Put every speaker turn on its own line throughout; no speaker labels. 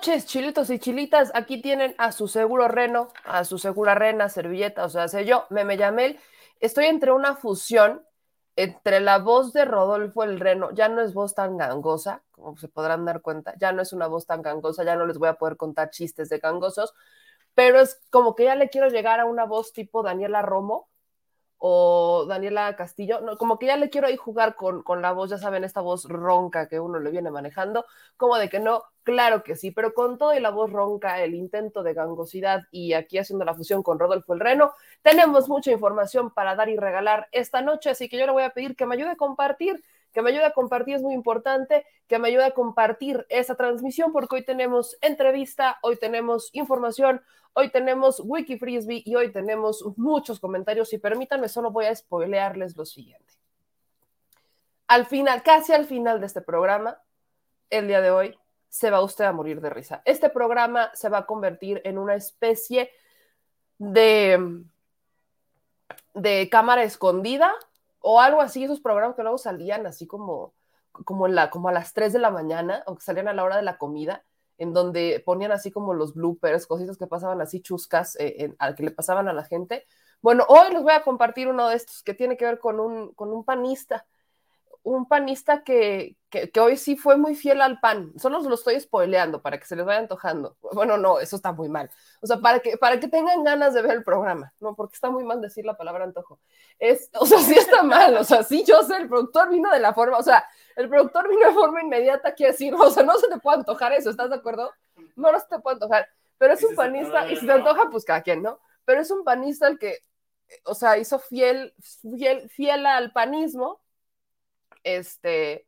Noches, chilitos y chilitas. Aquí tienen a su seguro reno, a su segura rena, servilleta, o sea, sé yo, Meme Yamel. Estoy entre una fusión entre la voz de Rodolfo el reno, ya no es voz tan gangosa, como se podrán dar cuenta, ya no es una voz tan gangosa, ya no les voy a poder contar chistes de gangosos, pero es como que ya le quiero llegar a una voz tipo Daniela Romo, o Daniela Castillo, no, como que ya le quiero ahí jugar con, con, la voz, ya saben, esta voz ronca que uno le viene manejando, como de que no, claro que sí, pero con todo y la voz ronca, el intento de gangosidad y aquí haciendo la fusión con Rodolfo el Reno, tenemos mucha información para dar y regalar esta noche, así que yo le voy a pedir que me ayude a compartir que me ayude a compartir es muy importante, que me ayude a compartir esa transmisión, porque hoy tenemos entrevista, hoy tenemos información, hoy tenemos Wiki Frisbee y hoy tenemos muchos comentarios. Y permítanme, solo voy a spoilearles lo siguiente. Al final, casi al final de este programa, el día de hoy, se va usted a morir de risa. Este programa se va a convertir en una especie de, de cámara escondida o algo así, esos programas que luego salían así como, como, la, como a las 3 de la mañana o que salían a la hora de la comida, en donde ponían así como los bloopers, cositas que pasaban así chuscas, eh, al que le pasaban a la gente. Bueno, hoy les voy a compartir uno de estos que tiene que ver con un, con un panista un panista que, que, hoy sí fue muy fiel al pan. Solo lo estoy spoileando para que se les vaya antojando. Bueno, no, eso está muy mal. O sea, para que, para que tengan ganas de ver el programa, ¿no? Porque está muy mal decir la palabra antojo. Es, o sea, sí está mal. O sea, sí, yo sé, el productor vino de la forma, o sea, el productor vino de forma inmediata, quiere decir, o sea, no se te puede antojar eso, ¿estás de acuerdo? No, no se te puede antojar. Pero es un panista, y si te antoja, pues cada quien, ¿no? Pero es un panista el que, o sea, hizo fiel, fiel, fiel al panismo este,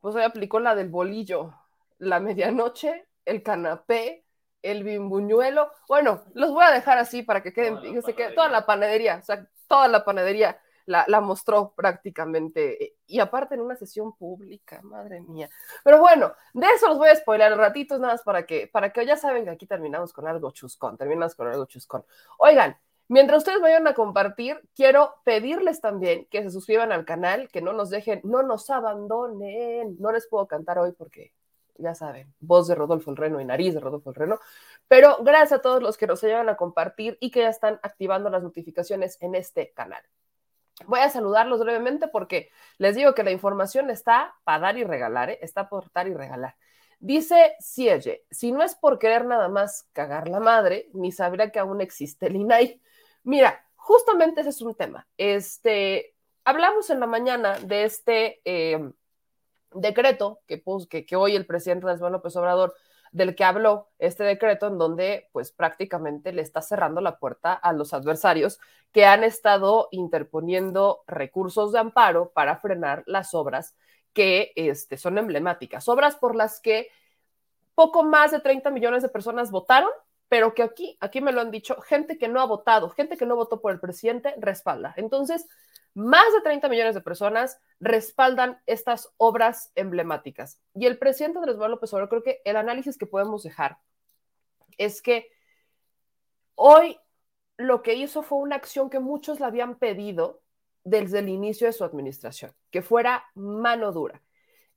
pues hoy aplicó la del bolillo, la medianoche, el canapé, el bimbuñuelo. Bueno, los voy a dejar así para que queden, fíjense que toda la panadería, o sea, toda la panadería la, la, mostró prácticamente. Y aparte en una sesión pública, madre mía. Pero bueno, de eso los voy a spoiler ratitos nada más para que, para que ya saben que aquí terminamos con algo chuscón, terminamos con algo chuscón. Oigan, Mientras ustedes vayan a compartir, quiero pedirles también que se suscriban al canal, que no nos dejen, no nos abandonen. No les puedo cantar hoy porque, ya saben, voz de Rodolfo el Reno y nariz de Rodolfo el Reno. Pero gracias a todos los que nos ayudan a compartir y que ya están activando las notificaciones en este canal. Voy a saludarlos brevemente porque les digo que la información está para dar y regalar, ¿eh? está por dar y regalar. Dice Siege, si no es por querer nada más cagar la madre, ni sabría que aún existe el INAI. Mira, justamente ese es un tema. Este, hablamos en la mañana de este eh, decreto que, que, hoy el presidente Andrés López Obrador del que habló este decreto en donde pues prácticamente le está cerrando la puerta a los adversarios que han estado interponiendo recursos de amparo para frenar las obras que este, son emblemáticas, obras por las que poco más de 30 millones de personas votaron pero que aquí, aquí me lo han dicho, gente que no ha votado, gente que no votó por el presidente, respalda. Entonces, Más de 30 millones de personas respaldan estas obras emblemáticas. Y el presidente Andrés Manuel López Obrador, creo que el análisis que podemos dejar es que hoy lo que hizo fue una acción que muchos le habían pedido desde el inicio de su administración, que fuera mano dura.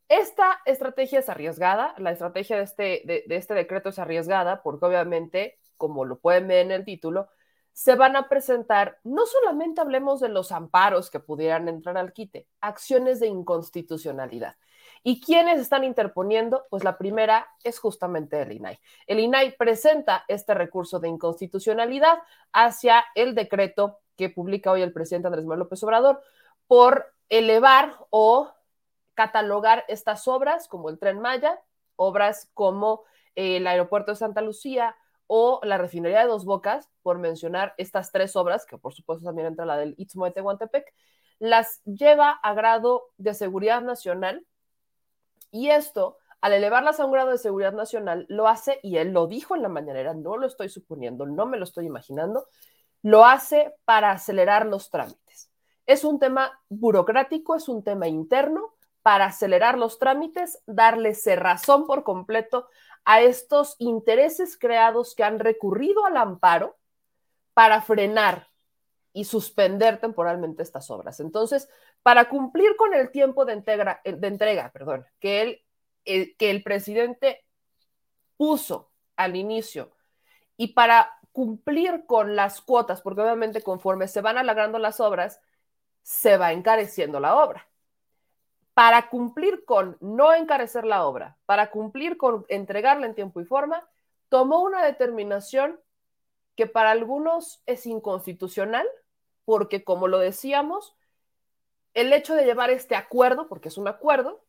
Esta estrategia es arriesgada, la estrategia de este, de, este decreto es arriesgada porque obviamente, como lo pueden ver en el título, se van a presentar, no solamente hablemos de los amparos que pudieran entrar al quite, acciones de inconstitucionalidad. ¿Y quiénes están interponiendo? Pues la primera es justamente el INAI. El INAI presenta este recurso de inconstitucionalidad hacia el decreto que publica hoy el presidente Andrés Manuel López Obrador por elevar o catalogar estas obras como el tren Maya, obras como el aeropuerto de Santa Lucía, o la refinería de Dos Bocas, por mencionar estas tres obras, que por supuesto también entra la del Istmo de Tehuantepec, las lleva a grado de seguridad nacional y esto, al elevarlas a un grado de seguridad nacional, lo hace, y él lo dijo en la mañanera, no lo estoy suponiendo, no me lo estoy imaginando, lo hace para acelerar los trámites. Es un tema burocrático, es un tema interno para acelerar los trámites, darle cerrazón por completo a estos intereses creados que han recurrido al amparo para frenar y suspender temporalmente estas obras. Entonces, para cumplir con el tiempo de, entrega, de entrega perdón, que, él, el, que el presidente puso al inicio y para cumplir con las cuotas, porque obviamente conforme se van alargando las obras, se va encareciendo la obra para cumplir con no encarecer la obra, para cumplir con entregarla en tiempo y forma, tomó una determinación que para algunos es inconstitucional, porque como lo decíamos, el hecho de llevar este acuerdo, porque es un acuerdo,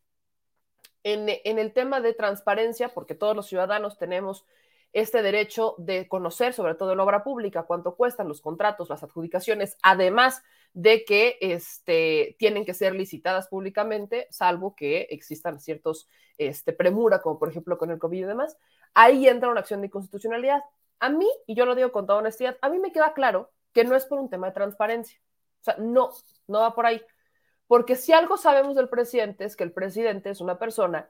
en, el tema de transparencia, porque todos los ciudadanos tenemos este derecho de conocer, sobre todo en obra pública, cuánto cuestan los contratos, las adjudicaciones, además de que este, tienen que ser licitadas públicamente, salvo que existan ciertos este, premura, como por ejemplo con el COVID y demás, ahí entra una acción de inconstitucionalidad. A mí, y yo lo digo con toda honestidad, a mí me queda claro que no es por un tema de transparencia. O sea, no, no va por ahí. Porque si algo sabemos del presidente es que el presidente es una persona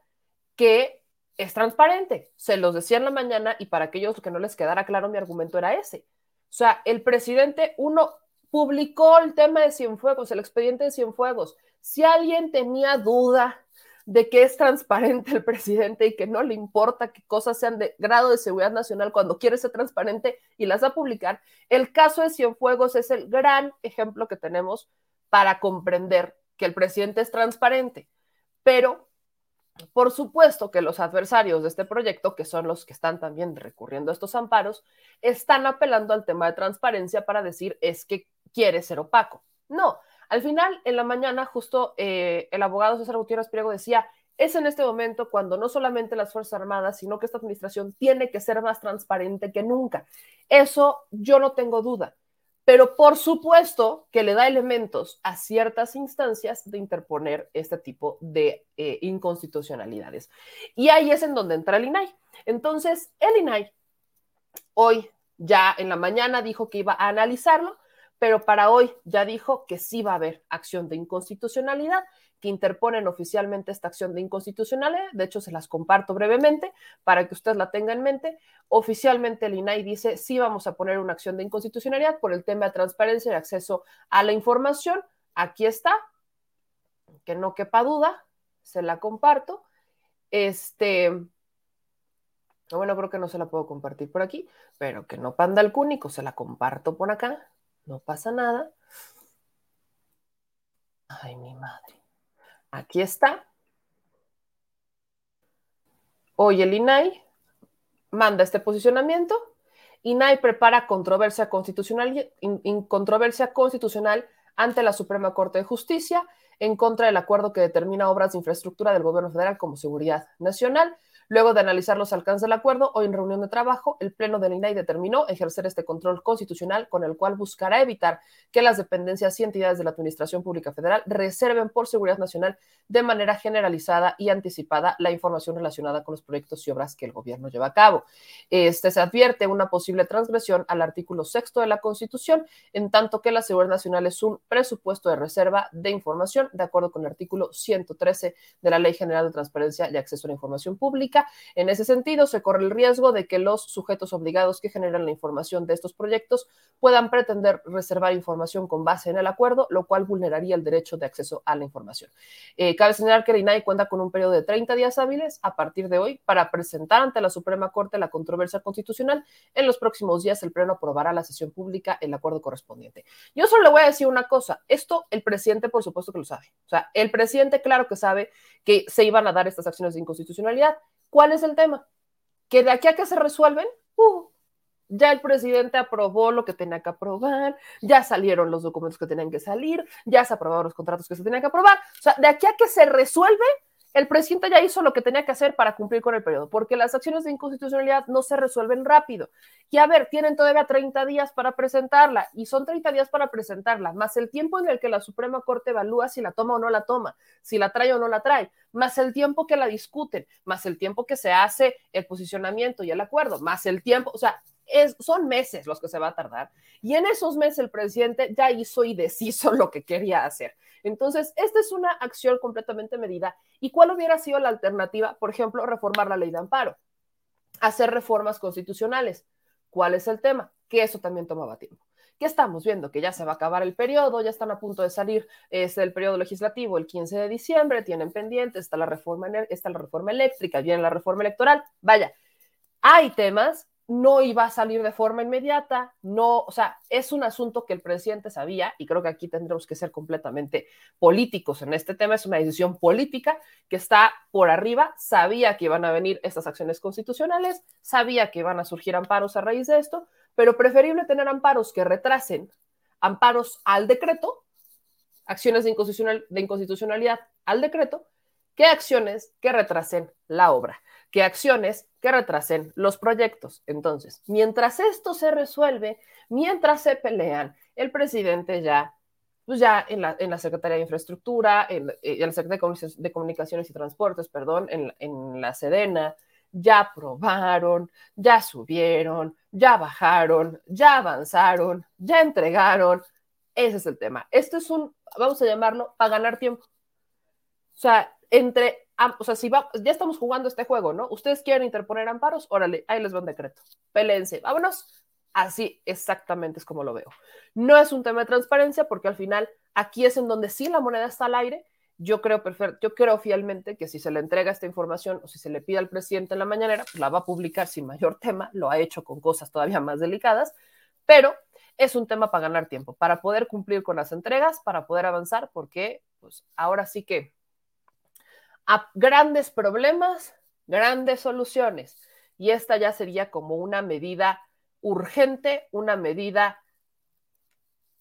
que es transparente. Se los decía en la mañana y para aquellos que no les quedara claro, mi argumento era ese. O sea, el presidente, uno publicó el tema de Cienfuegos, el expediente de Cienfuegos. Si alguien tenía duda de que es transparente el presidente y que no le importa que cosas sean de grado de seguridad nacional cuando quiere ser transparente y las va a publicar, el caso de Cienfuegos es el gran ejemplo que tenemos para comprender que el presidente es transparente. Pero por supuesto que los adversarios de este proyecto, que son los que están también recurriendo a estos amparos, están apelando al tema de transparencia para decir es que quiere ser opaco. No, al final, en la mañana, justo eh, el abogado César Gutiérrez Priego decía, es en este momento cuando no solamente las Fuerzas Armadas, sino que esta administración tiene que ser más transparente que nunca. Eso yo no tengo duda pero por supuesto que le da elementos a ciertas instancias de interponer este tipo de eh, inconstitucionalidades. Y ahí es en donde entra el INAI. Entonces, el INAI hoy ya en la mañana dijo que iba a analizarlo, pero para hoy ya dijo que sí va a haber acción de inconstitucionalidad que interponen oficialmente esta acción de inconstitucionalidad. De hecho, se las comparto brevemente para que usted la tenga en mente. Oficialmente el INAI dice, sí vamos a poner una acción de inconstitucionalidad por el tema de transparencia y acceso a la información. Aquí está, que no quepa duda, se la comparto. Este, bueno, creo que no se la puedo compartir por aquí, pero que no panda el cúnico, se la comparto por acá, no pasa nada. Ay, mi madre. Aquí está. Hoy el INAI manda este posicionamiento. INAI prepara controversia constitucional, controversia constitucional ante la Suprema Corte de Justicia en contra del acuerdo que determina obras de infraestructura del gobierno federal como seguridad nacional. Luego de analizar los alcances del acuerdo, hoy en reunión de trabajo, el Pleno del INAI determinó ejercer este control constitucional con el cual buscará evitar que las dependencias y entidades de la Administración Pública Federal reserven por seguridad nacional de manera generalizada y anticipada la información relacionada con los proyectos y obras que el gobierno lleva a cabo. Este se advierte una posible transgresión al artículo sexto de la Constitución, en tanto que la seguridad nacional es un presupuesto de reserva de información, de acuerdo con el artículo 113 de la Ley General de Transparencia y Acceso a la Información Pública en ese sentido, se corre el riesgo de que los sujetos obligados que generan la información de estos proyectos puedan pretender reservar información con base en el acuerdo, lo cual vulneraría el derecho de acceso a la información. Eh, cabe señalar que el INAI cuenta con un periodo de 30 días hábiles a partir de hoy para presentar ante la Suprema Corte la controversia constitucional. En los próximos días, el Pleno aprobará la sesión pública el acuerdo correspondiente. Yo solo le voy a decir una cosa. Esto el presidente, por supuesto que lo sabe. O sea, el presidente, claro que sabe que se iban a dar estas acciones de inconstitucionalidad. ¿Cuál es el tema? Que de aquí a que se resuelven, uh, ya el presidente aprobó lo que tenía que aprobar, ya salieron los documentos que tenían que salir, ya se aprobaron los contratos que se tenían que aprobar. O sea, de aquí a que se resuelve, el presidente ya hizo lo que tenía que hacer para cumplir con el periodo, porque las acciones de inconstitucionalidad no se resuelven rápido. Y a ver, tienen todavía 30 días para presentarla, y son 30 días para presentarla, más el tiempo en el que la Suprema Corte evalúa si la toma o no la toma, si la trae o no la trae, más el tiempo que la discuten, más el tiempo que se hace el posicionamiento y el acuerdo, más el tiempo, o sea, es, son meses los que se va a tardar. Y en esos meses el presidente ya hizo y deshizo lo que quería hacer. Entonces, esta es una acción completamente medida. ¿Y cuál hubiera sido la alternativa? Por ejemplo, reformar la ley de amparo, hacer reformas constitucionales. ¿Cuál es el tema? Que eso también tomaba tiempo. ¿Qué estamos viendo? Que ya se va a acabar el periodo, ya están a punto de salir es el periodo legislativo el 15 de diciembre, tienen pendiente, está la reforma, está la reforma eléctrica, viene la reforma electoral. Vaya, hay temas no iba a salir de forma inmediata, no, o sea, es un asunto que el presidente sabía y creo que aquí tendremos que ser completamente políticos en este tema, es una decisión política que está por arriba, sabía que iban a venir estas acciones constitucionales, sabía que iban a surgir amparos a raíz de esto, pero preferible tener amparos que retrasen, amparos al decreto, acciones de, de inconstitucionalidad al decreto, que acciones que retrasen la obra que acciones que retrasen los proyectos. Entonces, mientras esto se resuelve, mientras se pelean, el presidente ya, pues ya en la, en la Secretaría de Infraestructura, en, eh, en la Secretaría de Comunicaciones y Transportes, perdón, en, en la Sedena, ya aprobaron, ya subieron, ya bajaron, ya avanzaron, ya entregaron. Ese es el tema. Esto es un, vamos a llamarlo, para ganar tiempo. O sea, entre o sea, si va, ya estamos jugando este juego, ¿no? Ustedes quieren interponer amparos, órale, ahí les va un decreto. Pelense, vámonos. Así exactamente es como lo veo. No es un tema de transparencia porque al final aquí es en donde sí la moneda está al aire. Yo creo, yo creo fielmente que si se le entrega esta información o si se le pide al presidente en la mañanera, pues la va a publicar sin mayor tema. Lo ha hecho con cosas todavía más delicadas, pero es un tema para ganar tiempo, para poder cumplir con las entregas, para poder avanzar, porque pues ahora sí que a grandes problemas, grandes soluciones. Y esta ya sería como una medida urgente, una medida,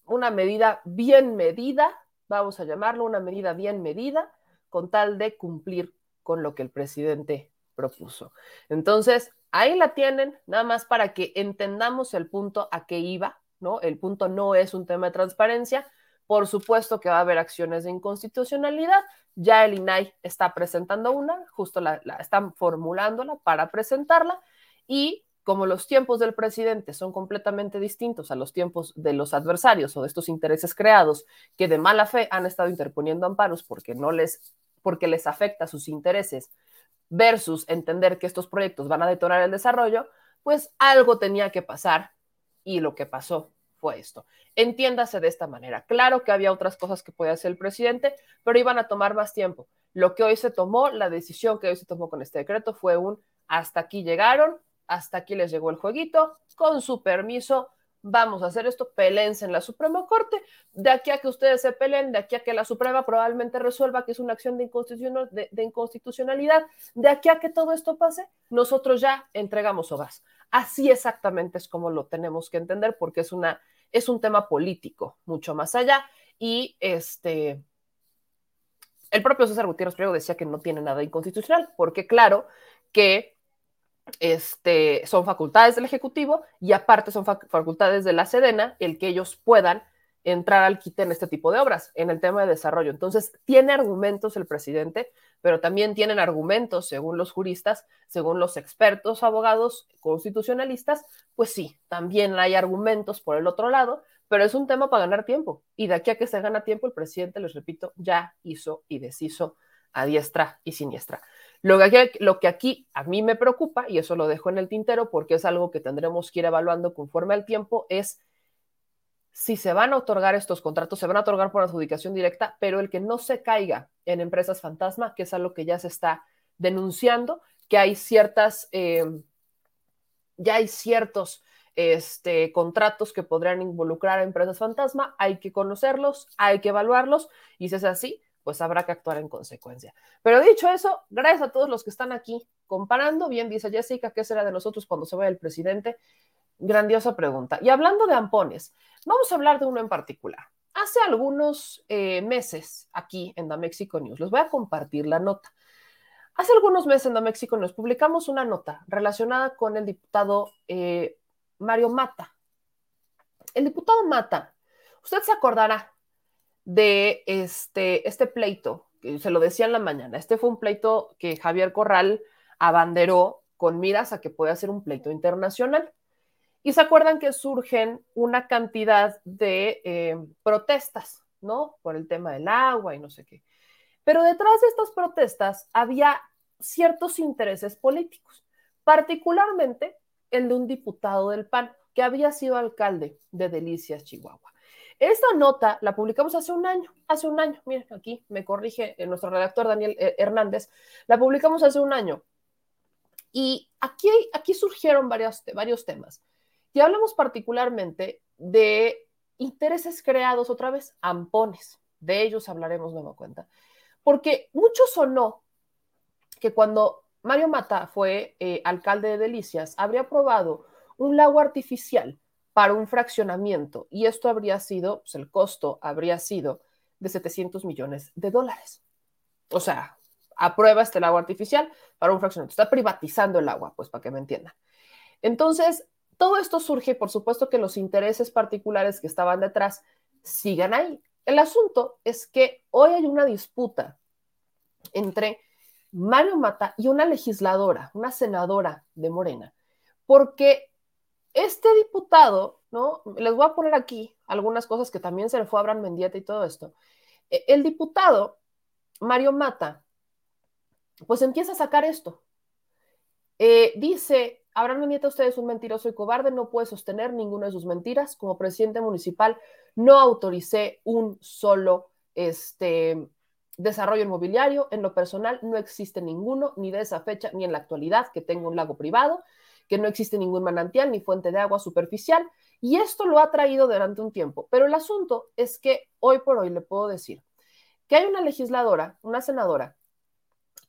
una medida bien medida, vamos a llamarlo una medida bien medida, con tal de cumplir con lo que el presidente propuso. Entonces, ahí la tienen, nada más para que entendamos el punto a que iba, ¿no? El punto no es un tema de transparencia, por supuesto que va a haber acciones de inconstitucionalidad, ya el INAI está presentando una, justo la, están formulándola para presentarla. Y como los tiempos del presidente son completamente distintos a los tiempos de los adversarios o de estos intereses creados que de mala fe han estado interponiendo amparos porque no les porque les afecta sus intereses versus entender que estos proyectos van a detonar el desarrollo, pues algo tenía que pasar y lo que pasó fue esto. Entiéndase de esta manera. Claro que había otras cosas que podía hacer el presidente, pero iban a tomar más tiempo. Lo que hoy se tomó, la decisión que hoy se tomó con este decreto fue un hasta aquí llegaron, hasta aquí les llegó el jueguito, con su permiso, vamos a hacer esto, pelense en la Suprema Corte, de aquí a que ustedes se peleen, de aquí a que la Suprema probablemente resuelva que es una acción de, de, inconstitucionalidad, de aquí a que todo esto pase, nosotros ya entregamos obras. Así exactamente es como lo tenemos que entender, porque es, una, es un tema político, mucho más allá, y este... El propio César Gutiérrez Priego decía que no tiene nada inconstitucional, porque claro que este, son facultades del Ejecutivo y aparte son facultades de la Sedena el que ellos puedan entrar al quite en este tipo de obras, en el tema de desarrollo. Entonces, tiene argumentos el presidente, pero también tienen argumentos, según los juristas, según los expertos, abogados, constitucionalistas, pues sí, también hay argumentos por el otro lado, pero es un tema para ganar tiempo. Y de aquí a que se gana tiempo, el presidente, les repito, ya hizo y deshizo a diestra y siniestra. Lo que, aquí, lo que aquí a mí me preocupa, y eso lo dejo en el tintero porque es algo que tendremos que ir evaluando conforme al tiempo, es si se van a otorgar estos contratos, se van a otorgar por adjudicación directa, pero el que no se caiga en empresas fantasma, que es algo que ya se está denunciando, que hay ciertas, eh, ya hay ciertos este, contratos que podrían involucrar a empresas fantasma, hay que conocerlos, hay que evaluarlos, y si es así, pues habrá que actuar en consecuencia. Pero dicho eso, gracias a todos los que están aquí comparando, bien dice Jessica, ¿qué será de nosotros cuando se vaya el presidente? Grandiosa pregunta. Y hablando de ampones, vamos a hablar de uno en particular. Hace algunos eh, meses aquí en The Mexico News, les voy a compartir la nota. Hace algunos meses en The Mexico News publicamos una nota relacionada con el diputado eh, Mario Mata. El diputado Mata, usted se acordará de este, este pleito, que se lo decía en la mañana, este fue un pleito que Javier Corral abanderó con miras a que pueda ser un pleito internacional. Y se acuerdan que surgen una cantidad de eh, protestas, ¿no? Por el tema del agua y no sé qué. Pero detrás de estas protestas había ciertos intereses políticos, particularmente el de un diputado del PAN que había sido alcalde de Delicias, Chihuahua. Esta nota la publicamos hace un año, hace un año, miren, aquí me corrige nuestro redactor Daniel eh, Hernández, la publicamos hace un año. Y aquí, aquí surgieron varios, varios temas. Y hablamos particularmente de intereses creados otra vez, ampones. De ellos hablaremos nueva cuenta. Porque mucho sonó que cuando Mario Mata fue eh, alcalde de Delicias, habría aprobado un lago artificial para un fraccionamiento y esto habría sido, pues el costo habría sido de 700 millones de dólares. O sea, aprueba este lago artificial para un fraccionamiento. Está privatizando el agua, pues para que me entiendan. Entonces, todo esto surge, por supuesto que los intereses particulares que estaban detrás sigan ahí. El asunto es que hoy hay una disputa entre Mario Mata y una legisladora, una senadora de Morena, porque este diputado, ¿no? Les voy a poner aquí algunas cosas que también se le fue a Abraham Mendieta y todo esto. E, el diputado Mario Mata, pues empieza a sacar esto. Eh, dice Abraham Nieta, usted es un mentiroso y cobarde, no puede sostener ninguna de sus mentiras. Como presidente municipal, no autoricé un solo este, desarrollo inmobiliario. En lo personal, no existe ninguno, ni de esa fecha, ni en la actualidad, que tenga un lago privado, que no existe ningún manantial ni fuente de agua superficial. Y esto lo ha traído durante un tiempo. Pero el asunto es que hoy por hoy le puedo decir que hay una legisladora, una senadora,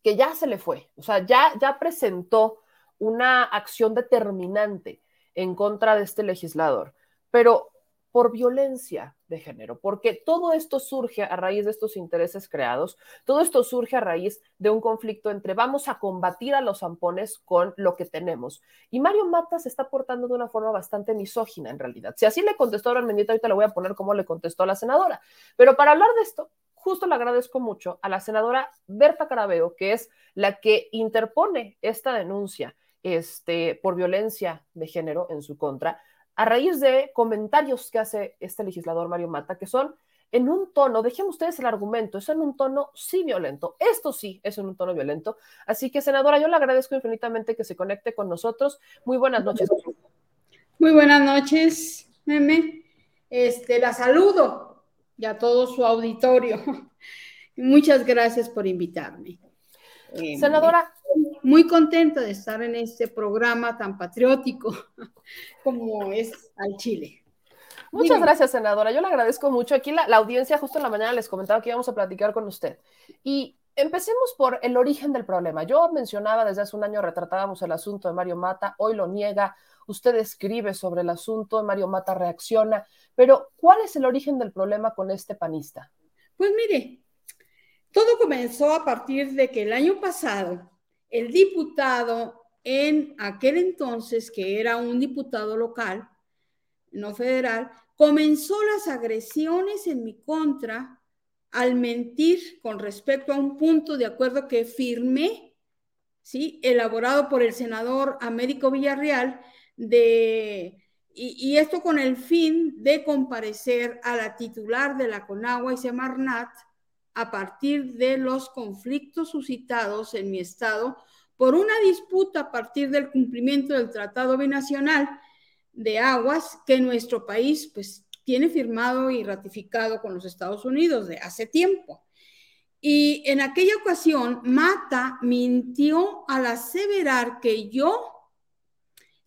que ya se le fue, o sea, ya, ya presentó una acción determinante en contra de este legislador, pero por violencia de género, porque todo esto surge a raíz de estos intereses creados, todo esto surge a raíz de un conflicto entre vamos a combatir a los zampones con lo que tenemos. Y Mario Mata está portando de una forma bastante misógina en realidad. Si así le contestó a Mendieta, ahorita le voy a poner cómo le contestó a la senadora. Pero para hablar de esto, justo le agradezco mucho a la senadora Berta Carabeo, que es la que interpone esta denuncia este, por violencia de género en su contra, a raíz de comentarios que hace este legislador Mario Mata, que son en un tono, dejen ustedes el argumento, es en un tono sí violento, esto sí es en un tono violento. Así que, senadora, yo le agradezco infinitamente que se conecte con nosotros. Muy buenas noches.
Muy buenas noches, Meme. Este, la saludo y a todo su auditorio. Muchas gracias por invitarme.
Senadora,
muy contenta de estar en este programa tan patriótico como es al Chile.
Muchas gracias, senadora. Yo le agradezco mucho. Aquí la, audiencia, justo en la mañana les comentaba que íbamos a platicar con usted. Y empecemos por el origen del problema. Yo mencionaba desde hace un año, retratábamos el asunto de Mario Mata, hoy lo niega, usted escribe sobre el asunto, Mario Mata reacciona, pero ¿cuál es el origen del problema con este panista?
Pues mire, todo comenzó a partir de que el año pasado el diputado en aquel entonces, que era un diputado local, no federal, comenzó las agresiones en mi contra al mentir con respecto a un punto de acuerdo que firmé, ¿sí? elaborado por el senador Américo Villarreal, de, y, y, esto con el fin de comparecer a la titular de la Conagua y Semarnat a partir de los conflictos suscitados en mi estado por una disputa a partir del cumplimiento del Tratado Binacional de Aguas que nuestro país pues tiene firmado y ratificado con los Estados Unidos de hace tiempo. Y en aquella ocasión, Mata mintió al aseverar que yo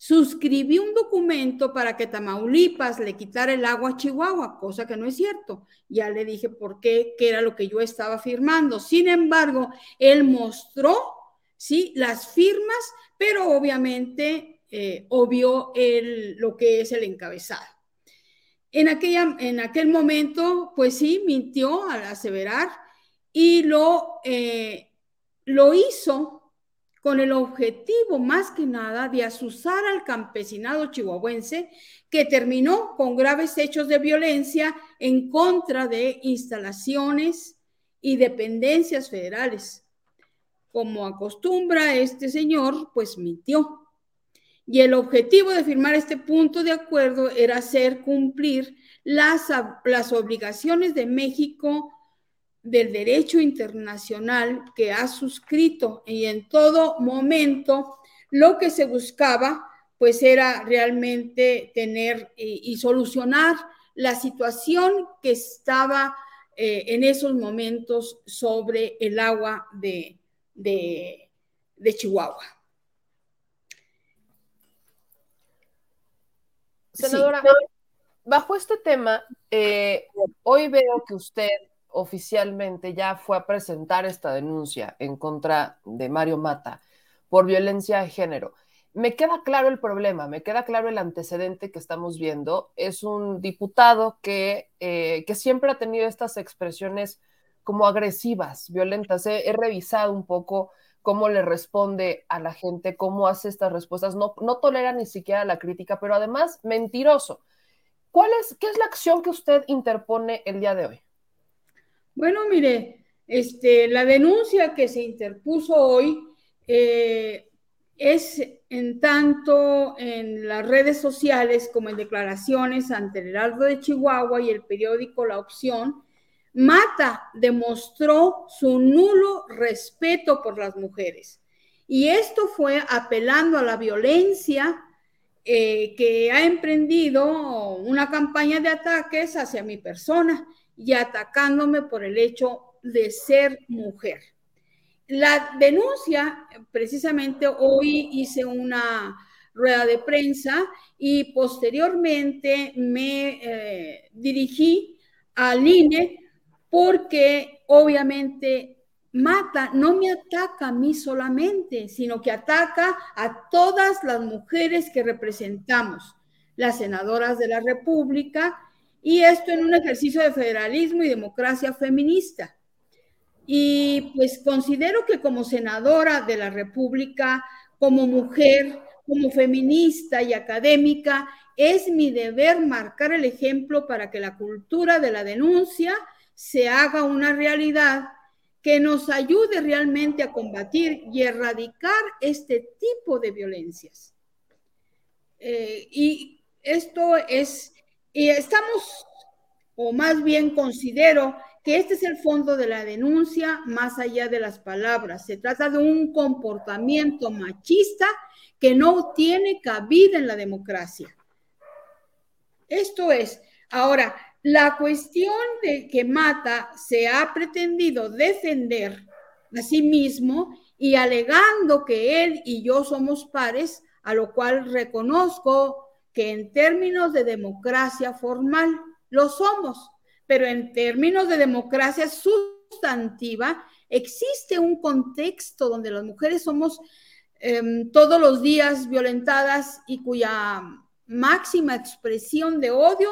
suscribí un documento para que Tamaulipas le quitara el agua a Chihuahua, cosa que no es cierto. Ya le dije por qué, qué era lo que yo estaba firmando. Sin embargo, él mostró, sí, las firmas, pero obviamente eh, obvió el, lo que es el encabezado. En, aquella, en aquel momento, pues sí, mintió al aseverar y lo, eh, lo hizo con el objetivo más que nada de asusar al campesinado chihuahuense que terminó con graves hechos de violencia en contra de instalaciones y dependencias federales. Como acostumbra este señor, pues mintió. Y el objetivo de firmar este punto de acuerdo era hacer cumplir las, las obligaciones de México del derecho internacional que ha suscrito y en todo momento lo que se buscaba pues era realmente tener y, y solucionar la situación que estaba eh, en esos momentos sobre el agua de, de, de Chihuahua.
Senadora, sí. bajo este tema, eh, hoy veo que usted oficialmente ya fue a presentar esta denuncia en contra de Mario Mata por violencia de género. Me queda claro el problema, me queda claro el antecedente que estamos viendo. Es un diputado que, eh, que siempre ha tenido estas expresiones como agresivas, violentas. He, he, revisado un poco cómo le responde a la gente, cómo hace estas respuestas. No, no tolera ni siquiera la crítica, pero además mentiroso. ¿Cuál es, ¿Qué es la acción que usted interpone el día de hoy?
Bueno, mire, este, la denuncia que se interpuso hoy eh, es en tanto en las redes sociales como en declaraciones ante el Heraldo de Chihuahua y el periódico La Opción, Mata demostró su nulo respeto por las mujeres. Y esto fue apelando a la violencia eh, que ha emprendido una campaña de ataques hacia mi persona y atacándome por el hecho de ser mujer. La denuncia, precisamente hoy hice una rueda de prensa y posteriormente me eh, dirigí al INE porque obviamente Mata no me ataca a mí solamente, sino que ataca a todas las mujeres que representamos, las senadoras de la República, y esto en un ejercicio de federalismo y democracia feminista. Y pues considero que como senadora de la República, como mujer, como feminista y académica, es mi deber marcar el ejemplo para que la cultura de la denuncia se haga una realidad que nos ayude realmente a combatir y erradicar este tipo de violencias. Eh, y esto es y estamos, o más bien considero que este es el fondo de la denuncia más allá de las palabras. Se trata de un comportamiento machista que no tiene cabida en la democracia. Esto es, ahora, la cuestión de que Mata se ha pretendido defender a sí mismo y alegando que él y yo somos pares, a lo cual reconozco que en términos de democracia formal lo somos, pero en términos de democracia sustantiva existe un contexto donde las mujeres somos eh, todos los días violentadas y cuya máxima expresión de odio,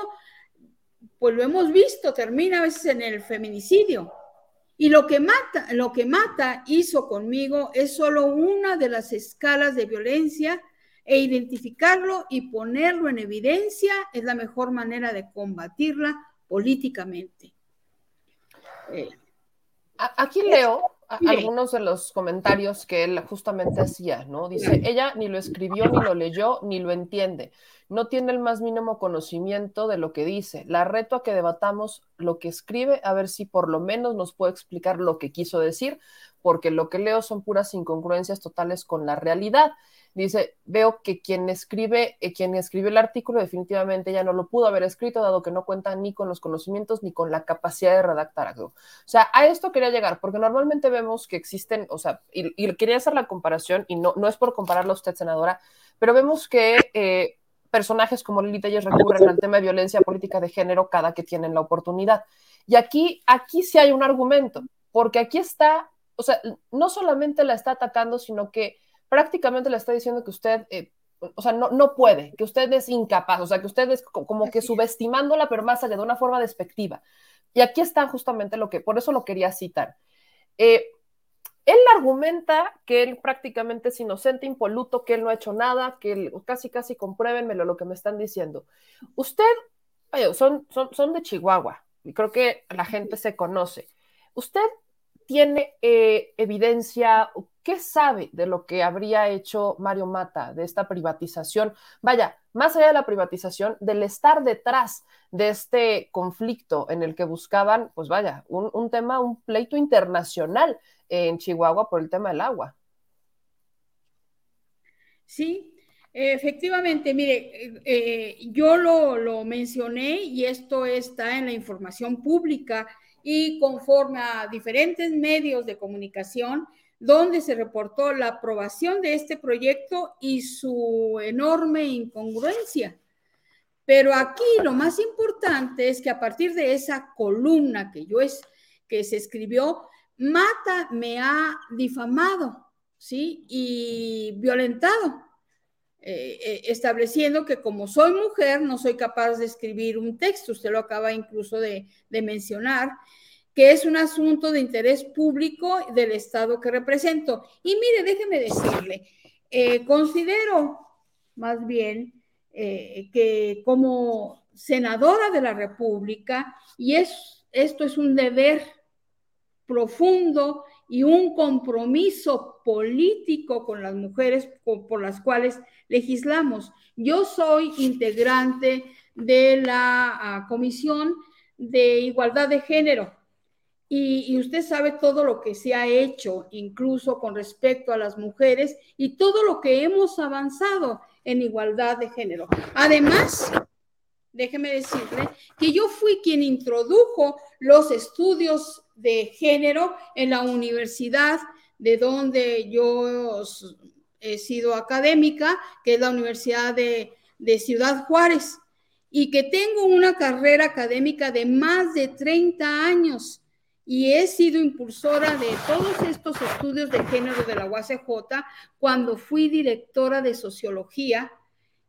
pues lo hemos visto, termina a veces en el feminicidio. Y lo que mata, lo que mata hizo conmigo es solo una de las escalas de violencia e identificarlo y ponerlo en evidencia es la mejor manera de combatirla políticamente.
Eh, Aquí leo algunos de los comentarios que él justamente hacía, ¿no? Dice, ella ni lo escribió, ni lo leyó, ni lo entiende. No tiene el más mínimo conocimiento de lo que dice. La reto a que debatamos lo que escribe, a ver si por lo menos nos puede explicar lo que quiso decir, porque lo que leo son puras incongruencias totales con la realidad. Dice, veo que quien escribe, eh, quien escribió el artículo definitivamente ya no lo pudo haber escrito, dado que no cuenta ni con los conocimientos ni con la capacidad de redactar algo. O sea, a esto quería llegar, porque normalmente vemos que existen, o sea, y, quería hacer la comparación, y no, no es por compararlo a usted, senadora, pero vemos que eh, personajes como Lili Telles recurren al tema de violencia política de género cada que tienen la oportunidad. Y aquí, aquí sí hay un argumento, porque aquí está, o sea, no solamente la está atacando, sino que prácticamente le está diciendo que usted, eh, o sea, no, no puede, que usted es incapaz, o sea, que usted es como que subestimándola, pero más allá de una forma despectiva. Y aquí está justamente lo que, por eso lo quería citar. Eh, él argumenta que él prácticamente es inocente, impoluto, que él no ha hecho nada, que él, casi, casi compruébenmelo lo que me están diciendo. Usted, son, son, son de Chihuahua, y creo que la gente se conoce. ¿Usted tiene eh, evidencia, qué sabe de lo que habría hecho Mario Mata, de esta privatización? Vaya, más allá de la privatización, del estar detrás de este conflicto en el que buscaban, pues vaya, un, tema, un pleito internacional en Chihuahua por el tema del agua.
Sí, efectivamente, mire, eh, yo lo, lo mencioné y esto está en la información pública y conforme a diferentes medios de comunicación, donde se reportó la aprobación de este proyecto y su enorme incongruencia. Pero aquí lo más importante es que a partir de esa columna que yo es que se escribió, Mata me ha difamado, ¿sí? Y violentado, eh, eh, estableciendo que como soy mujer no soy capaz de escribir un texto, usted lo acaba incluso de, mencionar, que es un asunto de interés público del Estado que represento. Y mire, déjeme decirle, eh, considero más bien que como senadora de la República, y es, esto es un deber profundo y un compromiso político con las mujeres por las cuales legislamos. Yo soy integrante de la ah, Comisión de Igualdad de Género y, usted sabe todo lo que se ha hecho, incluso con respecto a las mujeres, y todo lo que hemos avanzado en igualdad de género. Además, déjeme decirle que yo fui quien introdujo los estudios de género en la universidad de donde yo he sido académica, que es la Universidad de, de Ciudad Juárez, y que tengo una carrera académica de más de 30 años y he sido impulsora de todos estos estudios de género de la UACJ cuando fui directora de sociología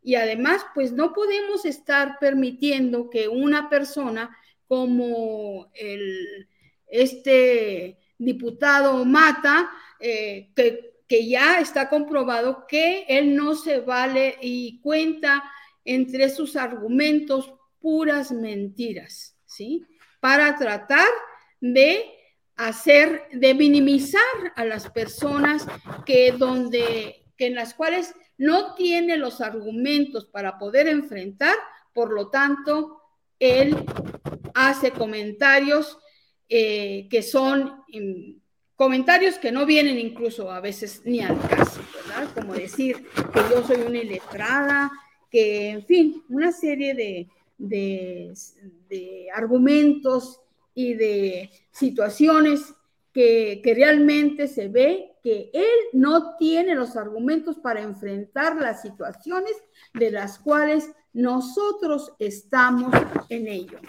y además pues no podemos estar permitiendo que una persona como el, este diputado Mata, eh, que, que ya está comprobado que él no se vale y cuenta entre sus argumentos puras mentiras, ¿sí? Para tratar de hacer, de minimizar a las personas que donde, que en las cuales no tiene los argumentos para poder enfrentar, por lo tanto, él hace comentarios eh, que son mm, comentarios que no vienen incluso a veces ni al caso, ¿verdad? Como decir que yo soy una iletrada, que, en fin, una serie de, de, de argumentos y de situaciones que, realmente se ve que él no tiene los argumentos para enfrentar las situaciones de las cuales nosotros estamos en ello.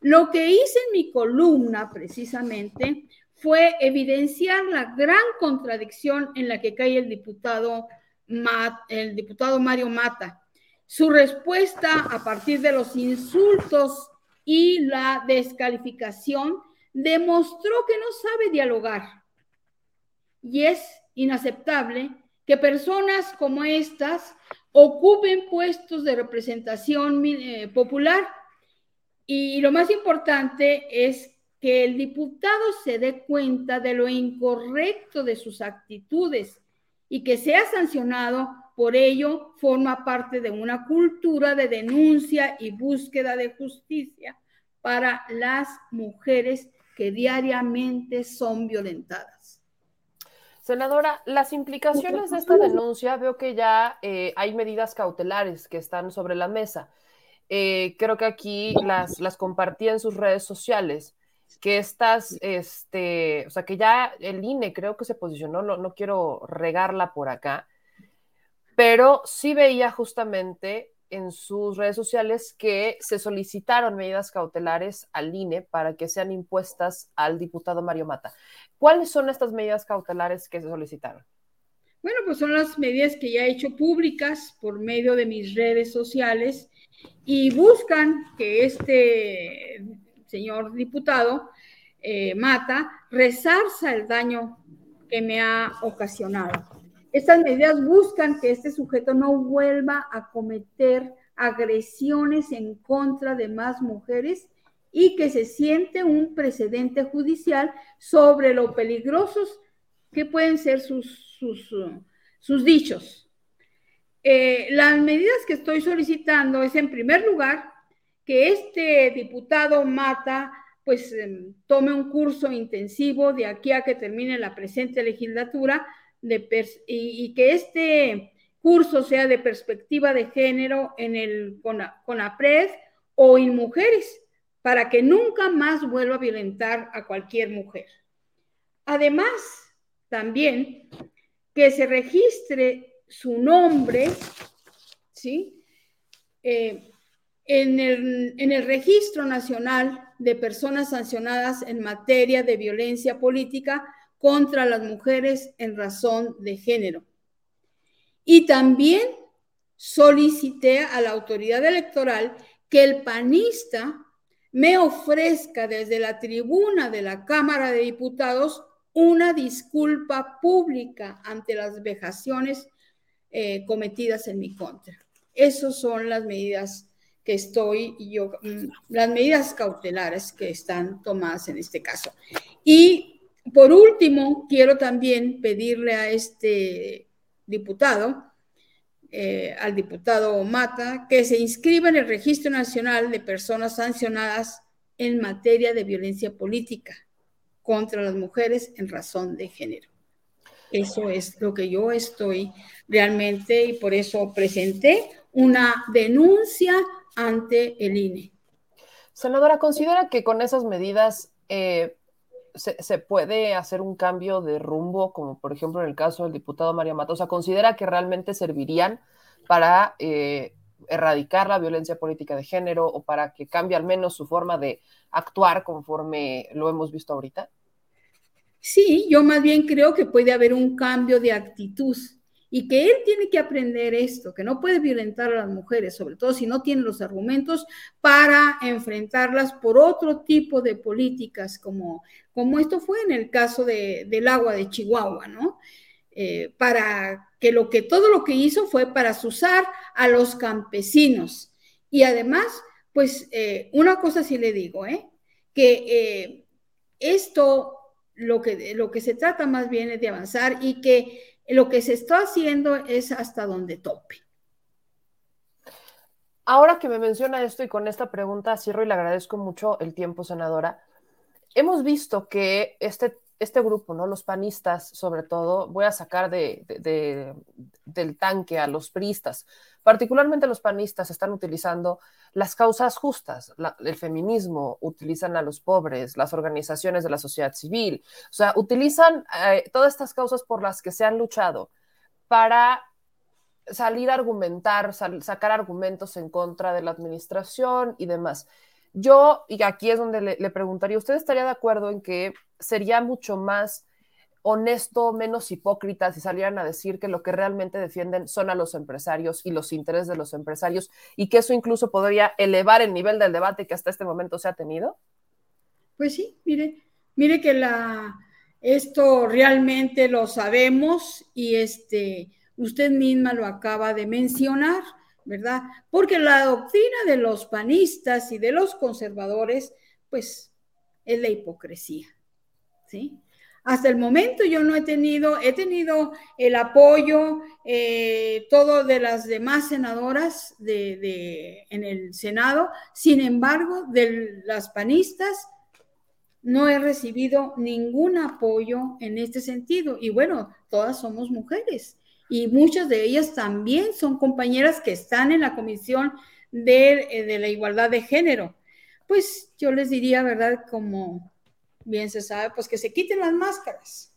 Lo que hice en mi columna precisamente fue evidenciar la gran contradicción en la que cae el diputado, el diputado Mario Mata. Su respuesta a partir de los insultos y la descalificación demostró que no sabe dialogar. Y es inaceptable que personas como estas ocupen puestos de representación eh, popular. Y lo más importante es que el diputado se dé cuenta de lo incorrecto de sus actitudes y que sea sancionado por ello forma parte de una cultura de denuncia y búsqueda de justicia para las mujeres que diariamente son violentadas.
Senadora, las implicaciones de esta denuncia, veo que ya eh, hay medidas cautelares que están sobre la mesa. Eh, creo que aquí las, las compartí en sus redes sociales, que estas, este, o sea, que ya el INE creo que se posicionó, no, no quiero regarla por acá, pero sí veía justamente en sus redes sociales que se solicitaron medidas cautelares al INE para que sean impuestas al diputado Mario Mata. ¿Cuáles son estas medidas cautelares que se solicitaron?
Bueno, pues son las medidas que ya he hecho públicas por medio de mis redes sociales y buscan que este señor diputado eh, Mata resarza el daño que me ha ocasionado. Estas medidas buscan que este sujeto no vuelva a cometer agresiones en contra de más mujeres y que se siente un precedente judicial sobre lo peligrosos que pueden ser sus, sus, dichos. Eh, las medidas que estoy solicitando es, en primer lugar, que este diputado Mata pues em, tome un curso intensivo de aquí a que termine la presente legislatura y, que este curso sea de perspectiva de género en el CONAPRED o en mujeres, para que nunca más vuelva a violentar a cualquier mujer. Además, también que se registre su nombre, ¿sí? Eh, en, el, en el Registro Nacional de Personas Sancionadas en materia de violencia política contra las mujeres en razón de género. Y también solicité a la autoridad electoral que el panista me ofrezca desde la tribuna de la Cámara de Diputados una disculpa pública ante las vejaciones eh, cometidas en mi contra. Esas son las medidas que estoy yo, mm, las medidas cautelares que están tomadas en este caso. Y por último, quiero también pedirle a este diputado, eh, al diputado Mata, que se inscriba en el Registro Nacional de Personas Sancionadas en materia de violencia política contra las mujeres en razón de género. Eso es lo que yo estoy realmente y por eso presenté una denuncia ante el INE.
Senadora, ¿considera que con esas medidas eh, se, puede hacer un cambio de rumbo, como por ejemplo en el caso del diputado María Matosa? ¿Considera que realmente servirían para eh, erradicar la violencia política de género o para que cambie al menos su forma de actuar conforme lo hemos visto ahorita?
Sí, yo más bien creo que puede haber un cambio de actitud y que él tiene que aprender esto, que no puede violentar a las mujeres, sobre todo si no tiene los argumentos para enfrentarlas por otro tipo de políticas, como, como esto fue en el caso del agua de Chihuahua, ¿no? Eh, para que lo que todo lo que hizo fue para asusar a los campesinos. Y además, pues eh, una cosa sí le digo, ¿eh? que eh, esto lo que, lo que se trata más bien es de avanzar y que lo que se está haciendo es hasta donde tope.
Ahora que me menciona esto y con esta pregunta cierro y le agradezco mucho el tiempo, senadora. Hemos visto que este, este grupo, ¿no? los panistas sobre todo, voy a sacar de, del tanque a los priistas, particularmente los panistas están utilizando las causas justas, el feminismo, utilizan a los pobres, las organizaciones de la sociedad civil, o sea, utilizan eh, todas estas causas por las que se han luchado para salir a argumentar, sacar argumentos en contra de la administración y demás. Yo, y aquí es donde le, preguntaría, ¿usted estaría de acuerdo en que sería mucho más honesto, menos hipócrita si salieran a decir que lo que realmente defienden son a los empresarios y los intereses de los empresarios y que eso incluso podría elevar el nivel del debate que hasta este momento se ha tenido?
Pues sí, mire, Mire que esto realmente lo sabemos y este, usted misma lo acaba de mencionar, ¿verdad? Porque la doctrina de los panistas y de los conservadores, pues, es la hipocresía, ¿sí? Hasta el momento yo no he tenido, he tenido el apoyo, eh, todo de las demás senadoras de, de, en el Senado, sin embargo, de las panistas no he recibido ningún apoyo en este sentido. Y bueno, todas somos mujeres y muchas de ellas también son compañeras que están en la Comisión de, eh, de la Igualdad de Género. Pues yo les diría, ¿verdad? Como bien se sabe, pues que se quiten las máscaras.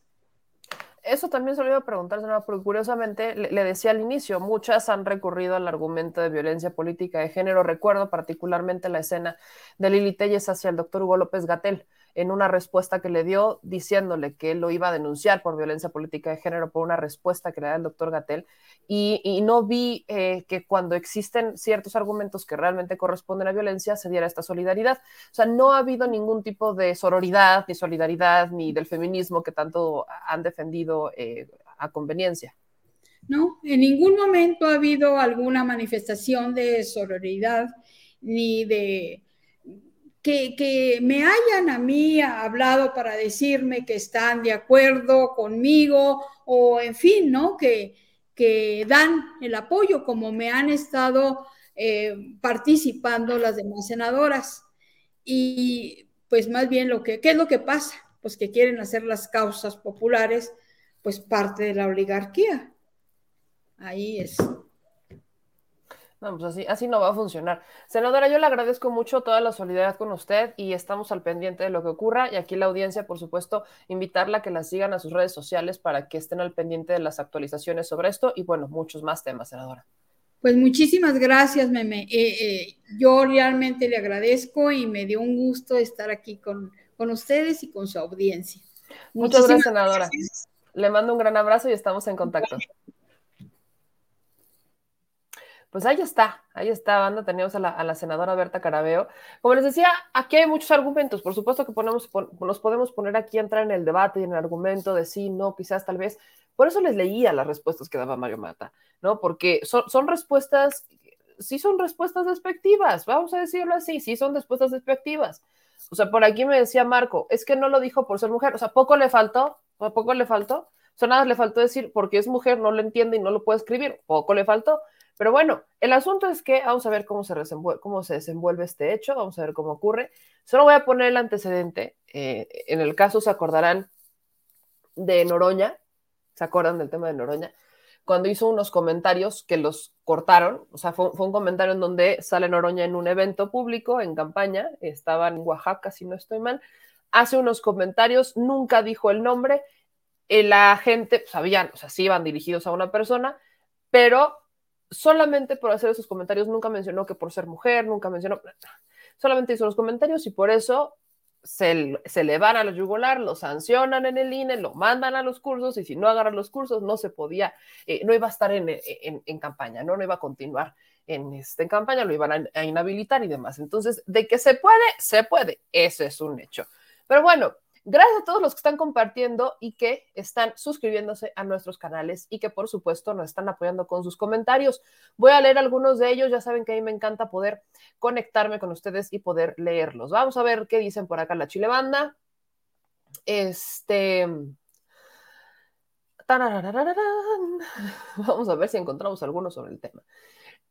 Eso también se lo iba a preguntar, porque curiosamente le, le, decía al inicio, muchas han recurrido al argumento de violencia política de género. Recuerdo particularmente la escena de Lili Telles hacia el doctor Hugo López Gatel, en una respuesta que le dio diciéndole que él lo iba a denunciar por violencia política de género, por una respuesta que le da el doctor Gatel, y, y no vi eh, que cuando existen ciertos argumentos que realmente corresponden a violencia se diera esta solidaridad. O sea, no ha habido ningún tipo de sororidad, ni solidaridad, ni del feminismo que tanto han defendido eh, a conveniencia.
No, en ningún momento ha habido alguna manifestación de sororidad ni de que, me hayan a mí hablado para decirme que están de acuerdo conmigo o en fin, ¿no? Que, que dan el apoyo como me han estado eh, participando las demás senadoras. Y pues más bien lo que, ¿qué es lo que pasa? Pues que quieren hacer las causas populares pues parte de la oligarquía. Ahí es.
No, pues así, así no va a funcionar. Senadora, yo le agradezco mucho toda la solidaridad con usted y estamos al pendiente de lo que ocurra. Y aquí la audiencia, por supuesto, invitarla a que la sigan a sus redes sociales para que estén al pendiente de las actualizaciones sobre esto y, bueno, muchos más temas, senadora.
Pues muchísimas gracias, Meme. Eh, eh, yo realmente le agradezco y me dio un gusto estar aquí con, con ustedes y con su audiencia.
Muchas gracias, senadora. Gracias. Le mando un gran abrazo y estamos en contacto. Pues ahí está, ahí está, banda. Teníamos a la, a senadora Berta Carabeo. Como les decía, aquí hay muchos argumentos. Por supuesto que ponemos, pon, nos podemos poner aquí a entrar en el debate y en el argumento de sí, no, quizás, tal vez. Por eso les leía las respuestas que daba Mario Mata, ¿no? Porque son, respuestas, sí son respuestas despectivas, vamos a decirlo así, sí son respuestas despectivas. O sea, por aquí me decía Marco, es que no lo dijo por ser mujer, o sea, poco le faltó, poco le faltó. O nada le faltó decir porque es mujer, no lo entiende y no lo puede escribir, poco le faltó. Pero bueno, el asunto es que vamos a ver cómo se, desenvuelve este hecho, vamos a ver cómo ocurre. Solo voy a poner el antecedente. Eh, en el caso se acordarán de Noroña, ¿se acuerdan del tema de Noroña? Cuando hizo unos comentarios que los cortaron, o sea, fue, un comentario en donde sale Noroña en un evento público, en campaña, estaba en Oaxaca, si no estoy mal, hace unos comentarios, nunca dijo el nombre, la gente, pues, sabían, o sea, sí iban dirigidos a una persona, pero solamente por hacer esos comentarios nunca mencionó que por ser mujer, nunca mencionó, solamente hizo los comentarios y por eso se, se le van a los yugular, lo sancionan en el INE, lo mandan a los cursos y si no agarran los cursos no se podía, eh, no iba a estar en, en, en, campaña, ¿no? no iba a continuar en, este, en campaña, lo iban a, a inhabilitar y demás. Entonces, de que se puede, se puede, eso es un hecho. Pero bueno, Gracias a todos los que están compartiendo y que están suscribiéndose a nuestros canales y que por supuesto nos están apoyando con sus comentarios. Voy a leer algunos de ellos, ya saben que a mí me encanta poder conectarme con ustedes y poder leerlos. Vamos a ver qué dicen por acá la Chile Banda. Este... Vamos a ver si encontramos algunos sobre el tema.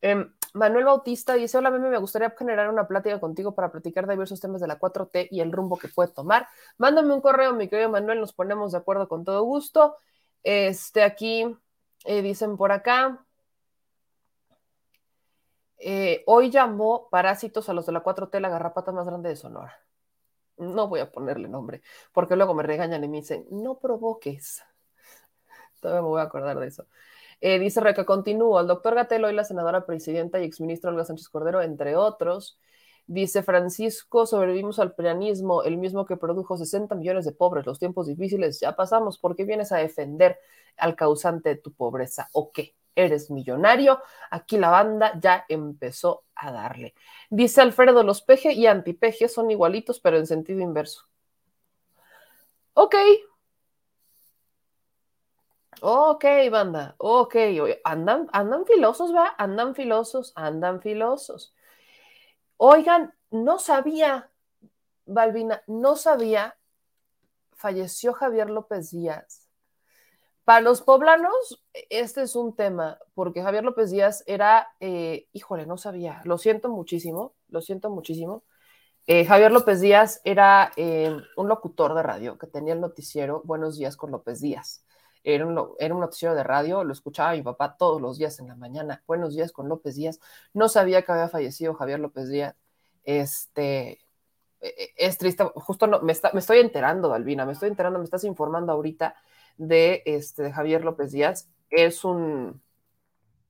Eh, Manuel Bautista dice, hola, Meme, me gustaría generar una plática contigo para platicar de diversos temas de la 4T y el rumbo que puede tomar. Mándame un correo, mi querido Manuel, nos ponemos de acuerdo con todo gusto. Este, aquí eh, dicen por acá, eh, hoy llamó parásitos a los de la 4T la garrapata más grande de Sonora. No voy a ponerle nombre, porque luego me regañan y me dicen, no provoques. Todavía me voy a acordar de eso. Eh, dice Reca, continúo. El doctor Gatelo y la senadora presidenta y exministra Olga Sánchez Cordero, entre otros. Dice Francisco, sobrevivimos al pianismo, el mismo que produjo 60 millones de pobres. Los tiempos difíciles ya pasamos. ¿Por qué vienes a defender al causante de tu pobreza? ¿O qué? ¿Eres millonario? Aquí la banda ya empezó a darle. Dice Alfredo, los peje y antipeje son igualitos, pero en sentido inverso. Ok. Ok, banda. Ok. Andan, andan filosos, ¿va? Andan filosos, andan filosos. Oigan, no sabía, Balbina, no sabía, falleció Javier López Díaz. Para los poblanos, este es un tema, porque Javier López Díaz era, eh, híjole, no sabía, lo siento muchísimo, lo siento muchísimo. Eh, Javier López Díaz era eh, un locutor de radio que tenía el noticiero Buenos días con López Díaz. Era un, era un, noticiero de radio, lo escuchaba mi papá todos los días en la mañana. Buenos días con López Díaz. No sabía que había fallecido Javier López Díaz. Este, es triste, justo no, me, está, me estoy enterando, Albina, me estoy enterando, me estás informando ahorita de, este, Javier López Díaz. Es un,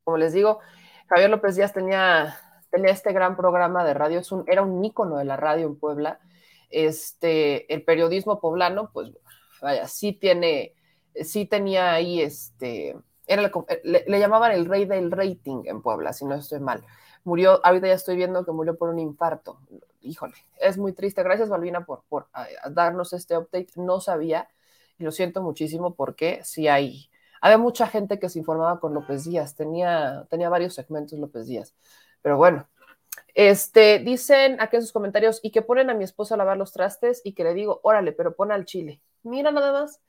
como les digo, Javier López Díaz tenía, tenía este gran programa de radio, es un, era un ícono de la radio en Puebla. Este, el periodismo poblano, pues vaya, sí tiene, sí tenía ahí, este, era le, le, llamaban el rey del rating en Puebla, si no estoy mal. Murió, ahorita ya estoy viendo que murió por un infarto. Híjole, es muy triste. Gracias, Balbina, por, por darnos este update. No sabía, y lo siento muchísimo porque sí hay, había mucha gente que se informaba con López Díaz, tenía, tenía varios segmentos López Díaz. Pero bueno, este, dicen aquí en sus comentarios y que ponen a mi esposa a lavar los trastes y que le digo, órale, pero pon al chile. Mira nada más,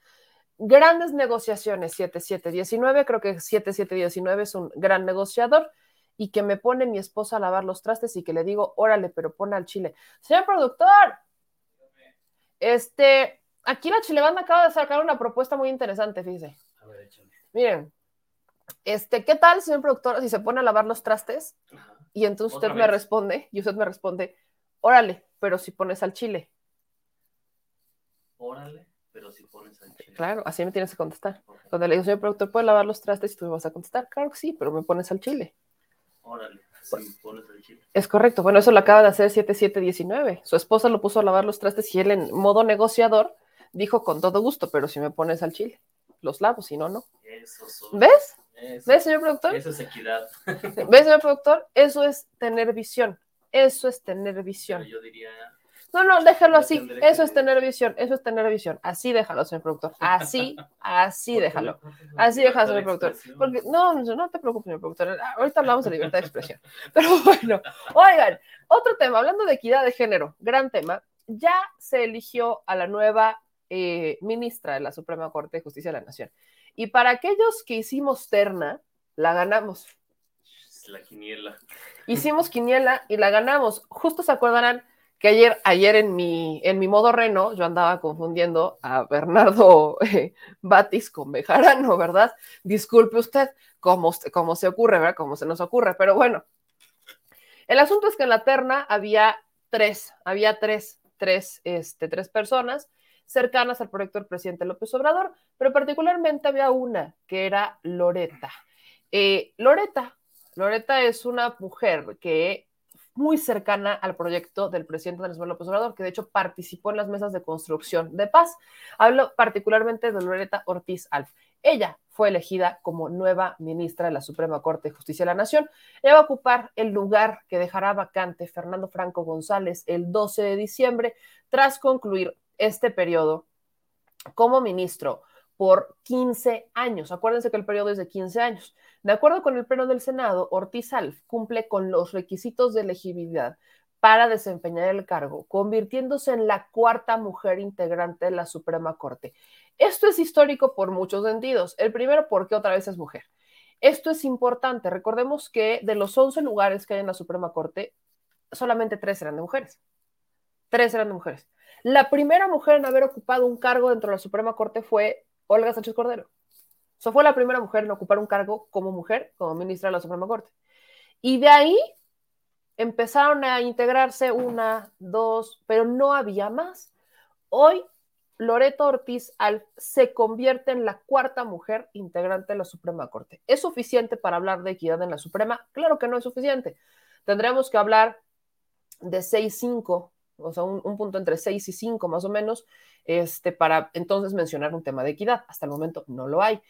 grandes negociaciones 7719, creo que 7719 es un gran negociador y que me pone mi esposa a lavar los trastes y que le digo, órale, pero pon al chile. Señor productor, este, aquí la Chilebanda acaba de sacar una propuesta muy interesante, fíjese.
A ver, échame.
Miren, este, ¿qué tal, señor productor, si se pone a lavar los trastes?
Ajá.
Y entonces usted me
vez.
responde, y usted me responde, órale, pero si pones al chile.
Órale, pero si pones al chile.
Claro, así me tienes que contestar. Cuando le digo, señor productor, ¿puede lavar los trastes? Y tú me vas a contestar, claro que sí, pero me pones al chile.
Órale, si pones al chile.
Es correcto. Bueno, eso lo acaba de hacer 7719. Su esposa lo puso a lavar los trastes y él en modo negociador dijo con todo gusto, pero si me pones al chile, los lavo, si no, no.
Eso son.
¿Ves?
Eso,
¿Ves, señor productor?
eso es equidad.
¿Ves, señor productor? Eso es tener visión. Eso es tener
Pero
visión.
yo diría,
No, no, déjalo así. Eso es tener visión. Eso es tener visión. Así déjalo, señor productor. Así, así déjalo. Así déjalo, señor productor. Porque, no, no, te preocupes, señor productor. Ahorita hablamos de libertad de expresión. Pero bueno, oigan, otro tema, hablando de equidad de género, gran tema. Ya se eligió a la nueva eh, ministra de la Suprema Corte de Justicia de la Nación. Y para aquellos que hicimos terna, la ganamos.
La quiniela.
Hicimos quiniela y la ganamos. Justo se acordarán que ayer, ayer en mi, en mi modo reno, yo andaba confundiendo a Bernardo eh, Batis con Bejarano, ¿verdad? Disculpe usted, como, se ocurre, ¿verdad? Como se nos ocurre, pero bueno. El asunto es que en la terna había tres, había tres, tres, este, tres personas cercanas al proyecto del presidente López Obrador, pero particularmente había una que era Loreta. Eh, Loreta, Loreta es una mujer que muy cercana al proyecto del presidente Andrés Manuel López Obrador, que de hecho participó en las mesas de construcción de paz. Hablo particularmente de Loreta Ortiz Alf. Ella fue elegida como nueva ministra de la Suprema Corte de Justicia de la Nación. Ella va a ocupar el lugar que dejará vacante Fernando Franco González el 12 de diciembre, tras concluir este periodo como ministro por 15 años. Acuérdense que el periodo es de 15 años. De acuerdo con el Pleno del Senado, Ortiz Alf cumple con los requisitos de elegibilidad para desempeñar el cargo, convirtiéndose en la cuarta mujer integrante de la Suprema Corte. Esto es histórico por muchos sentidos. El primero, porque otra vez es mujer. Esto es importante. Recordemos que de los 11 lugares que hay en la Suprema Corte, solamente tres eran de mujeres. Tres eran de mujeres. La primera mujer en haber ocupado un cargo dentro de la Suprema Corte fue Olga Sánchez Cordero. O sea, fue la primera mujer en ocupar un cargo como mujer, como ministra de la Suprema Corte. Y de ahí empezaron a integrarse una, dos, pero no había más. Hoy, Loreto Ortiz Alf se convierte en la cuarta mujer integrante de la Suprema Corte. ¿Es suficiente para hablar de equidad en la Suprema? Claro que no es suficiente. Tendremos que hablar de 6-5, o sea, un, un, punto entre 6 y 5 más o menos, este, para entonces mencionar un tema de equidad. Hasta el momento no lo hay.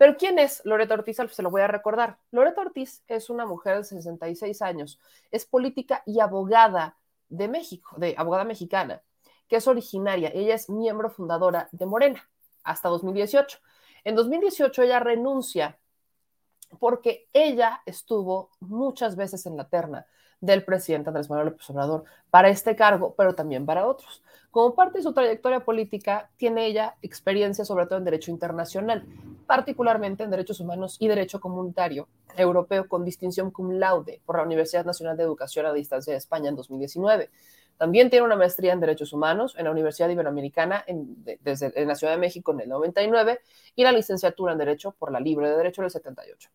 Pero ¿quién es Loreto Ortiz? Se lo voy a recordar. Loreto Ortiz es una mujer de 66 años, es política y abogada de México, de abogada mexicana. que es originaria, ella es miembro fundadora de Morena hasta 2018. En 2018 ella renuncia porque ella estuvo muchas veces en la terna del presidente Andrés Manuel López Obrador para este cargo, pero también para otros. Como parte de su trayectoria política, tiene ella experiencia sobre todo en derecho internacional, particularmente en derechos humanos y derecho comunitario europeo con distinción cum laude por la Universidad Nacional de Educación a Distancia de España en 2019. También tiene una maestría en Derechos Humanos en la Universidad Iberoamericana en, desde, en la Ciudad de México en el 99 y la licenciatura en Derecho por la Libre de Derecho en el 78.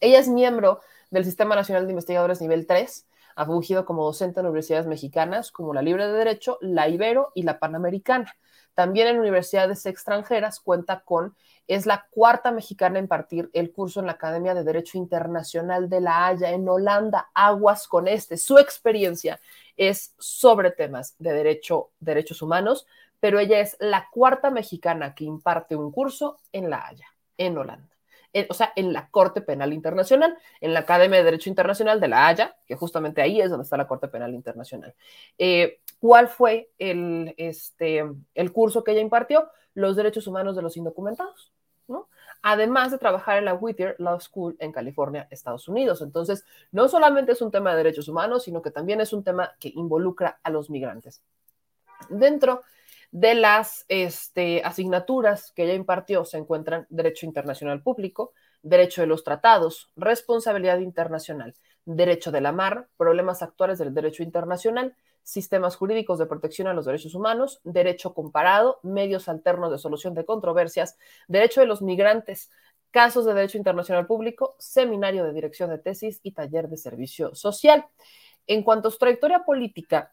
Ella es miembro del Sistema Nacional de Investigadores nivel 3, ha fungido como docente en universidades mexicanas como la Libre de Derecho, la Ibero y la Panamericana. También en universidades extranjeras cuenta con, es la cuarta mexicana en impartir el curso en la Academia de Derecho Internacional de La Haya en Holanda. Aguas con este. Su experiencia es sobre temas de derecho, derechos humanos, pero ella es la cuarta mexicana que imparte un curso en La Haya, en Holanda o sea, en la Corte Penal Internacional, en la Academia de Derecho Internacional de La Haya, que justamente ahí es donde está la Corte Penal Internacional. Eh, ¿Cuál fue el, este, el curso que ella impartió? Los derechos humanos de los indocumentados, ¿no? Además de trabajar en la Whittier Law School en California, Estados Unidos. Entonces, no solamente es un tema de derechos humanos, sino que también es un tema que involucra a los migrantes. Dentro de las este, asignaturas que ella impartió se encuentran Derecho Internacional Público, Derecho de los Tratados, Responsabilidad Internacional, Derecho de la Mar, Problemas Actuales del Derecho Internacional, Sistemas Jurídicos de Protección a los Derechos Humanos, Derecho Comparado, Medios Alternos de Solución de Controversias, Derecho de los Migrantes, Casos de Derecho Internacional Público, Seminario de Dirección de Tesis y Taller de Servicio Social. En cuanto a su trayectoria política,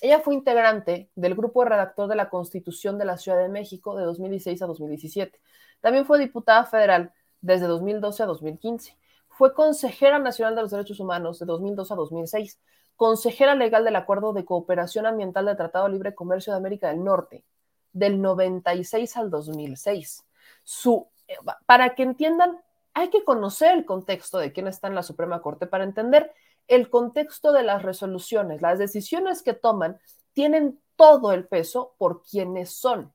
ella fue integrante del grupo de redactor de la Constitución de la Ciudad de México de 2016 a 2017. También fue diputada federal desde 2012 a 2015. Fue consejera nacional de los derechos humanos de 2002 a 2006, consejera legal del Acuerdo de Cooperación Ambiental del Tratado Libre Comercio de América del Norte del 96 al 2006. Su, eh, para que entiendan, hay que conocer el contexto de quién está en la Suprema Corte para entender el contexto de las resoluciones, las decisiones que toman, tienen todo el peso por quienes son.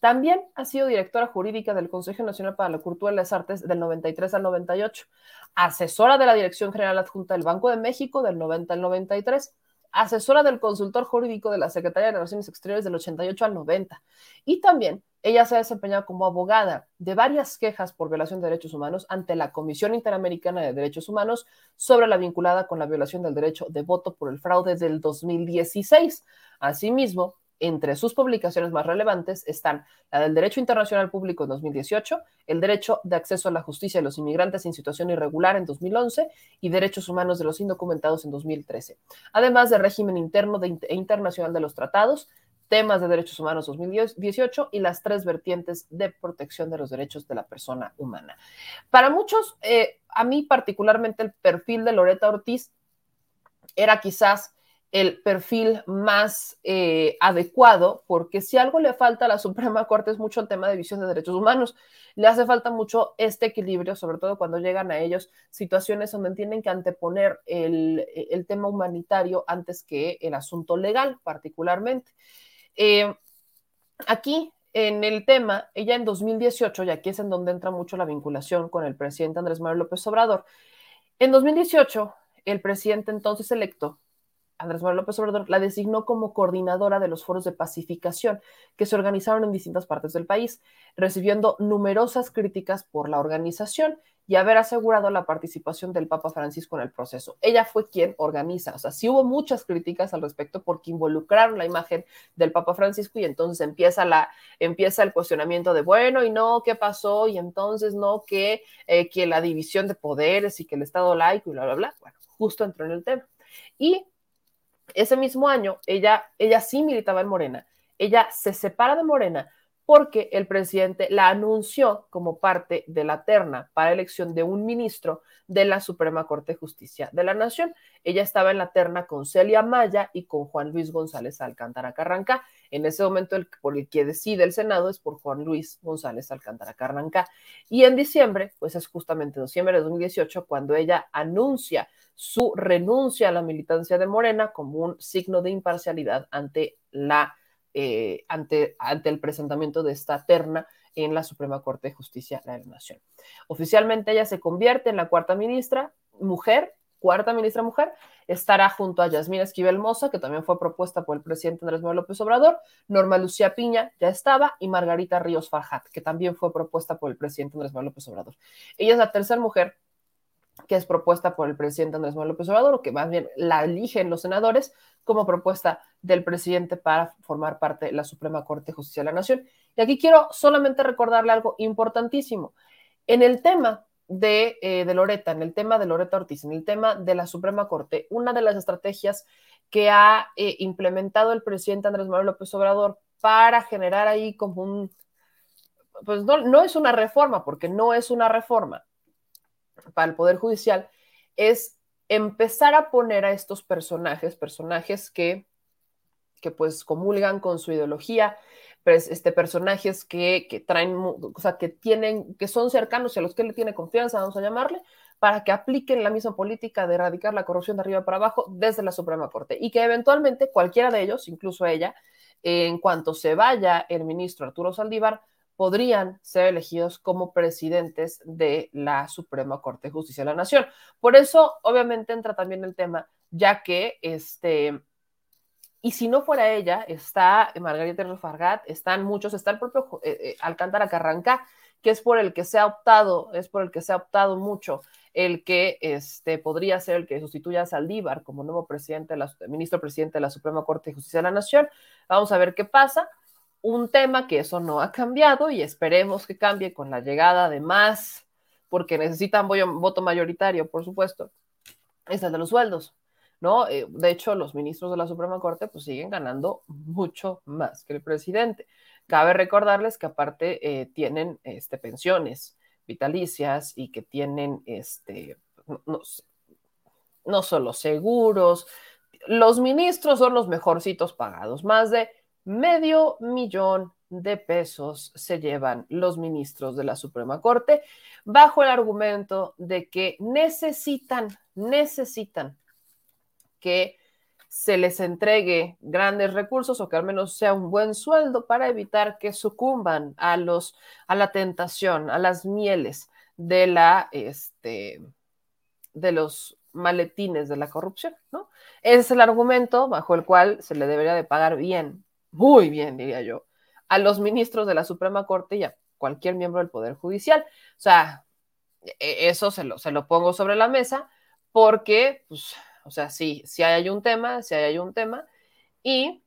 También ha sido directora jurídica del Consejo Nacional para la Cultura y las Artes del 93 al 98, asesora de la Dirección General Adjunta del Banco de México del 90 al 93, asesora del consultor jurídico de la Secretaría de Relaciones Exteriores del 88 al 90 y también ella se ha desempeñado como abogada de varias quejas por violación de derechos humanos ante la Comisión Interamericana de Derechos Humanos sobre la vinculada con la violación del derecho de voto por el fraude del 2016. Asimismo, entre sus publicaciones más relevantes están la del Derecho Internacional Público en 2018, el Derecho de Acceso a la Justicia de los Inmigrantes en Situación Irregular en 2011 y Derechos Humanos de los Indocumentados en 2013, además del régimen interno e internacional de los tratados, temas de derechos humanos 2018 y las tres vertientes de protección de los derechos de la persona humana. Para muchos, eh, a mí particularmente el perfil de Loreta Ortiz era quizás el perfil más eh, adecuado, porque si algo le falta a la Suprema Corte es mucho el tema de visión de derechos humanos. Le hace falta mucho este equilibrio, sobre todo cuando llegan a ellos situaciones donde tienen que anteponer el, el tema humanitario antes que el asunto legal, particularmente. Eh, aquí, en el tema, ella en 2018, y aquí es en donde entra mucho la vinculación con el presidente Andrés Manuel López Obrador, en 2018, el presidente entonces electo, Andrés Manuel López Obrador, la designó como coordinadora de los foros de pacificación que se organizaron en distintas partes del país, recibiendo numerosas críticas por la organización y haber asegurado la participación del Papa Francisco en el proceso. Ella fue quien organiza, o sea, sí hubo muchas críticas al respecto porque involucraron la imagen del Papa Francisco y entonces empieza, la, empieza el cuestionamiento de, bueno, y no, ¿qué pasó? Y entonces no, que, eh, que la división de poderes y que el Estado laico y bla, bla, bla. Bueno, justo entró en el tema. Y ese mismo año, ella, ella sí militaba en Morena, ella se separa de Morena porque el presidente la anunció como parte de la terna para elección de un ministro de la Suprema Corte de Justicia de la Nación. Ella estaba en la terna con Celia Maya y con Juan Luis González Alcántara Carranca. En ese momento, el, por el que decide el Senado es por Juan Luis González Alcántara Carranca. Y en diciembre, pues es justamente en diciembre de 2018 cuando ella anuncia su renuncia a la militancia de Morena como un signo de imparcialidad ante la eh, ante, ante el presentamiento de esta terna en la Suprema Corte de Justicia de la Nación. Oficialmente ella se convierte en la cuarta ministra mujer, cuarta ministra mujer, estará junto a Yasmín Esquivel Moza, que también fue propuesta por el presidente Andrés Manuel López Obrador, Norma Lucía Piña ya estaba, y Margarita Ríos Farhat, que también fue propuesta por el presidente Andrés Manuel López Obrador. Ella es la tercera mujer que es propuesta por el presidente Andrés Manuel López Obrador, o que más bien la eligen los senadores como propuesta del presidente para formar parte de la Suprema Corte de Justicia de la Nación. Y aquí quiero solamente recordarle algo importantísimo. En el tema de, eh, de Loreta, en el tema de Loreta Ortiz, en el tema de la Suprema Corte, una de las estrategias que ha eh, implementado el presidente Andrés Manuel López Obrador para generar ahí como un, pues no, no es una reforma, porque no es una reforma, para el Poder Judicial es empezar a poner a estos personajes, personajes que, que pues comulgan con su ideología, pues, este, personajes que, que traen, o sea, que tienen, que son cercanos y a los que le tiene confianza, vamos a llamarle, para que apliquen la misma política de erradicar la corrupción de arriba para abajo desde la Suprema Corte. Y que eventualmente cualquiera de ellos, incluso ella, en cuanto se vaya el ministro Arturo Saldívar, podrían ser elegidos como presidentes de la Suprema Corte de Justicia de la Nación. Por eso, obviamente, entra también el tema, ya que este, y si no fuera ella, está Margarita Fargat, están muchos, está el propio eh, eh, Alcántara Carranca, que es por el que se ha optado, es por el que se ha optado mucho el que este, podría ser el que sustituya a Saldívar como nuevo presidente, ministro presidente de la Suprema Corte de Justicia de la Nación. Vamos a ver qué pasa un tema que eso no ha cambiado y esperemos que cambie con la llegada de más, porque necesitan voto mayoritario, por supuesto, es el de los sueldos, ¿no? Eh, de hecho, los ministros de la Suprema Corte pues siguen ganando mucho más que el presidente. Cabe recordarles que aparte eh, tienen este, pensiones vitalicias y que tienen este, no, no solo seguros, los ministros son los mejorcitos pagados, más de medio millón de pesos se llevan los ministros de la Suprema Corte bajo el argumento de que necesitan, necesitan que se les entregue grandes recursos o que al menos sea un buen sueldo para evitar que sucumban a los a la tentación, a las mieles de la este de los maletines de la corrupción, ¿no? Ese es el argumento bajo el cual se le debería de pagar bien muy bien, diría yo, a los ministros de la Suprema Corte y a cualquier miembro del Poder Judicial. O sea, e, eso se lo, se lo pongo sobre la mesa porque, pues, o sea, sí, sí hay un tema, sí hay un tema y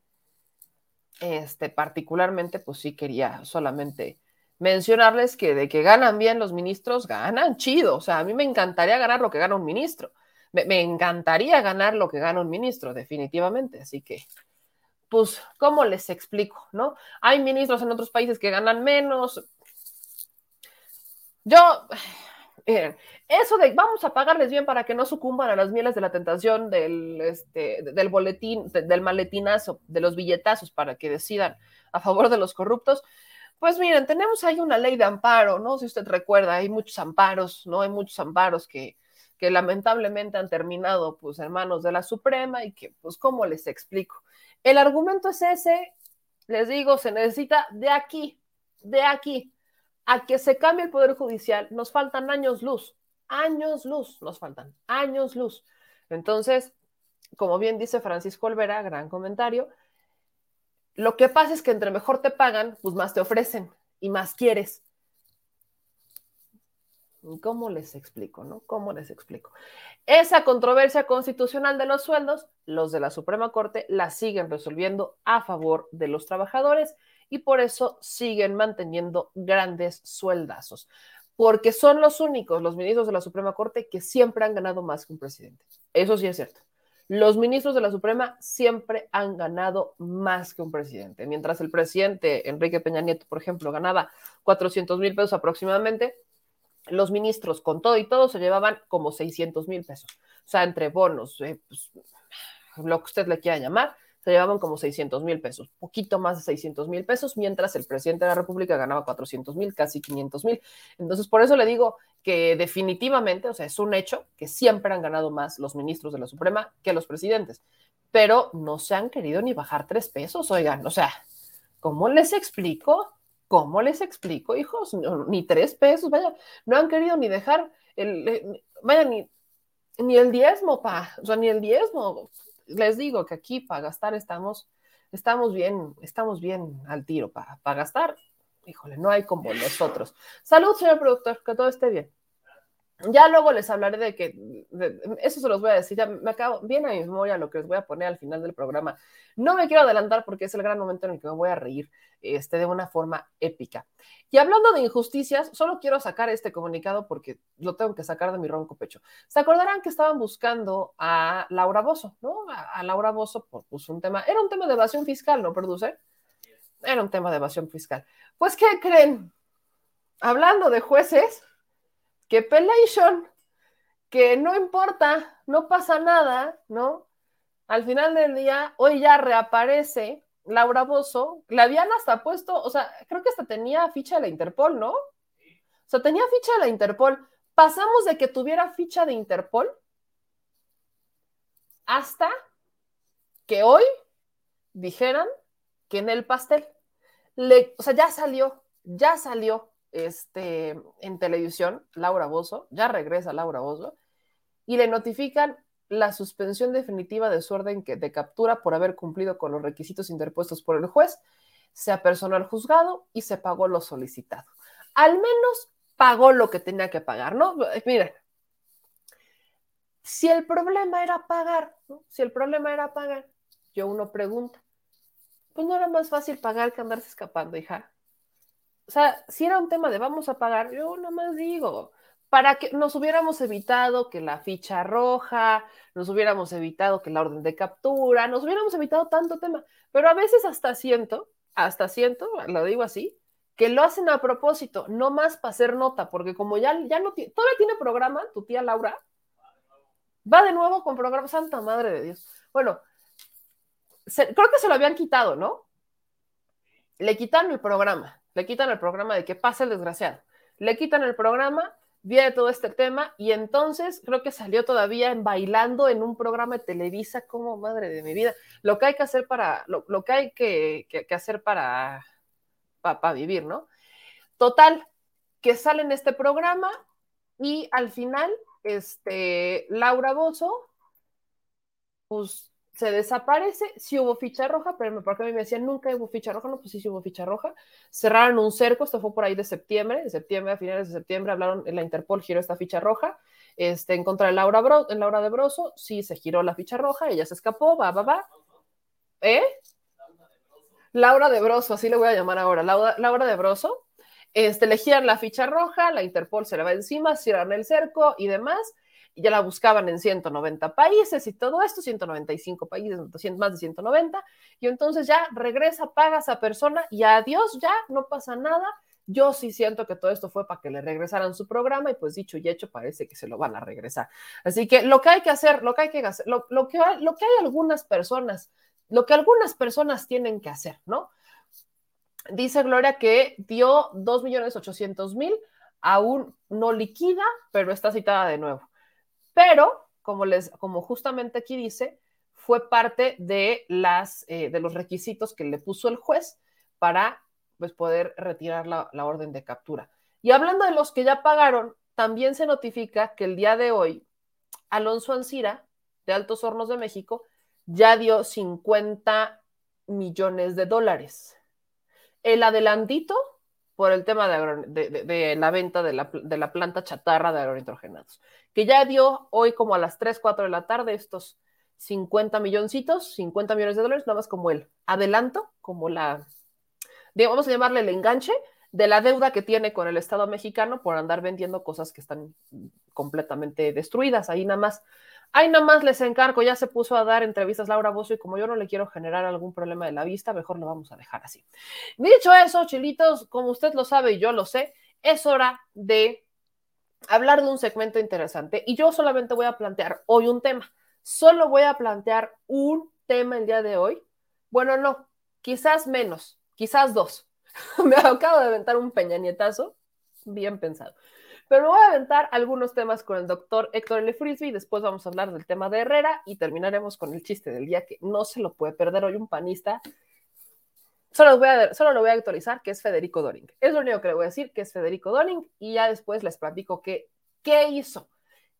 este, particularmente, pues sí quería solamente mencionarles que de que ganan bien los ministros, ganan chido. O sea, a mí me encantaría ganar lo que gana un ministro. Me, me encantaría ganar lo que gana un ministro, definitivamente. Así que, pues, ¿cómo les explico? ¿No? Hay ministros en otros países que ganan menos. Yo, miren, eso de vamos a pagarles bien para que no sucumban a las mieles de la tentación del, este, del boletín, del maletinazo, de los billetazos para que decidan a favor de los corruptos. Pues miren, tenemos ahí una ley de amparo, ¿no? Si usted recuerda, hay muchos amparos, ¿no? Hay muchos amparos que, que lamentablemente han terminado pues en manos de la Suprema y que pues cómo les explico. El argumento es ese, les digo, se necesita de aquí, de aquí, a que se cambie el Poder Judicial, nos faltan años luz, años luz, nos faltan años luz. Entonces, como bien dice Francisco Olvera, gran comentario, lo que pasa es que entre mejor te pagan, pues más te ofrecen y más quieres. ¿Cómo les explico, no? ¿Cómo les explico? Esa controversia constitucional de los sueldos, los de la Suprema Corte la siguen resolviendo a favor de los trabajadores y por eso siguen manteniendo grandes sueldazos, porque son los únicos, los ministros de la Suprema Corte, que siempre han ganado más que un presidente. Eso sí es cierto. Los ministros de la Suprema siempre han ganado más que un presidente. Mientras el presidente Enrique Peña Nieto, por ejemplo, ganaba 400 mil pesos aproximadamente, los ministros con todo y todo se llevaban como 600 mil pesos. O sea, entre bonos, eh, pues, lo que usted le quiera llamar, se llevaban como 600 mil pesos, poquito más de 600 mil pesos, mientras el presidente de la República ganaba 400 mil, casi 500 mil. Entonces, por eso le digo que definitivamente, o sea, es un hecho que siempre han ganado más los ministros de la Suprema que los presidentes, pero no se han querido ni bajar tres pesos, oigan, o sea, ¿cómo les explico? ¿Cómo les explico, hijos? ni tres pesos, vaya, no han querido ni dejar vaya, ni, ni el diezmo, pa, o sea, ni el diezmo les digo que aquí para gastar estamos, estamos bien, estamos bien al tiro para, para gastar. Híjole, no hay como nosotros. Salud, señor productor, que todo esté bien. Ya luego les hablaré de que, eso se los voy a decir, ya me acabo, bien a mi memoria lo que les voy a poner al final del programa. No me quiero adelantar porque es el gran momento en el que me voy a reír este, de una forma épica. Y hablando de injusticias, solo quiero sacar este comunicado porque lo tengo que sacar de mi ronco pecho. Se acordarán que estaban buscando a Laura Bozo, ¿no? A, Laura Bozo por pues, un tema, era un tema de evasión fiscal, ¿no, produce? Era un tema de evasión fiscal. Pues, ¿qué creen? Hablando de jueces, que pelation, que no importa, no pasa nada, ¿no? Al final del día, hoy ya reaparece Laura Bozo, le habían hasta puesto, o sea, creo que hasta tenía ficha de la Interpol, ¿no? O sea, tenía ficha de la Interpol. Pasamos de que tuviera ficha de Interpol hasta que hoy dijeran que en el pastel, o sea, ya salió, ya salió este, en televisión, Laura Bozo, ya regresa Laura Bozo, y le notifican la suspensión definitiva de su orden de captura por haber cumplido con los requisitos interpuestos por el juez, se apersonó al juzgado y se pagó lo solicitado. Al menos pagó lo que tenía que pagar, ¿no? Miren, si el problema era pagar, si el problema era pagar, yo uno pregunta, pues no era más fácil pagar que andarse escapando, hija o sea, si era un tema de vamos a pagar, yo nada más digo, para que nos hubiéramos evitado que la ficha roja, nos hubiéramos evitado que la orden de captura, nos hubiéramos evitado tanto tema, pero a veces hasta siento, hasta siento, lo digo así, que lo hacen a propósito, no más para hacer nota, porque como ya, ya no tiene, todavía tiene programa, tu tía Laura, va de nuevo con programa, Santa Madre de Dios. Bueno, creo que se lo habían quitado, ¿no? Le quitaron el programa le quitan el programa de que pasa el desgraciado, le quitan el programa, viene todo este tema y entonces creo que salió todavía bailando en un programa de Televisa como madre de mi vida, lo que hay que hacer para, lo, que hay que, hacer para, para, vivir, ¿no? Total, que sale en este programa y al final, este, Laura Bozo, pues se desaparece, si hubo ficha roja, pero porque a mí me decían nunca hubo ficha roja, no, pues sí, sí hubo ficha roja. Cerraron un cerco, esto fue por ahí de septiembre, de septiembre, a finales de septiembre, hablaron, la Interpol giró esta ficha roja, este, en contra de Laura, Bro, en Laura de Broso, sí se giró la ficha roja, ella se escapó, va, va, va. ¿Eh? Laura de Broso, así le voy a llamar ahora, Laura, Laura de Broso. Este, le giran la ficha roja, la Interpol se le va encima, cierran el cerco y demás y ya la buscaban en 190 países y todo esto, 195 países, más de 190, y entonces ya regresa, paga a esa persona y adiós, ya no pasa nada. Yo sí siento que todo esto fue para que le regresaran su programa y pues dicho y hecho parece que se lo van a regresar. Así que lo que hay que hacer, lo que hay que hacer, lo, que, lo que hay algunas personas, lo que algunas personas tienen que hacer, ¿no? Dice Gloria que dio 2.800.000, aún no liquida, pero está citada de nuevo pero como, les, como justamente aquí dice, fue parte de, las, eh, de los requisitos que le puso el juez para pues, poder retirar la, la orden de captura. Y hablando de los que ya pagaron, también se notifica que el día de hoy, Alonso Ancira, de Altos Hornos de México, ya dio 50 millones de dólares. El adelantito por el tema de, la venta de la, planta chatarra de agronitrogenados, que ya dio hoy como a las 3, 4 de la tarde estos 50 milloncitos, 50 millones de dólares, nada más como el adelanto, como la, digamos, vamos a llamarle el enganche de la deuda que tiene con el Estado mexicano por andar vendiendo cosas que están completamente destruidas, ahí nada más Ahí nomás les encargo, ya se puso a dar entrevistas Laura Bozo y como yo no le quiero generar algún problema de la vista, mejor lo vamos a dejar así. Dicho eso, chilitos, como usted lo sabe y yo lo sé, es hora de hablar de un segmento interesante y yo solamente voy a plantear hoy un tema. Solo voy a plantear un tema el día de hoy. Bueno, no, quizás menos, quizás dos. Me acabo de aventar un peñanietazo, bien pensado. Pero voy a aventar algunos temas con el doctor Héctor L. Frisby, después vamos a hablar del tema de Herrera y terminaremos con el chiste del día que no se lo puede perder hoy un panista. Solo, voy a, solo lo voy a actualizar, que es Federico Doring. Es lo único que le voy a decir, que es Federico Doring, y ya después les platico qué, qué hizo.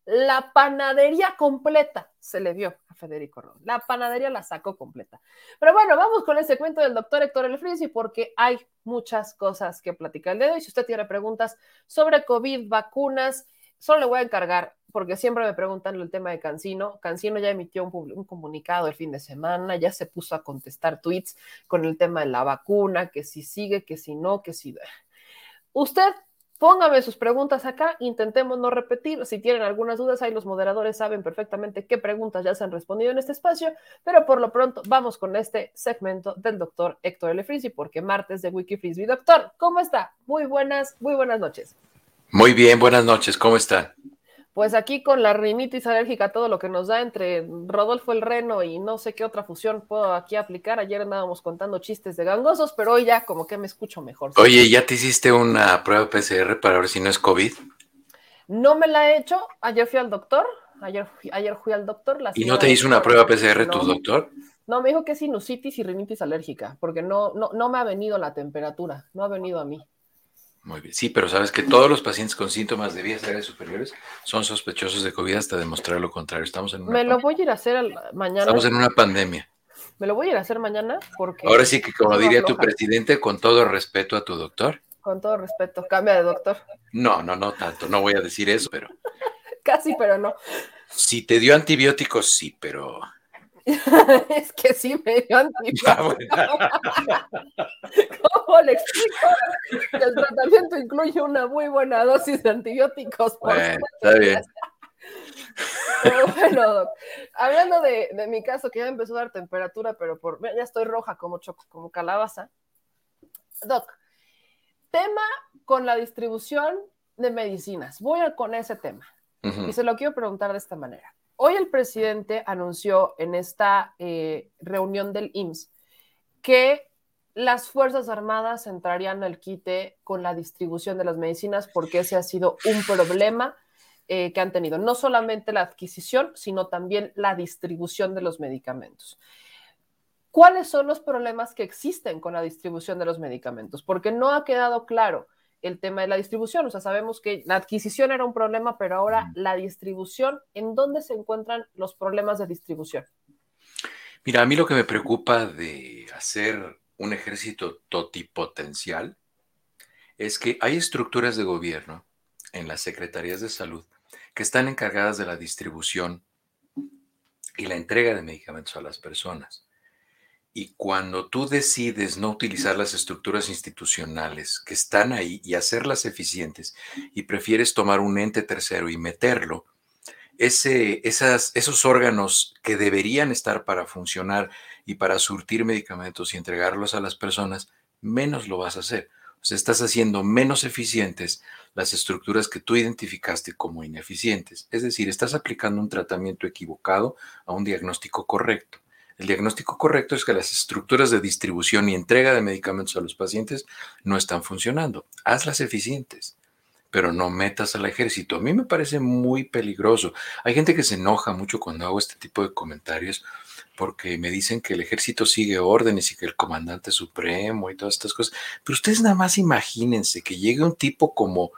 La panadería completa se le vio a Federico Ron. La panadería la sacó completa. Pero bueno, vamos con ese cuento del doctor Héctor El Frisi porque hay muchas cosas que platicar el día de hoy. Si usted tiene preguntas sobre COVID, vacunas, solo le voy a encargar, porque siempre me preguntan el tema de Cancino. Cancino ya emitió un, un, comunicado el fin de semana, ya se puso a contestar tweets con el tema de la vacuna, que si sigue, que si no, que si... Usted Póngame sus preguntas acá, intentemos no repetir. Si tienen algunas dudas, ahí los moderadores saben perfectamente qué preguntas ya se han respondido en este espacio, pero por lo pronto vamos con este segmento del doctor Héctor L. Frisby, porque martes de Wikifrisby. Doctor, ¿cómo está? Muy buenas, muy buenas noches.
Muy bien, buenas noches, ¿cómo están?
Pues aquí con la rinitis alérgica, todo lo que nos da entre Rodolfo el Reno y no sé qué otra fusión puedo aquí aplicar. Ayer andábamos contando chistes de gangosos, pero hoy ya como que me escucho mejor.
Oye, ¿ya te hiciste una prueba PCR para ver si no es COVID?
No me la he hecho. Ayer fui al doctor. Ayer, ayer fui al doctor. La
¿Y no te hizo una prueba PCR tu doctor?
No, me dijo que es sinusitis y rinitis alérgica, porque no, no, no me ha venido la temperatura, no ha venido a mí.
Muy bien. Sí, pero sabes que todos los pacientes con síntomas de vías aéreas superiores son sospechosos de COVID hasta demostrar lo contrario. Estamos en una
Me lo voy a ir a hacer mañana.
Estamos en una pandemia.
Me lo voy a ir a hacer mañana porque.
Ahora sí que, como diría tu presidente, con todo respeto a tu doctor.
Con todo respeto, cambia de doctor.
No, no, no tanto. No voy a decir eso, pero.
Casi, pero no.
Si te dio antibióticos, sí, pero
es que sí me dio antibióticos. ¿Cómo le explico? Que el tratamiento incluye una muy buena dosis de antibióticos.
Bueno, está bien.
Pero bueno, hablando de, de, mi caso, que ya empezó a dar temperatura, pero por ya estoy roja como, choco, como calabaza. Doc, tema con la distribución de medicinas. Voy a con ese tema. Uh -huh. Y se lo quiero preguntar de esta manera. Hoy el presidente anunció en esta eh, reunión del IMSS que las Fuerzas Armadas entrarían al quite con la distribución de las medicinas porque ese ha sido un problema eh, que han tenido, no solamente la adquisición, sino también la distribución de los medicamentos. ¿Cuáles son los problemas que existen con la distribución de los medicamentos? Porque no ha quedado claro el tema de la distribución. O sea, sabemos que la adquisición era un problema, pero ahora la distribución, ¿en dónde se encuentran los problemas de distribución?
Mira, a mí lo que me preocupa de hacer un ejército totipotencial es que hay estructuras de gobierno en las secretarías de salud que están encargadas de la distribución y la entrega de medicamentos a las personas. Y cuando tú decides no utilizar las estructuras institucionales que están ahí y hacerlas eficientes y prefieres tomar un ente tercero y meterlo, ese, esas, esos órganos que deberían estar para funcionar y para surtir medicamentos y entregarlos a las personas, menos lo vas a hacer. O sea, estás haciendo menos eficientes las estructuras que tú identificaste como ineficientes. Es decir, estás aplicando un tratamiento equivocado a un diagnóstico correcto. El diagnóstico correcto es que las estructuras de distribución y entrega de medicamentos a los pacientes no están funcionando. Hazlas eficientes, pero no metas al ejército. A mí me parece muy peligroso. Hay gente que se enoja mucho cuando hago este tipo de comentarios porque me dicen que el ejército sigue órdenes y que el comandante supremo y todas estas cosas. Pero ustedes nada más imagínense que llegue un tipo como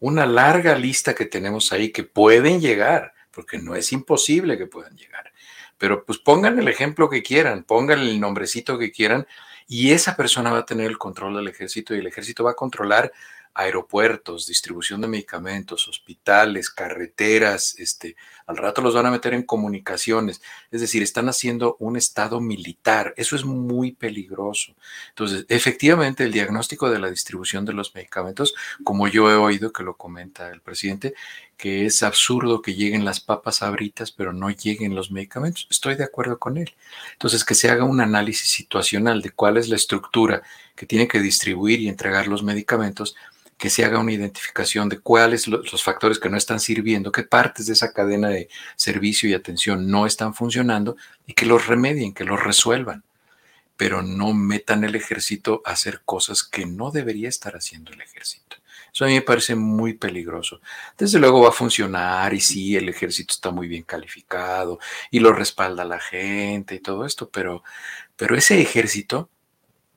una larga lista que tenemos ahí que pueden llegar, porque no es imposible que puedan llegar pero pues pongan el ejemplo que quieran, pongan el nombrecito que quieran y esa persona va a tener el control del ejército y el ejército va a controlar aeropuertos, distribución de medicamentos, hospitales, carreteras, este, al rato los van a meter en comunicaciones, es decir, están haciendo un estado militar, eso es muy peligroso. Entonces, efectivamente, el diagnóstico de la distribución de los medicamentos, como yo he oído que lo comenta el presidente, que es absurdo que lleguen las papas abritas, pero no lleguen los medicamentos. Estoy de acuerdo con él. Entonces, que se haga un análisis situacional de cuál es la estructura que tiene que distribuir y entregar los medicamentos, que se haga una identificación de cuáles los factores que no están sirviendo, qué partes de esa cadena de servicio y atención no están funcionando y que los remedien, que los resuelvan, pero no metan el ejército a hacer cosas que no debería estar haciendo el ejército. Eso a mí me parece muy peligroso. Desde luego va a funcionar y sí, el ejército está muy bien calificado y lo respalda la gente y todo esto, pero, pero ese ejército,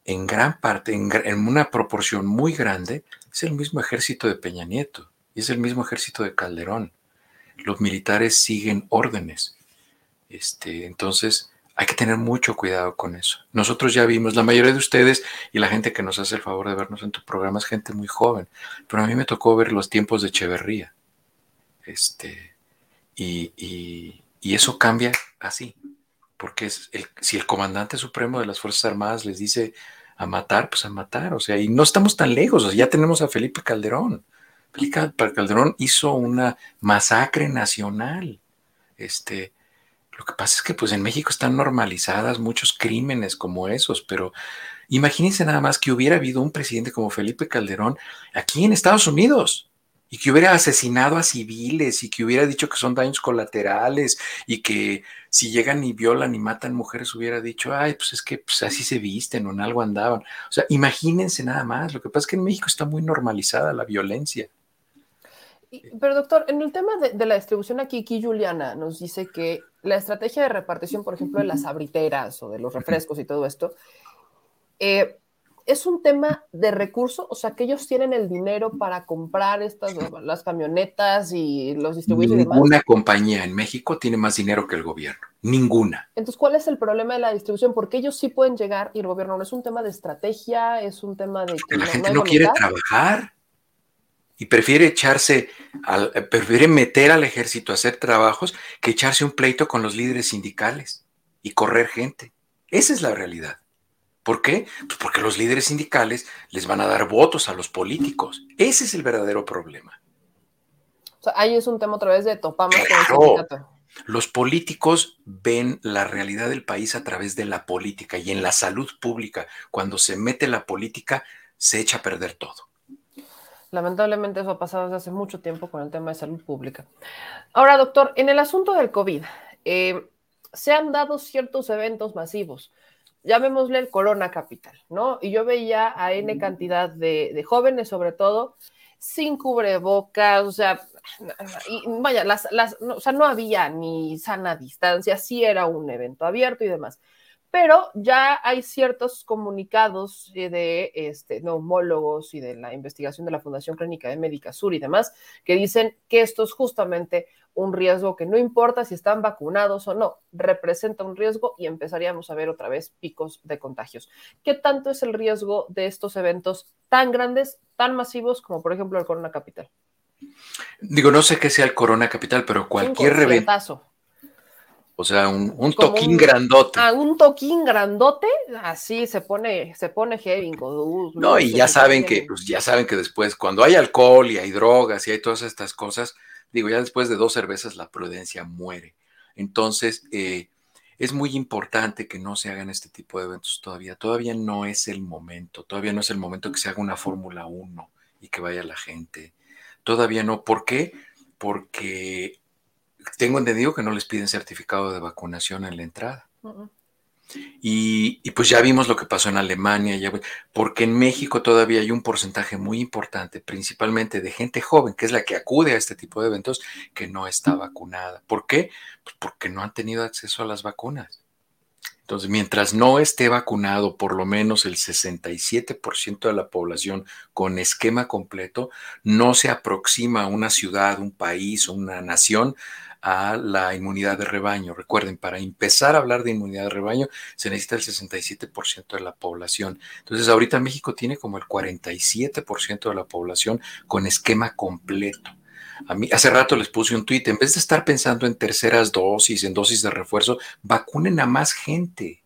en gran parte, en, en una proporción muy grande, es el mismo ejército de Peña Nieto y es el mismo ejército de Calderón. Los militares siguen órdenes. Este, entonces, hay que tener mucho cuidado con eso. Nosotros ya vimos, la mayoría de ustedes y la gente que nos hace el favor de vernos en tu programa es gente muy joven, pero a mí me tocó ver los tiempos de Echeverría. Este, y, eso cambia así, porque es el, si el comandante supremo de las Fuerzas Armadas les dice a matar, pues a matar, o sea, y no estamos tan lejos, o sea, ya tenemos a Felipe Calderón. Felipe Calderón hizo una masacre nacional. Este, lo que pasa es que pues en México están normalizadas muchos crímenes como esos, pero imagínense nada más que hubiera habido un presidente como Felipe Calderón aquí en Estados Unidos y que hubiera asesinado a civiles y que hubiera dicho que son daños colaterales y que si llegan y violan y matan mujeres hubiera dicho, ay, pues es que pues, así se visten o en algo andaban. O sea, imagínense nada más. Lo que pasa es que en México está muy normalizada la violencia.
Pero doctor, en el tema de, la distribución aquí, aquí Juliana nos dice que la estrategia de repartición, por ejemplo, de las abriteras o de los refrescos y todo esto, eh, es un tema de recursos, o sea, que ellos tienen el dinero para comprar estas, las camionetas y los distribuidores.
Ninguna compañía en México tiene más dinero que el gobierno, ninguna.
Entonces, ¿cuál es el problema de la distribución? Porque ellos sí pueden llegar y el gobierno no es un tema de estrategia, es un tema de...
Que la gente no quiere trabajar y prefiere echarse, al, prefiere meter al ejército a hacer trabajos que echarse un pleito con los líderes sindicales y correr gente. Esa es la realidad. ¿Por qué? Pues porque los líderes sindicales les van a dar votos a los políticos. Ese es el verdadero problema.
O sea, ahí es un tema otra vez de topamos
con el Los políticos ven la realidad del país a través de la política y en la salud pública. Cuando se mete la política, se echa a perder todo.
Lamentablemente eso ha pasado desde hace mucho tiempo con el tema de salud pública. Ahora, doctor, en el asunto del COVID, eh, se han dado ciertos eventos masivos, llamémosle el Corona Capital, ¿no? Y yo veía a N cantidad de, jóvenes, sobre todo, sin cubrebocas, o sea, y vaya, las, o sea, no había ni sana distancia, sí era un evento abierto y demás pero ya hay ciertos comunicados de este, neumólogos y de la investigación de la Fundación Clínica de Médica Sur y demás, que dicen que esto es justamente un riesgo que no importa si están vacunados o no, representa un riesgo y empezaríamos a ver otra vez picos de contagios. ¿Qué tanto es el riesgo de estos eventos tan grandes, tan masivos como por ejemplo el Corona Capital?
Digo, no sé qué sea el Corona Capital, pero cualquier evento o sea, un, toquín grandote.
Ah, un toquín grandote, así se pone, se pone heavy.
no, y ya saben que, pues ya saben que después, cuando hay alcohol y hay drogas y hay todas estas cosas, digo, ya después de dos cervezas la prudencia muere. Entonces, eh, es muy importante que no se hagan este tipo de eventos todavía. Todavía no es el momento, todavía no es el momento que se haga una Fórmula 1 y que vaya la gente. Todavía no. ¿Por qué? Porque tengo entendido que no les piden certificado de vacunación en la entrada. y, pues ya vimos lo que pasó en Alemania, ya, porque en México todavía hay un porcentaje muy importante, principalmente de gente joven, que es la que acude a este tipo de eventos, que no está vacunada. ¿Por qué? Pues porque no han tenido acceso a las vacunas. Entonces, mientras no esté vacunado por lo menos el 67% de la población con esquema completo, no se aproxima a una ciudad, un país una nación a la inmunidad de rebaño. Recuerden, para empezar a hablar de inmunidad de rebaño se necesita el 67% de la población. Entonces, ahorita México tiene como el 47% de la población con esquema completo. A mí, hace rato les puse un tuit, en vez de estar pensando en terceras dosis, en dosis de refuerzo, vacunen a más gente.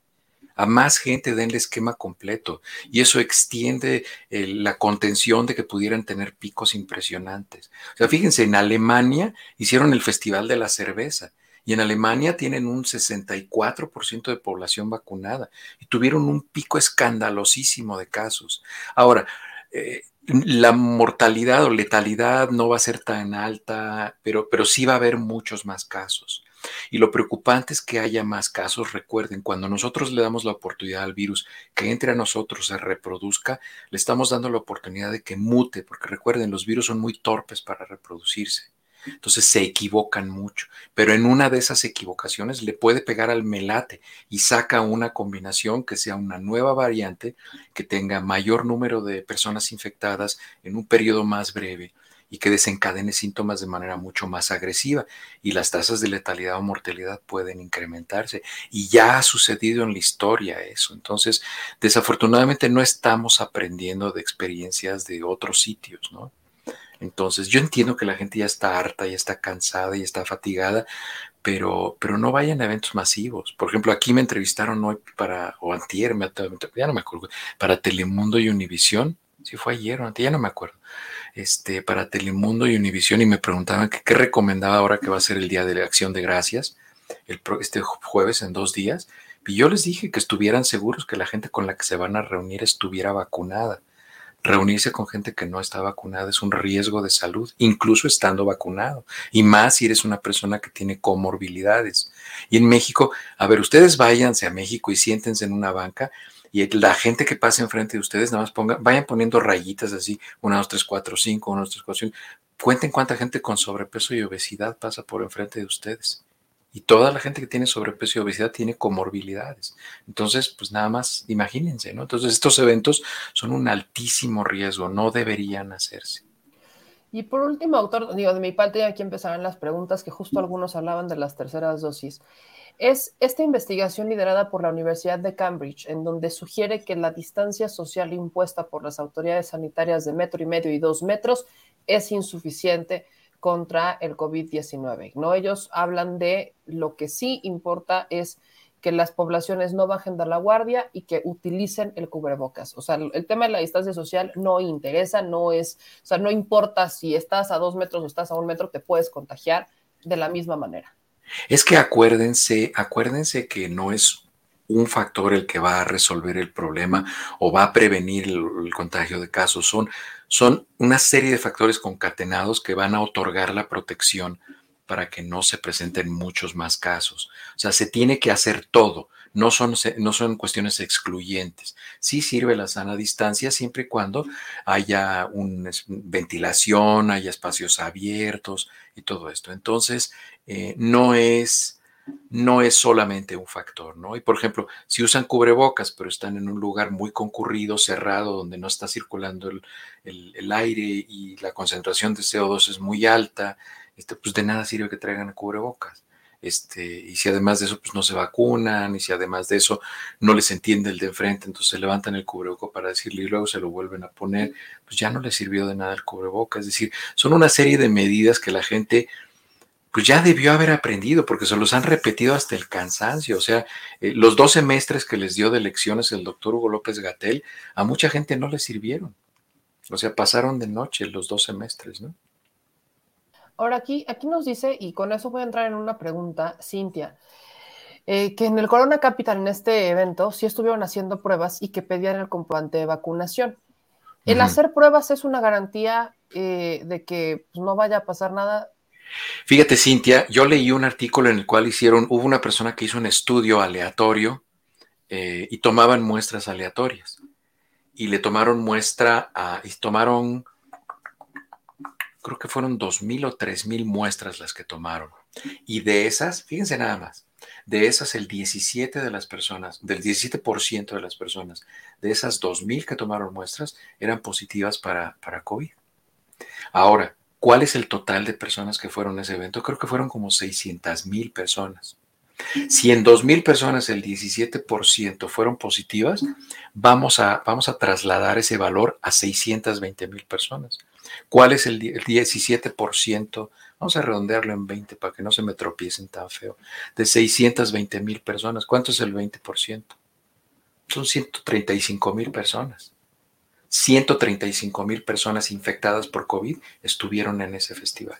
A más gente denle esquema completo. Y eso extiende la contención de que pudieran tener picos impresionantes. O sea, fíjense, en Alemania hicieron el Festival de la Cerveza. Y en Alemania tienen un 64% de población vacunada y tuvieron un pico escandalosísimo de casos. Ahora, eh, la mortalidad o letalidad no va a ser tan alta, pero, pero sí va a haber muchos más casos. Y lo preocupante es que haya más casos. Recuerden, cuando nosotros le damos la oportunidad al virus que entre a nosotros, se reproduzca, le estamos dando la oportunidad de que mute, porque recuerden, los virus son muy torpes para reproducirse. Entonces se equivocan mucho, pero en una de esas equivocaciones le puede pegar al melate y saca una combinación que sea una nueva variante que tenga mayor número de personas infectadas en un periodo más breve y que desencadene síntomas de manera mucho más agresiva y las tasas de letalidad o mortalidad pueden incrementarse. Y ya ha sucedido en la historia eso. Entonces, desafortunadamente no estamos aprendiendo de experiencias de otros sitios, ¿no? Entonces, yo entiendo que la gente ya está harta, ya está cansada y está fatigada, pero, pero no vayan a eventos masivos. Por ejemplo, aquí me entrevistaron hoy para, o antier, ya no me acuerdo, para Telemundo y Univisión. Si fue ayer o antier, ya no me acuerdo. Este, para Telemundo y Univisión y me preguntaban qué recomendaba ahora que va a ser el Día de Acción de Gracias, el, este jueves en dos días. Y yo les dije que estuvieran seguros que la gente con la que se van a reunir estuviera vacunada reunirse con gente que no está vacunada es un riesgo de salud, incluso estando vacunado, y más si eres una persona que tiene comorbilidades. Y en México, a ver, ustedes váyanse a México y siéntense en una banca y la gente que pase enfrente de ustedes, nada más pongan, vayan poniendo rayitas así, 1, 2, 3, 4, 5, 1, 2, 3, 4, 5. Cuenten cuánta gente con sobrepeso y obesidad pasa por enfrente de ustedes. Y toda la gente que tiene sobrepeso y obesidad tiene comorbilidades. Entonces, pues nada más imagínense, ¿no? Entonces, estos eventos son un altísimo riesgo, no deberían hacerse.
Y por último, autor, digo, de mi parte, aquí empezarán las preguntas, que justo algunos hablaban de las terceras dosis. Es esta investigación liderada por la Universidad de Cambridge, en donde sugiere que la distancia social impuesta por las autoridades sanitarias de metro y medio y dos metros es insuficiente contra el COVID-19. ¿no? Ellos hablan de lo que sí importa es que las poblaciones no bajen de la guardia y que utilicen el cubrebocas. O sea, el tema de la distancia social no interesa, no es, o sea, no importa si estás a dos metros o estás a un metro, te puedes contagiar de la misma manera.
Es que acuérdense, acuérdense que no es un factor el que va a resolver el problema o va a prevenir el, el contagio de casos. Son son una serie de factores concatenados que van a otorgar la protección para que no se presenten muchos más casos. O sea, se tiene que hacer todo, no son, no son cuestiones excluyentes. Sí sirve la sana distancia siempre y cuando haya ventilación, haya espacios abiertos y todo esto. Entonces, eh, no es no es solamente un factor, ¿no? Y por ejemplo, si usan cubrebocas, pero están en un lugar muy concurrido, cerrado, donde no está circulando el, aire y la concentración de CO2 es muy alta, este, pues de nada sirve que traigan cubrebocas. Este, y si además de eso, pues no se vacunan, y si además de eso no les entiende el de enfrente, entonces levantan el cubrebocas para decirle y luego se lo vuelven a poner, pues ya no les sirvió de nada el cubrebocas. Es decir, son una serie de medidas que la gente pues ya debió haber aprendido, porque se los han repetido hasta el cansancio. O sea, eh, los dos semestres que les dio de lecciones el doctor Hugo López Gatel, a mucha gente no les sirvieron. O sea, pasaron de noche los dos semestres, ¿no?
Ahora aquí, aquí nos dice, y con eso voy a entrar en una pregunta, Cintia, eh, que en el Corona Capital, en este evento, sí estuvieron haciendo pruebas y que pedían el comprobante de vacunación. ¿El hacer pruebas es una garantía eh, de que pues, no vaya a pasar nada?
Fíjate, Cintia, yo leí un artículo en el cual hicieron, hubo una persona que hizo un estudio aleatorio eh, y tomaban muestras aleatorias. Y le tomaron muestra y tomaron, creo que fueron dos mil o tres mil muestras las que tomaron. Y de esas, fíjense nada más, de esas el 17 de las personas, del 17% de las personas, de esas dos mil que tomaron muestras, eran positivas para, para COVID. Ahora, ¿Cuál es el total de personas que fueron a ese evento? Creo que fueron como 600 mil personas. Si en 2 mil personas el 17% fueron positivas, vamos a, vamos a trasladar ese valor a 620 mil personas. ¿Cuál es el, el 17%? Vamos a redondearlo en 20 para que no se me tropiecen tan feo. De 620 mil personas, ¿cuánto es el 20%? Son 135 mil personas. 135 mil personas infectadas por COVID estuvieron en ese festival.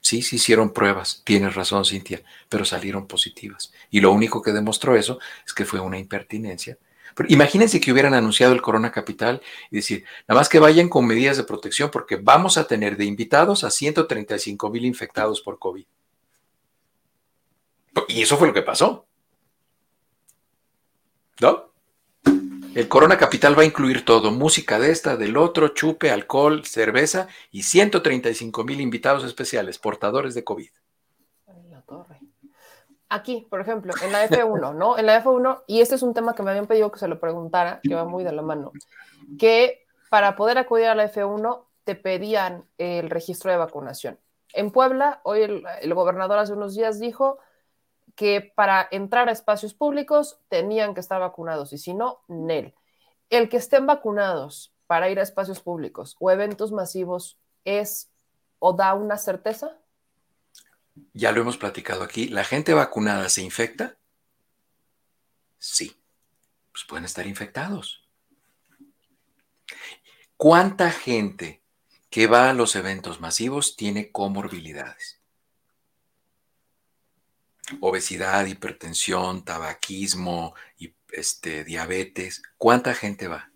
Sí, se hicieron pruebas, tienes razón, Cintia, pero salieron positivas. Y lo único que demostró eso es que fue una impertinencia. Pero imagínense que hubieran anunciado el Corona Capital y decir, nada más que vayan con medidas de protección porque vamos a tener de invitados a 135 mil infectados por COVID. Y eso fue lo que pasó. ¿No? El Corona Capital va a incluir todo, música de esta, del otro, chupe, alcohol, cerveza y 135 mil invitados especiales, portadores de COVID.
La torre. Aquí, por ejemplo, en la F1, ¿no? En la F1, y este es un tema que me habían pedido que se lo preguntara, que va muy de la mano, que para poder acudir a la F1 te pedían el registro de vacunación. En Puebla, hoy el, el gobernador hace unos días dijo que para entrar a espacios públicos tenían que estar vacunados y si no, NEL. El que estén vacunados para ir a espacios públicos o eventos masivos es o da una certeza?
Ya lo hemos platicado aquí. ¿La gente vacunada se infecta? Sí. Pues pueden estar infectados. ¿Cuánta gente que va a los eventos masivos tiene comorbilidades? Obesidad, hipertensión, tabaquismo, y este, diabetes, ¿cuánta gente va?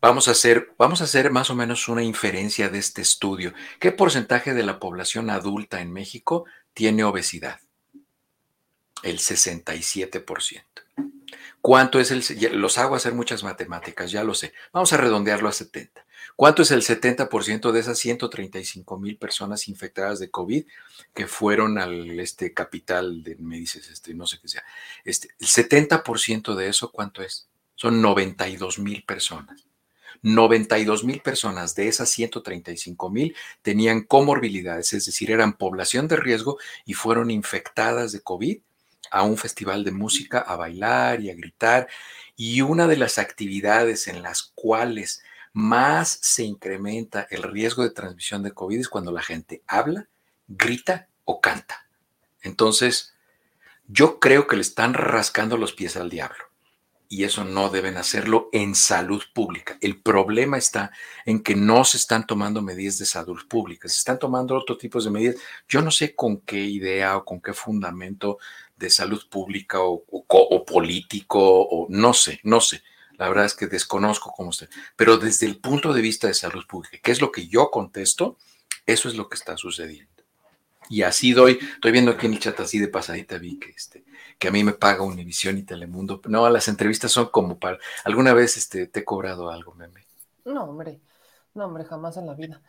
Vamos a, hacer, vamos a hacer más o menos una inferencia de este estudio. ¿Qué porcentaje de la población adulta en México tiene obesidad? El 67%. ¿Cuánto es el... Los hago hacer muchas matemáticas, ya lo sé. Vamos a redondearlo a 70. ¿Cuánto es el 70% de esas 135 mil personas infectadas de COVID que fueron al este capital de, me dices, este, no sé qué sea? Este, el 70% de eso, ¿cuánto es? Son 92 mil personas. 92 mil personas de esas 135 mil tenían comorbilidades, es decir, eran población de riesgo y fueron infectadas de COVID a un festival de música, a bailar y a gritar. Y una de las actividades en las cuales más se incrementa el riesgo de transmisión de COVID es cuando la gente habla, grita o canta. Entonces, yo creo que le están rascando los pies al diablo. Y eso no deben hacerlo en salud pública. El problema está en que no se están tomando medidas de salud pública, se están tomando otro tipo de medidas. Yo no sé con qué idea o con qué fundamento de salud pública o, o, o político o no sé, no sé la verdad es que desconozco cómo usted, pero desde el punto de vista de salud pública, que es lo que yo contesto, eso es lo que está sucediendo. Y así doy, estoy viendo aquí en el chat así de pasadita, vi que, este, que a mí me paga Univisión y Telemundo. No, las entrevistas son como para, alguna vez este, te he cobrado algo, meme.
No, hombre, no, hombre, jamás en la vida.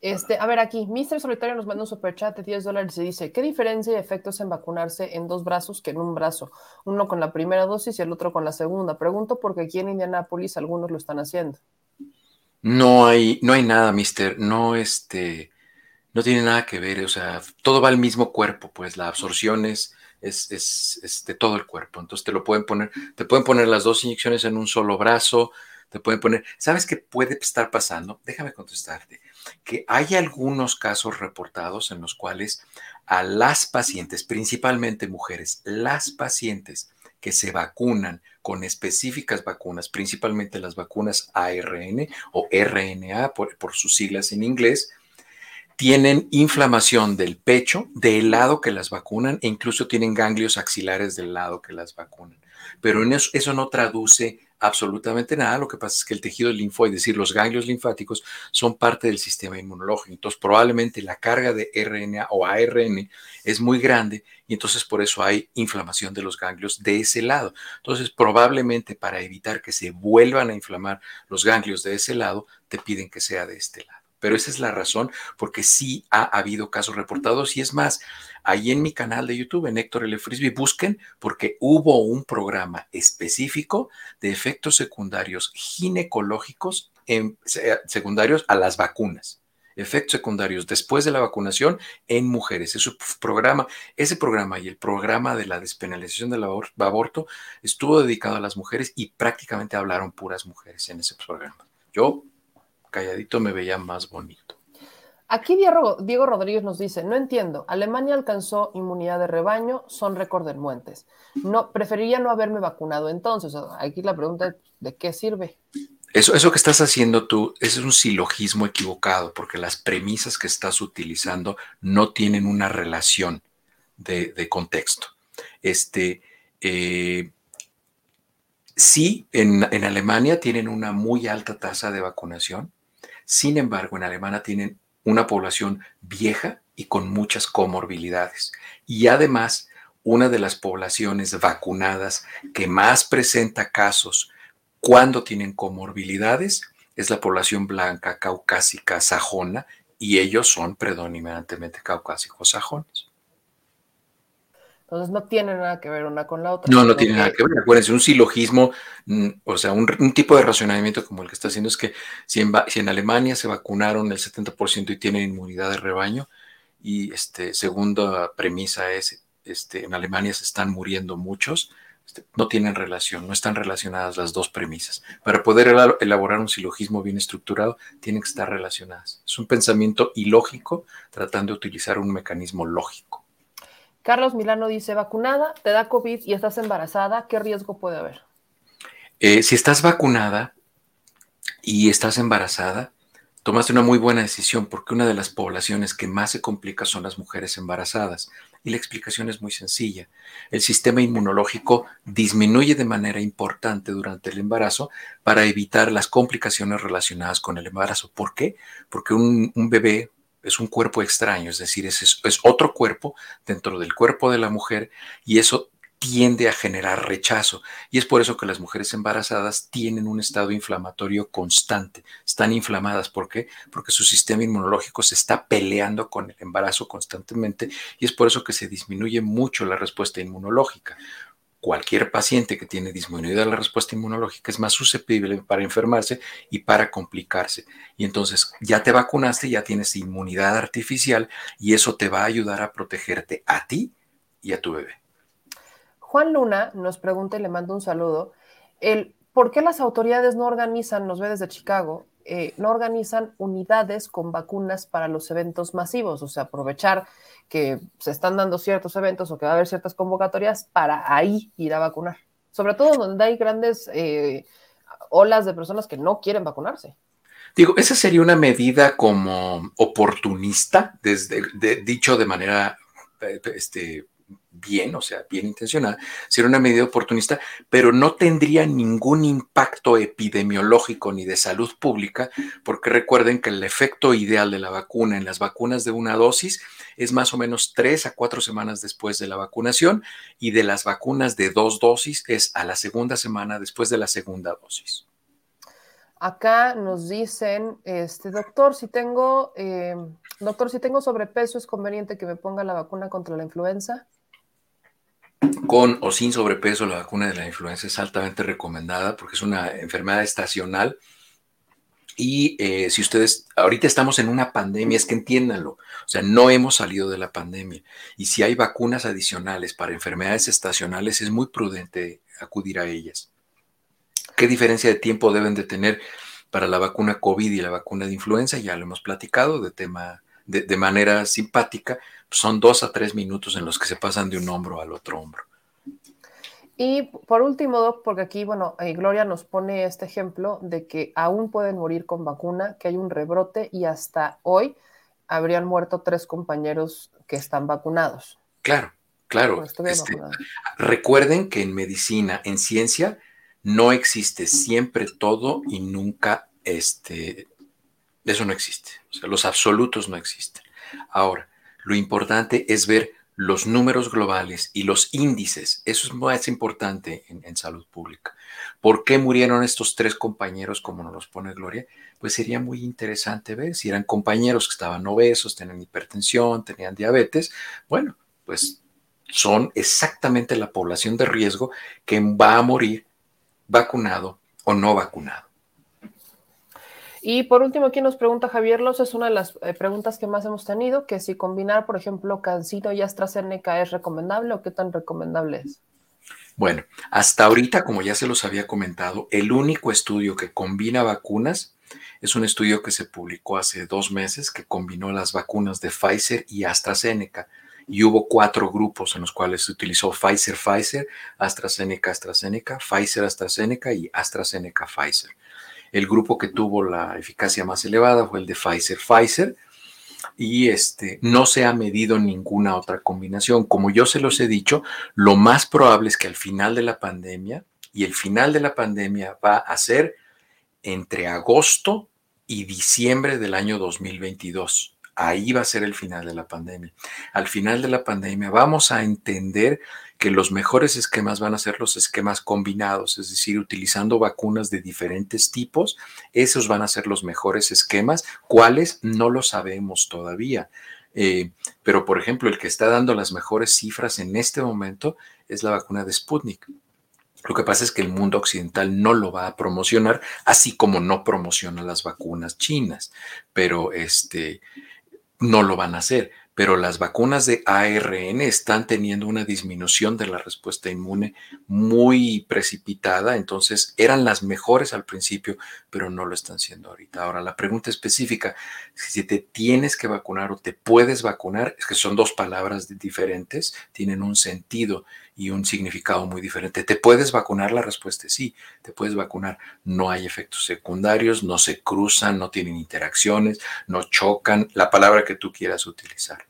Este, a ver, aquí, Mr. Solitario nos manda un superchat de 10 dólares y dice: ¿Qué diferencia y efectos en vacunarse en dos brazos que en un brazo? Uno con la primera dosis y el otro con la segunda. Pregunto porque aquí en Indianápolis algunos lo están haciendo.
No hay, no hay nada, Mister. No, este, no tiene nada que ver. O sea, todo va al mismo cuerpo, pues la absorción es, es, es, de todo el cuerpo. Entonces te lo pueden poner, te pueden poner las dos inyecciones en un solo brazo, te pueden poner. ¿Sabes qué puede estar pasando? Déjame contestarte que hay algunos casos reportados en los cuales a las pacientes, principalmente mujeres, las pacientes que se vacunan con específicas vacunas, principalmente las vacunas ARN o RNA por, sus siglas en inglés, tienen inflamación del pecho del lado que las vacunan e incluso tienen ganglios axilares del lado que las vacunan. Pero eso, eso no traduce absolutamente nada. Lo que pasa es que el tejido linfoide, es decir, los ganglios linfáticos, son parte del sistema inmunológico. Entonces, probablemente la carga de RNA o ARN es muy grande y entonces por eso hay inflamación de los ganglios de ese lado. Entonces, probablemente para evitar que se vuelvan a inflamar los ganglios de ese lado, te piden que sea de este lado. Pero esa es la razón, porque sí ha habido casos reportados y es más, ahí en mi canal de YouTube, en Héctor L. Frisbee, busquen porque hubo un programa específico de efectos secundarios ginecológicos en, secundarios a las vacunas. Efectos secundarios después de la vacunación en mujeres. Ese programa, ese programa y el programa de la despenalización del aborto estuvo dedicado a las mujeres y prácticamente hablaron puras mujeres en ese programa. Yo calladito me veía más bonito.
Aquí Diego, Diego Rodríguez nos dice, no entiendo, Alemania alcanzó inmunidad de rebaño, son récord del Muentes. No, preferiría no haberme vacunado entonces. Aquí la pregunta ¿de qué sirve?
Eso, eso que estás haciendo tú es un silogismo equivocado, porque las premisas que estás utilizando no tienen una relación de, de contexto. Este, eh, sí, en, en Alemania tienen una muy alta tasa de vacunación, sin embargo, en Alemania tienen una población vieja y con muchas comorbilidades. Y además, una de las poblaciones vacunadas que más presenta casos cuando tienen comorbilidades es la población blanca caucásica sajona y ellos son predominantemente caucásicos sajones.
Entonces no tiene nada que ver una con la otra.
No, no tiene nada que ver. Acuérdense, un silogismo, mm, o sea, un, un, tipo de racionamiento como el que está haciendo es que si en, si en Alemania se vacunaron el 70% y tienen inmunidad de rebaño, y este, segunda premisa es, este, en Alemania se están muriendo muchos, este, no tienen relación, no están relacionadas las dos premisas. Para poder elaborar un silogismo bien estructurado, tienen que estar relacionadas. Es un pensamiento ilógico tratando de utilizar un mecanismo lógico.
Carlos Milano dice, vacunada, te da COVID y estás embarazada, ¿qué riesgo puede haber?
Eh, si estás vacunada y estás embarazada, tomaste una muy buena decisión porque una de las poblaciones que más se complica son las mujeres embarazadas. Y la explicación es muy sencilla. El sistema inmunológico disminuye de manera importante durante el embarazo para evitar las complicaciones relacionadas con el embarazo. ¿Por qué? Porque un, un bebé, es un cuerpo extraño, es decir, es, es, otro cuerpo dentro del cuerpo de la mujer y eso tiende a generar rechazo. Y es por eso que las mujeres embarazadas tienen un estado inflamatorio constante. Están inflamadas. ¿Por qué? Porque su sistema inmunológico se está peleando con el embarazo constantemente y es por eso que se disminuye mucho la respuesta inmunológica cualquier paciente que tiene disminuida la respuesta inmunológica es más susceptible para enfermarse y para complicarse. Y entonces ya te vacunaste, ya tienes inmunidad artificial y eso te va a ayudar a protegerte a ti y a tu bebé.
Juan Luna nos pregunta y le mando un saludo, el, ¿por qué las autoridades no organizan, nos ve desde Chicago, eh, no organizan unidades con vacunas para los eventos masivos? O sea, aprovechar que se están dando ciertos eventos o que va a haber ciertas convocatorias para ahí ir a vacunar. Sobre todo donde hay grandes eh, olas de personas que no quieren vacunarse.
Digo, esa sería una medida como oportunista, desde, de, dicho de manera este, bien, o sea, bien intencionada, sería una medida oportunista, pero no tendría ningún impacto epidemiológico ni de salud pública, porque recuerden que el efecto ideal de la vacuna en las vacunas de una dosis es más o menos tres a cuatro semanas después de la vacunación y de las vacunas de dos dosis es a la segunda semana después de la segunda dosis.
Acá nos dicen, este doctor, si tengo, eh, doctor, si tengo sobrepeso, ¿es conveniente que me ponga la vacuna contra la influenza?
Con o sin sobrepeso, la vacuna de la influenza es altamente recomendada porque es una enfermedad estacional. Y eh, si ustedes, ahorita estamos en una pandemia, es que entiéndanlo, o sea, no hemos salido de la pandemia. Y si hay vacunas adicionales para enfermedades estacionales, es muy prudente acudir a ellas. ¿Qué diferencia de tiempo deben de tener para la vacuna COVID y la vacuna de influenza? Ya lo hemos platicado de tema de, de manera simpática, son dos a tres minutos en los que se pasan de un hombro al otro hombro.
Y por último, Doc, porque aquí, bueno, eh, Gloria nos pone este ejemplo de que aún pueden morir con vacuna, que hay un rebrote y hasta hoy habrían muerto tres compañeros que están vacunados.
Claro, claro. Este, recuerden que en medicina, en ciencia, no existe siempre todo y nunca este. Eso no existe. O sea, los absolutos no existen. Ahora, lo importante es ver los números globales y los índices. Eso es más importante en, salud pública. ¿Por qué murieron estos tres compañeros, como nos los pone Gloria? Pues sería muy interesante ver si eran compañeros que estaban obesos, tenían hipertensión, tenían diabetes. Bueno, pues son exactamente la población de riesgo que va a morir vacunado o no vacunado.
Y por último, aquí nos pregunta Javier Los, es una de las eh, preguntas que más hemos tenido, que si combinar, por ejemplo, Cancino y AstraZeneca es recomendable o qué tan recomendable es.
Bueno, hasta ahorita, como ya se los había comentado, el único estudio que combina vacunas es un estudio que se publicó hace dos meses que combinó las vacunas de Pfizer y AstraZeneca. Y hubo cuatro grupos en los cuales se utilizó Pfizer, Pfizer, AstraZeneca, AstraZeneca, Pfizer, AstraZeneca y AstraZeneca, Pfizer. El grupo que tuvo la eficacia más elevada fue el de Pfizer, Pfizer, y este, no se ha medido ninguna otra combinación. Como yo se los he dicho, lo más probable es que al final de la pandemia, y el final de la pandemia va a ser entre agosto y diciembre del año 2022. Ahí va a ser el final de la pandemia. Al final de la pandemia vamos a entender que los mejores esquemas van a ser los esquemas combinados, es decir, utilizando vacunas de diferentes tipos. Esos van a ser los mejores esquemas. ¿Cuáles? No lo sabemos todavía. Eh, pero, por ejemplo, el que está dando las mejores cifras en este momento es la vacuna de Sputnik. Lo que pasa es que el mundo occidental no lo va a promocionar, así como no promociona las vacunas chinas, pero este, no lo van a hacer pero las vacunas de ARN están teniendo una disminución de la respuesta inmune muy precipitada, entonces eran las mejores al principio, pero no lo están siendo ahorita. Ahora, la pregunta específica, si te tienes que vacunar o te puedes vacunar, es que son dos palabras diferentes, tienen un sentido y un significado muy diferente. ¿Te puedes vacunar? La respuesta es sí, te puedes vacunar. No hay efectos secundarios, no se cruzan, no tienen interacciones, no chocan, la palabra que tú quieras utilizar.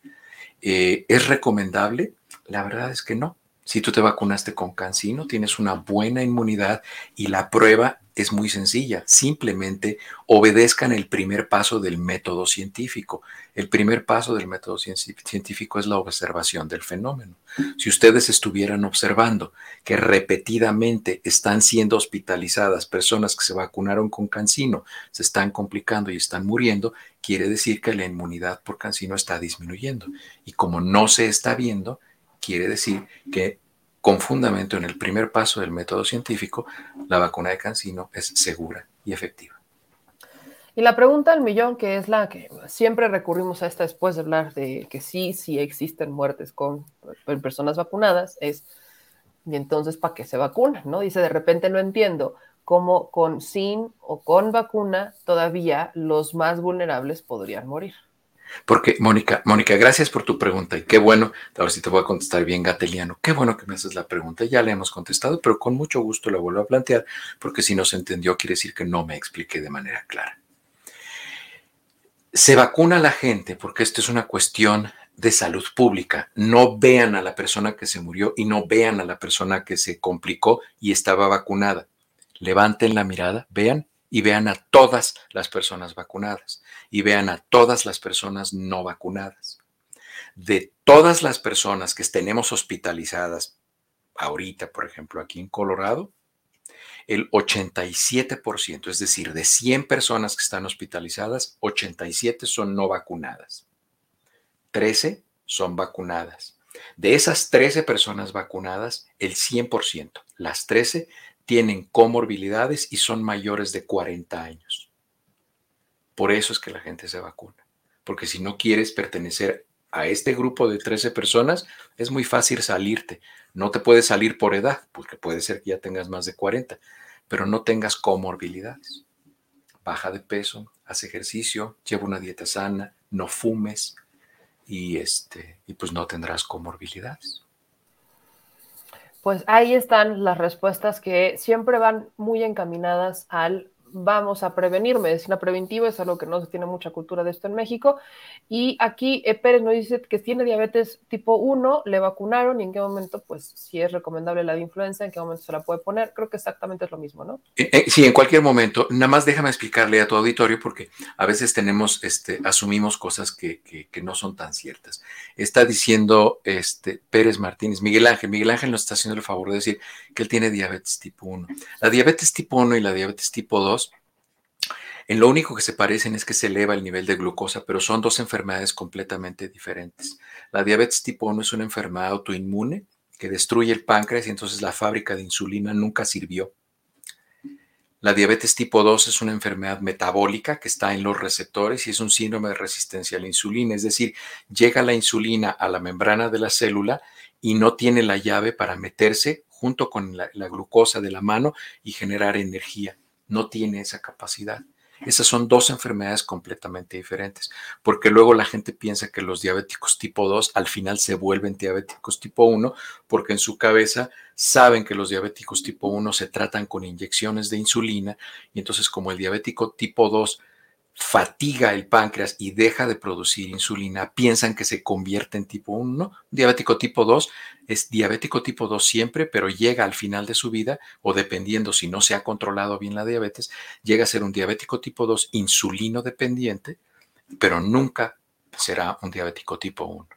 Eh, ¿Es recomendable? La verdad es que no. Si tú te vacunaste con cancino, tienes una buena inmunidad y la prueba es muy sencilla. Simplemente obedezcan el primer paso del método científico. El primer paso del método científico es la observación del fenómeno. Si ustedes estuvieran observando que repetidamente están siendo hospitalizadas personas que se vacunaron con cancino, se están complicando y están muriendo, quiere decir que la inmunidad por cancino está disminuyendo. Y como no se está viendo, quiere decir que con fundamento en el primer paso del método científico, la vacuna de Cancino es segura y efectiva.
Y la pregunta del millón, que es la que siempre recurrimos a esta después de hablar de que sí, sí existen muertes con personas vacunadas, es, ¿y entonces para qué se vacunan? ¿no? Dice, de repente no entiendo cómo con sin o con vacuna todavía los más vulnerables podrían morir.
Porque, Mónica, Mónica, gracias por tu pregunta y qué bueno, ahora sí te voy a contestar bien gateliano, qué bueno que me haces la pregunta, ya le hemos contestado, pero con mucho gusto la vuelvo a plantear, porque si no se entendió quiere decir que no me expliqué de manera clara. Se vacuna la gente porque esto es una cuestión de salud pública. No vean a la persona que se murió y no vean a la persona que se complicó y estaba vacunada. Levanten la mirada, vean y vean a todas las personas vacunadas y vean a todas las personas no vacunadas. De todas las personas que tenemos hospitalizadas ahorita, por ejemplo, aquí en Colorado, el 87%, es decir, de 100 personas que están hospitalizadas, 87 son no vacunadas. 13 son vacunadas. De esas 13 personas vacunadas, el 100%, las 13 tienen comorbilidades y son mayores de 40 años. Por eso es que la gente se vacuna. Porque si no quieres pertenecer a este grupo de 13 personas, es muy fácil salirte. No te puedes salir por edad, porque puede ser que ya tengas más de 40, pero no tengas comorbilidades. Baja de peso, haz ejercicio, lleva una dieta sana, no fumes y, este, y pues no tendrás comorbilidades.
Pues ahí están las respuestas que siempre van muy encaminadas al vamos a prevenir. Medicina preventiva es algo que no se tiene mucha cultura de esto en México. Y aquí e. Pérez nos dice que tiene diabetes tipo 1, le vacunaron y en qué momento, pues si es recomendable la de influenza, en qué momento se la puede poner. Creo que exactamente es lo mismo, ¿no?
Eh, eh, sí, en cualquier momento. Nada más déjame explicarle a tu auditorio porque a veces tenemos, este, asumimos cosas que, que, no son tan ciertas. Está diciendo este, Pérez Martínez, Miguel Ángel, Miguel Ángel nos está haciendo el favor de decir que él tiene diabetes tipo 1. La diabetes tipo 1 y la diabetes tipo 2 en lo único que se parecen es que se eleva el nivel de glucosa, pero son dos enfermedades completamente diferentes. La diabetes tipo 1 es una enfermedad autoinmune que destruye el páncreas y entonces la fábrica de insulina nunca sirvió. La diabetes tipo 2 es una enfermedad metabólica que está en los receptores y es un síndrome de resistencia a la insulina, es decir, llega la insulina a la membrana de la célula y no tiene la llave para meterse junto con la, la glucosa de la mano y generar energía. No tiene esa capacidad. Esas son dos enfermedades completamente diferentes, porque luego la gente piensa que los diabéticos tipo 2 al final se vuelven diabéticos tipo 1, porque en su cabeza saben que los diabéticos tipo 1 se tratan con inyecciones de insulina, y entonces como el diabético tipo 2 fatiga el páncreas y deja de producir insulina, piensan que se convierte en tipo 1. Diabético tipo 2 es diabético tipo 2 siempre, pero llega al final de su vida, o dependiendo si no se ha controlado bien la diabetes, llega a ser un diabético tipo 2 insulino dependiente, pero nunca será un diabético tipo 1.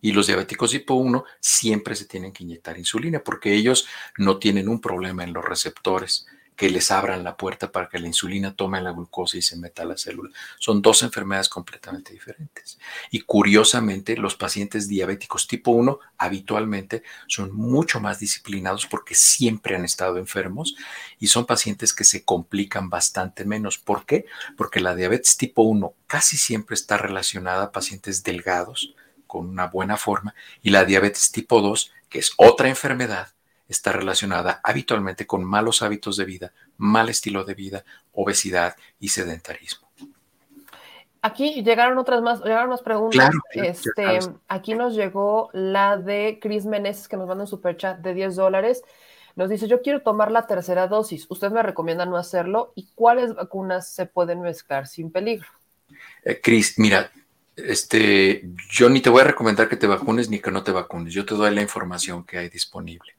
Y los diabéticos tipo 1 siempre se tienen que inyectar insulina porque ellos no tienen un problema en los receptores que les abran la puerta para que la insulina tome la glucosa y se meta a la célula. Son dos enfermedades completamente diferentes. Y curiosamente, los pacientes diabéticos tipo 1 habitualmente son mucho más disciplinados porque siempre han estado enfermos y son pacientes que se complican bastante menos. ¿Por qué? Porque la diabetes tipo 1 casi siempre está relacionada a pacientes delgados con una buena forma y la diabetes tipo 2, que es otra enfermedad, está relacionada habitualmente con malos hábitos de vida, mal estilo de vida, obesidad y sedentarismo.
Aquí llegaron otras más, llegaron más preguntas. este, aquí nos llegó la de Chris Meneses que nos manda un superchat de 10 dólares. Nos dice, yo quiero tomar la tercera dosis. ¿Usted me recomienda no hacerlo? ¿Y cuáles vacunas se pueden mezclar sin peligro?
Eh, Chris, mira, este, yo ni te voy a recomendar que te vacunes ni que no te vacunes. Yo te doy la información que hay disponible.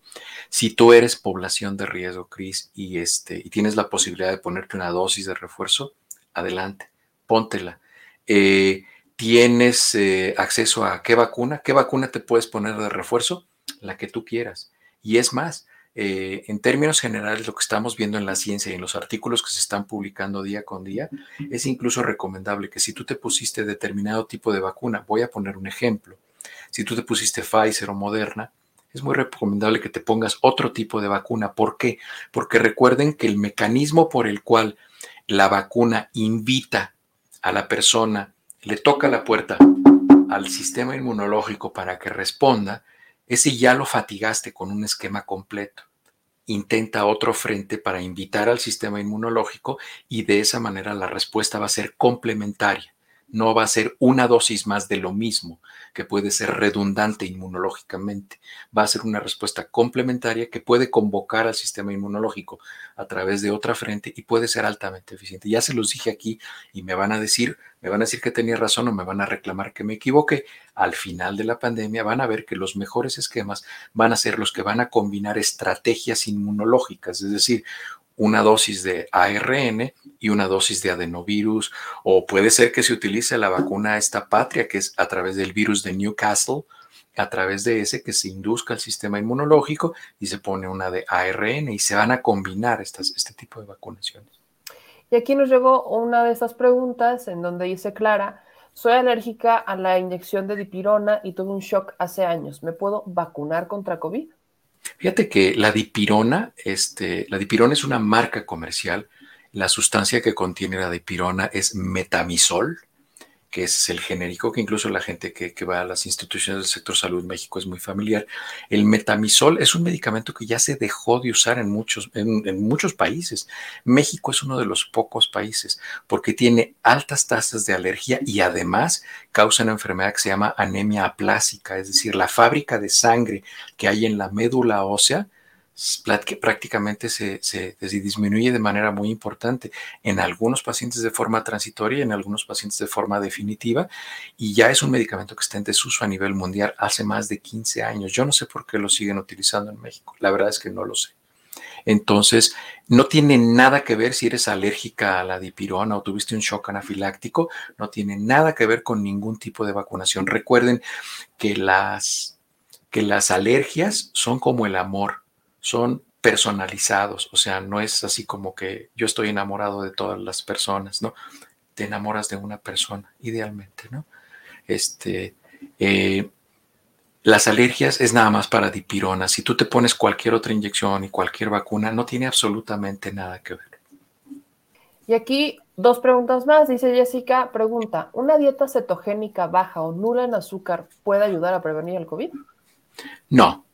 Si tú eres población de riesgo, Cris, y, este, y tienes la posibilidad de ponerte una dosis de refuerzo, adelante, póntela. Eh, ¿Tienes eh, acceso a qué vacuna? ¿Qué vacuna te puedes poner de refuerzo? La que tú quieras. Y es más, eh, en términos generales, lo que estamos viendo en la ciencia y en los artículos que se están publicando día con día, es incluso recomendable que si tú te pusiste determinado tipo de vacuna, voy a poner un ejemplo, si tú te pusiste Pfizer o Moderna, es muy recomendable que te pongas otro tipo de vacuna. ¿Por qué? Porque recuerden que el mecanismo por el cual la vacuna invita a la persona, le toca la puerta al sistema inmunológico para que responda, ese ya lo fatigaste con un esquema completo. Intenta otro frente para invitar al sistema inmunológico y de esa manera la respuesta va a ser complementaria no va a ser una dosis más de lo mismo, que puede ser redundante inmunológicamente. Va a ser una respuesta complementaria que puede convocar al sistema inmunológico a través de otra frente y puede ser altamente eficiente. Ya se los dije aquí y me van a decir, me van a decir que tenía razón o me van a reclamar que me equivoqué. Al final de la pandemia van a ver que los mejores esquemas van a ser los que van a combinar estrategias inmunológicas, es decir, una dosis de ARN y una dosis de adenovirus, o puede ser que se utilice la vacuna esta patria, que es a través del virus de Newcastle, a través de ese que se induzca el sistema inmunológico y se pone una de ARN y se van a combinar estas, este tipo de vacunaciones.
Y aquí nos llegó una de estas preguntas en donde dice Clara, soy alérgica a la inyección de dipirona y tuve un shock hace años. ¿Me puedo vacunar contra COVID?
Fíjate que la dipirona, este, la dipirona es una marca comercial. La sustancia que contiene la dipirona es metamisol, que es el genérico que incluso la gente que, va a las instituciones del sector salud México es muy familiar. El metamisol es un medicamento que ya se dejó de usar en muchos, en, muchos países. México es uno de los pocos países porque tiene altas tasas de alergia y además causa una enfermedad que se llama anemia aplásica, es decir, la fábrica de sangre que hay en la médula ósea prácticamente se, disminuye de manera muy importante en algunos pacientes de forma transitoria y en algunos pacientes de forma definitiva y ya es un medicamento que está en desuso a nivel mundial hace más de 15 años. Yo no sé por qué lo siguen utilizando en México, la verdad es que no lo sé. Entonces, no tiene nada que ver si eres alérgica a la dipirona o tuviste un shock anafiláctico, no tiene nada que ver con ningún tipo de vacunación. Recuerden que las, que las alergias son como el amor son personalizados, o sea, no es así como que yo estoy enamorado de todas las personas, ¿no? Te enamoras de una persona, idealmente, ¿no? Este, eh, las alergias es nada más para dipirona. Si tú te pones cualquier otra inyección y cualquier vacuna, no tiene absolutamente nada que ver.
Y aquí dos preguntas más. Dice Jessica, pregunta, ¿una dieta cetogénica baja o nula en azúcar puede ayudar a prevenir el COVID?
No,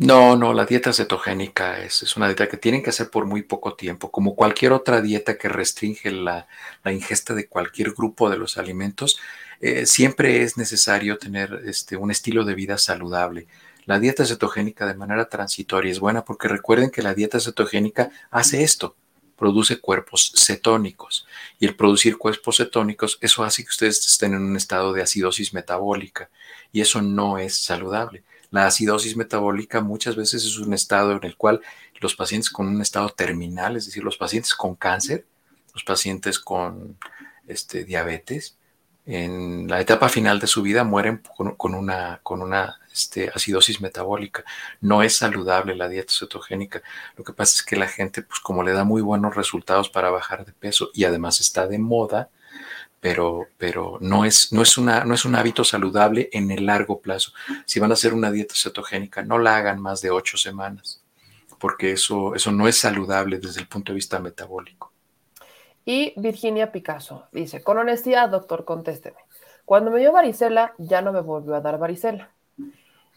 No, no, la dieta cetogénica es, es, una dieta que tienen que hacer por muy poco tiempo, como cualquier otra dieta que restringe la, la ingesta de cualquier grupo de los alimentos. Eh, siempre es necesario tener este, un estilo de vida saludable. La dieta cetogénica de manera transitoria es buena porque recuerden que la dieta cetogénica hace esto, produce cuerpos cetónicos. Y el producir cuerpos cetónicos, eso hace que ustedes estén en un estado de acidosis metabólica. Y eso no es saludable. La acidosis metabólica muchas veces es un estado en el cual los pacientes con un estado terminal, es decir, los pacientes con cáncer, los pacientes con este, diabetes, en la etapa final de su vida mueren con, una, con una este, acidosis metabólica. No es saludable la dieta cetogénica. Lo que pasa es que la gente, pues como le da muy buenos resultados para bajar de peso y además está de moda, pero, pero no, es, no, es una, no es un hábito saludable en el largo plazo. Si van a hacer una dieta cetogénica, no la hagan más de ocho semanas, porque eso, eso no es saludable desde el punto de vista metabólico.
Y Virginia Picasso dice, con honestidad, doctor, contésteme. Cuando me dio varicela, ya no me volvió a dar varicela.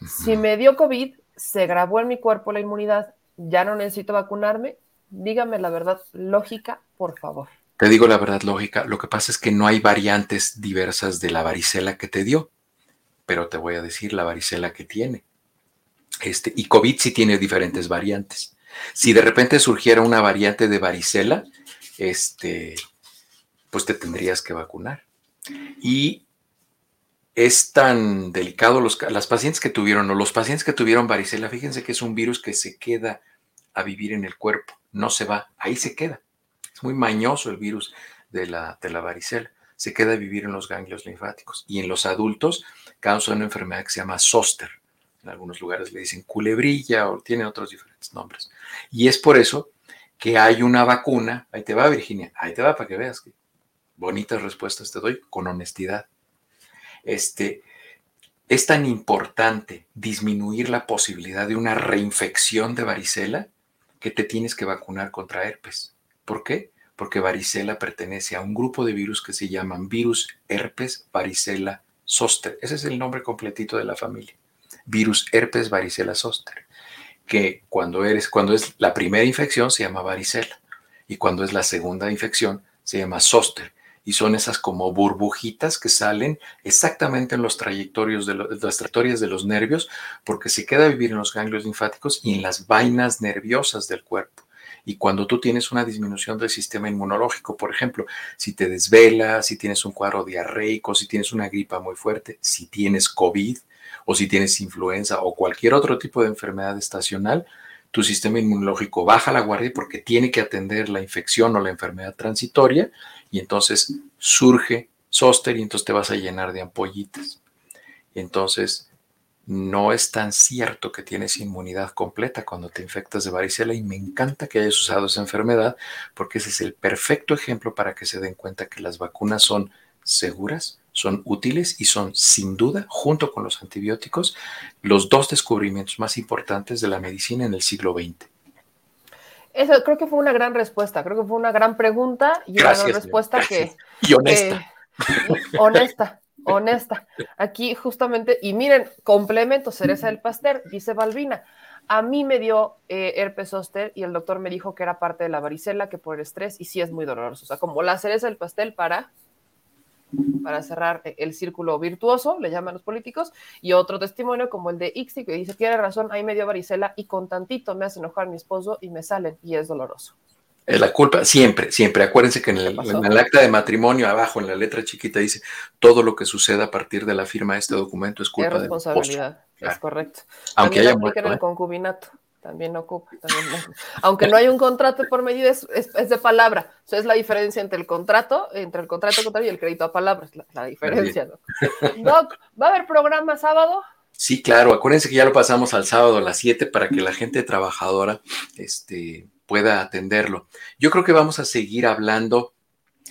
Si me dio COVID, se grabó en mi cuerpo la inmunidad, ya no necesito vacunarme. Dígame la verdad lógica, por favor.
Te digo la verdad lógica, lo que pasa es que no hay variantes diversas de la varicela que te dio, pero te voy a decir la varicela que tiene. Este, y COVID sí tiene diferentes variantes. Si de repente surgiera una variante de varicela, este, pues te tendrías que vacunar. Y es tan delicado los, las pacientes que tuvieron o los pacientes que tuvieron varicela, fíjense que es un virus que se queda a vivir en el cuerpo, no se va, ahí se queda. Muy mañoso el virus de la, de la varicela, se queda a vivir en los ganglios linfáticos y en los adultos causa una enfermedad que se llama zóster. En algunos lugares le dicen culebrilla o tiene otros diferentes nombres. Y es por eso que hay una vacuna, ahí te va Virginia, ahí te va para que veas que bonitas respuestas te doy con honestidad este, es tan importante disminuir la posibilidad de una reinfección de varicela que te tienes que vacunar contra herpes. ¿Por qué? Porque varicela pertenece a un grupo de virus que se llaman virus herpes varicela zoster. Ese es el nombre completito de la familia. Virus herpes varicela zoster. Que cuando, eres, cuando es la primera infección se llama varicela y cuando es la segunda infección se llama zoster y son esas como burbujitas que salen exactamente en los trayectorios de las trayectorias de los nervios porque se queda a vivir en los ganglios linfáticos y en las vainas nerviosas del cuerpo. Y cuando tú tienes una disminución del sistema inmunológico, por ejemplo, si te desvelas, si tienes un cuadro diarreico, si tienes una gripa muy fuerte, si tienes COVID o si tienes influenza o cualquier otro tipo de enfermedad estacional, tu sistema inmunológico baja la guardia porque tiene que atender la infección o la enfermedad transitoria y entonces surge zóster y entonces te vas a llenar de ampollitas. Entonces no es tan cierto que tienes inmunidad completa cuando te infectas de varicela y me encanta que hayas usado esa enfermedad porque ese es el perfecto ejemplo para que se den cuenta que las vacunas son seguras, son útiles y son sin duda, junto con los antibióticos, los dos descubrimientos más importantes de la medicina en el siglo XX.
Eso creo que fue una gran respuesta, creo que fue una gran pregunta y una gran respuesta que...
Y honesta.
honesta, honesta. Aquí justamente, y miren, complemento, cereza del pastel, dice Balbina. A mí me dio eh, herpes zóster y el doctor me dijo que era parte de la varicela, que por el estrés, y sí es muy doloroso. O sea, como la cereza del pastel para para cerrar el círculo virtuoso, le llaman los políticos, y otro testimonio como el de Ixti, que dice, tiene razón, ahí me dio varicela y con tantito me hace enojar mi esposo y me salen y es doloroso.
Es la culpa, siempre, siempre. Acuérdense que en el, acta de matrimonio, abajo, en la letra chiquita, dice, todo lo que suceda a partir de la firma de este documento es culpa de
responsabilidad, es correcto. Aunque haya muerto, el ¿eh? concubinato también ocupa. También, aunque no hay un contrato por medio, es, de palabra. Eso es la diferencia entre el contrato, entre el contrato contrario y el crédito a palabras, la, diferencia. Doc, ¿va a haber programa sábado?
Sí, claro. Acuérdense que ya lo pasamos al sábado a las 7 para que la gente trabajadora este, pueda atenderlo. Yo creo que vamos a seguir hablando.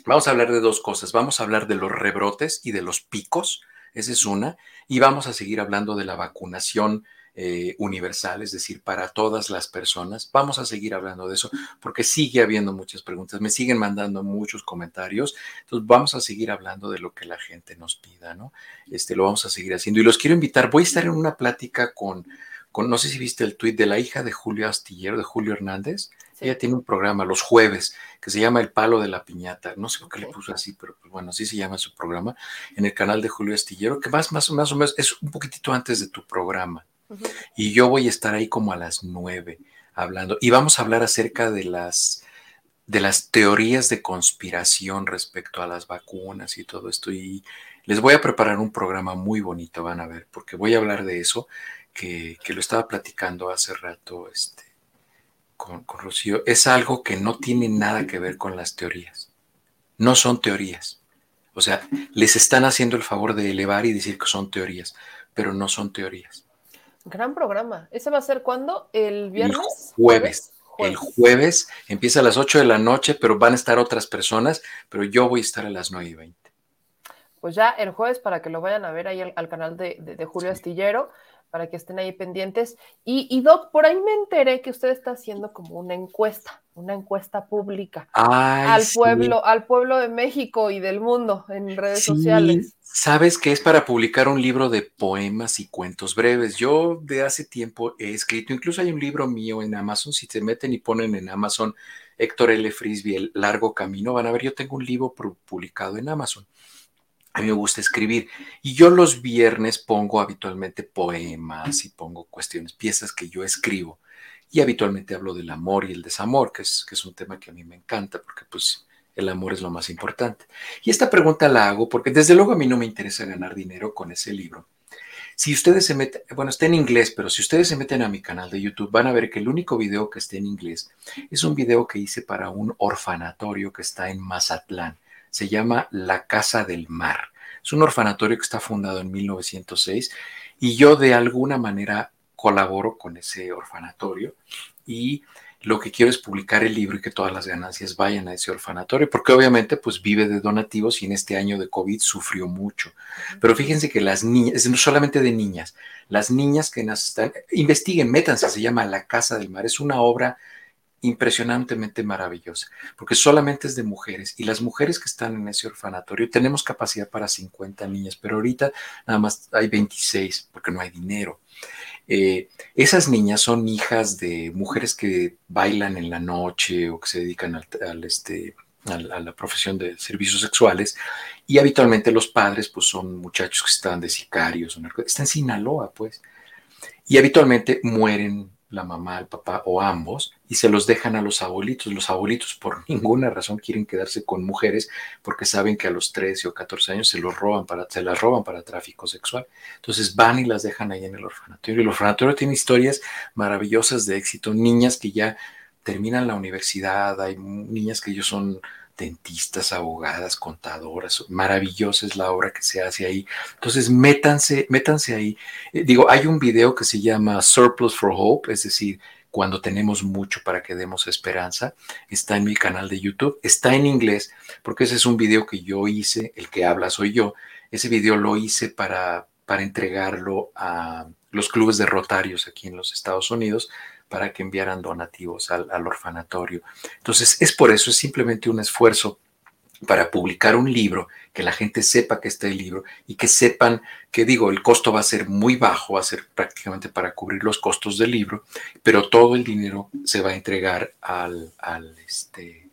Vamos a hablar de dos cosas. Vamos a hablar de los rebrotes y de los picos. Esa es una. Y vamos a seguir hablando de la vacunación eh, universal, es decir, para todas las personas. Vamos a seguir hablando de eso porque sigue habiendo muchas preguntas, me siguen mandando muchos comentarios, entonces vamos a seguir hablando de lo que la gente nos pida, ¿no? Este, lo vamos a seguir haciendo y los quiero invitar, voy a estar en una plática con con, no sé si viste el tuit de la hija de Julio Astillero, de Julio Hernández. Ella tiene un programa los jueves que se llama El Palo de la Piñata. No sé por qué le puso así, pero pues, bueno, así se llama su programa en el canal de Julio Astillero, que más, más, más o menos es un poquitito antes de tu programa. Y yo voy a estar ahí como a las nueve hablando. Y vamos a hablar acerca de las de las teorías de conspiración respecto a las vacunas y todo esto. Y les voy a preparar un programa muy bonito, van a ver, porque voy a hablar de eso, que, lo estaba platicando hace rato este, con, con Rocío. Es algo que no tiene nada que ver con las teorías. No son teorías. O sea, les están haciendo el favor de elevar y decir que son teorías, pero no son teorías.
Gran programa. ¿Ese va a ser cuándo? ¿El viernes?
jueves. El jueves empieza a las 8 de la noche, pero van a estar otras personas, pero yo voy a estar a las 9 y 20.
Pues ya el jueves para que lo vayan a ver ahí al, canal de, Julio Astillero, para que estén ahí pendientes. Y, y, Doc, por ahí me enteré que usted está haciendo como una encuesta, una encuesta pública al pueblo, al pueblo de México y del mundo en redes sociales.
Sabes que es para publicar un libro de poemas y cuentos breves. Yo de hace tiempo he escrito, incluso hay un libro mío en Amazon, si te meten y ponen en Amazon Héctor L. Frisbee, El Largo Camino, van a ver, yo tengo un libro publicado en Amazon. A mí me gusta escribir y yo los viernes pongo habitualmente poemas y pongo cuestiones, piezas que yo escribo y habitualmente hablo del amor y el desamor, que es, que es un tema que a mí me encanta porque pues el amor es lo más importante. Y esta pregunta la hago porque desde luego a mí no me interesa ganar dinero con ese libro. Si ustedes se meten, bueno, está en inglés, pero si ustedes se meten a mi canal de YouTube, van a ver que el único video que está en inglés es un video que hice para un orfanatorio que está en Mazatlán. Se llama La Casa del Mar. Es un orfanatorio que está fundado en 1906 y yo de alguna manera colaboro con ese orfanatorio y lo que quiero es publicar el libro y que todas las ganancias vayan a ese orfanatorio, porque obviamente pues vive de donativos y en este año de COVID sufrió mucho. Pero fíjense que las niñas, no solamente de niñas, las niñas que están, investiguen, métanse, se llama La Casa del Mar, es una obra impresionantemente maravillosa, porque solamente es de mujeres y las mujeres que están en ese orfanatorio tenemos capacidad para 50 niñas, pero ahorita nada más hay 26 porque no hay dinero. Eh, esas niñas son hijas de mujeres que bailan en la noche o que se dedican al, este, a la profesión de servicios sexuales y habitualmente los padres pues son muchachos que están de sicarios, están en Sinaloa pues, y habitualmente mueren la mamá, el papá o ambos y se los dejan a los abuelitos. Los abuelitos por ninguna razón quieren quedarse con mujeres porque saben que a los 13 o 14 años se los roban para, se las roban para tráfico sexual. Entonces van y las dejan ahí en el orfanatorio. El orfanatorio tiene historias maravillosas de éxito, niñas que ya terminan la universidad, hay niñas que ellos son dentistas, abogadas, contadoras, maravillosa es la obra que se hace ahí. Entonces, métanse, métanse ahí. Eh, digo, hay un video que se llama Surplus for Hope, es decir, cuando tenemos mucho para que demos esperanza, está en mi canal de YouTube, está en inglés, porque ese es un video que yo hice, el que habla soy yo, ese video lo hice para, para entregarlo a los clubes de rotarios aquí en los Estados Unidos, para que enviaran donativos al, orfanatorio. Entonces, es por eso, es simplemente un esfuerzo para publicar un libro, que la gente sepa que está el libro y que sepan que digo, el costo va a ser muy bajo, va a ser prácticamente para cubrir los costos del libro, pero todo el dinero se va a entregar al, al, este,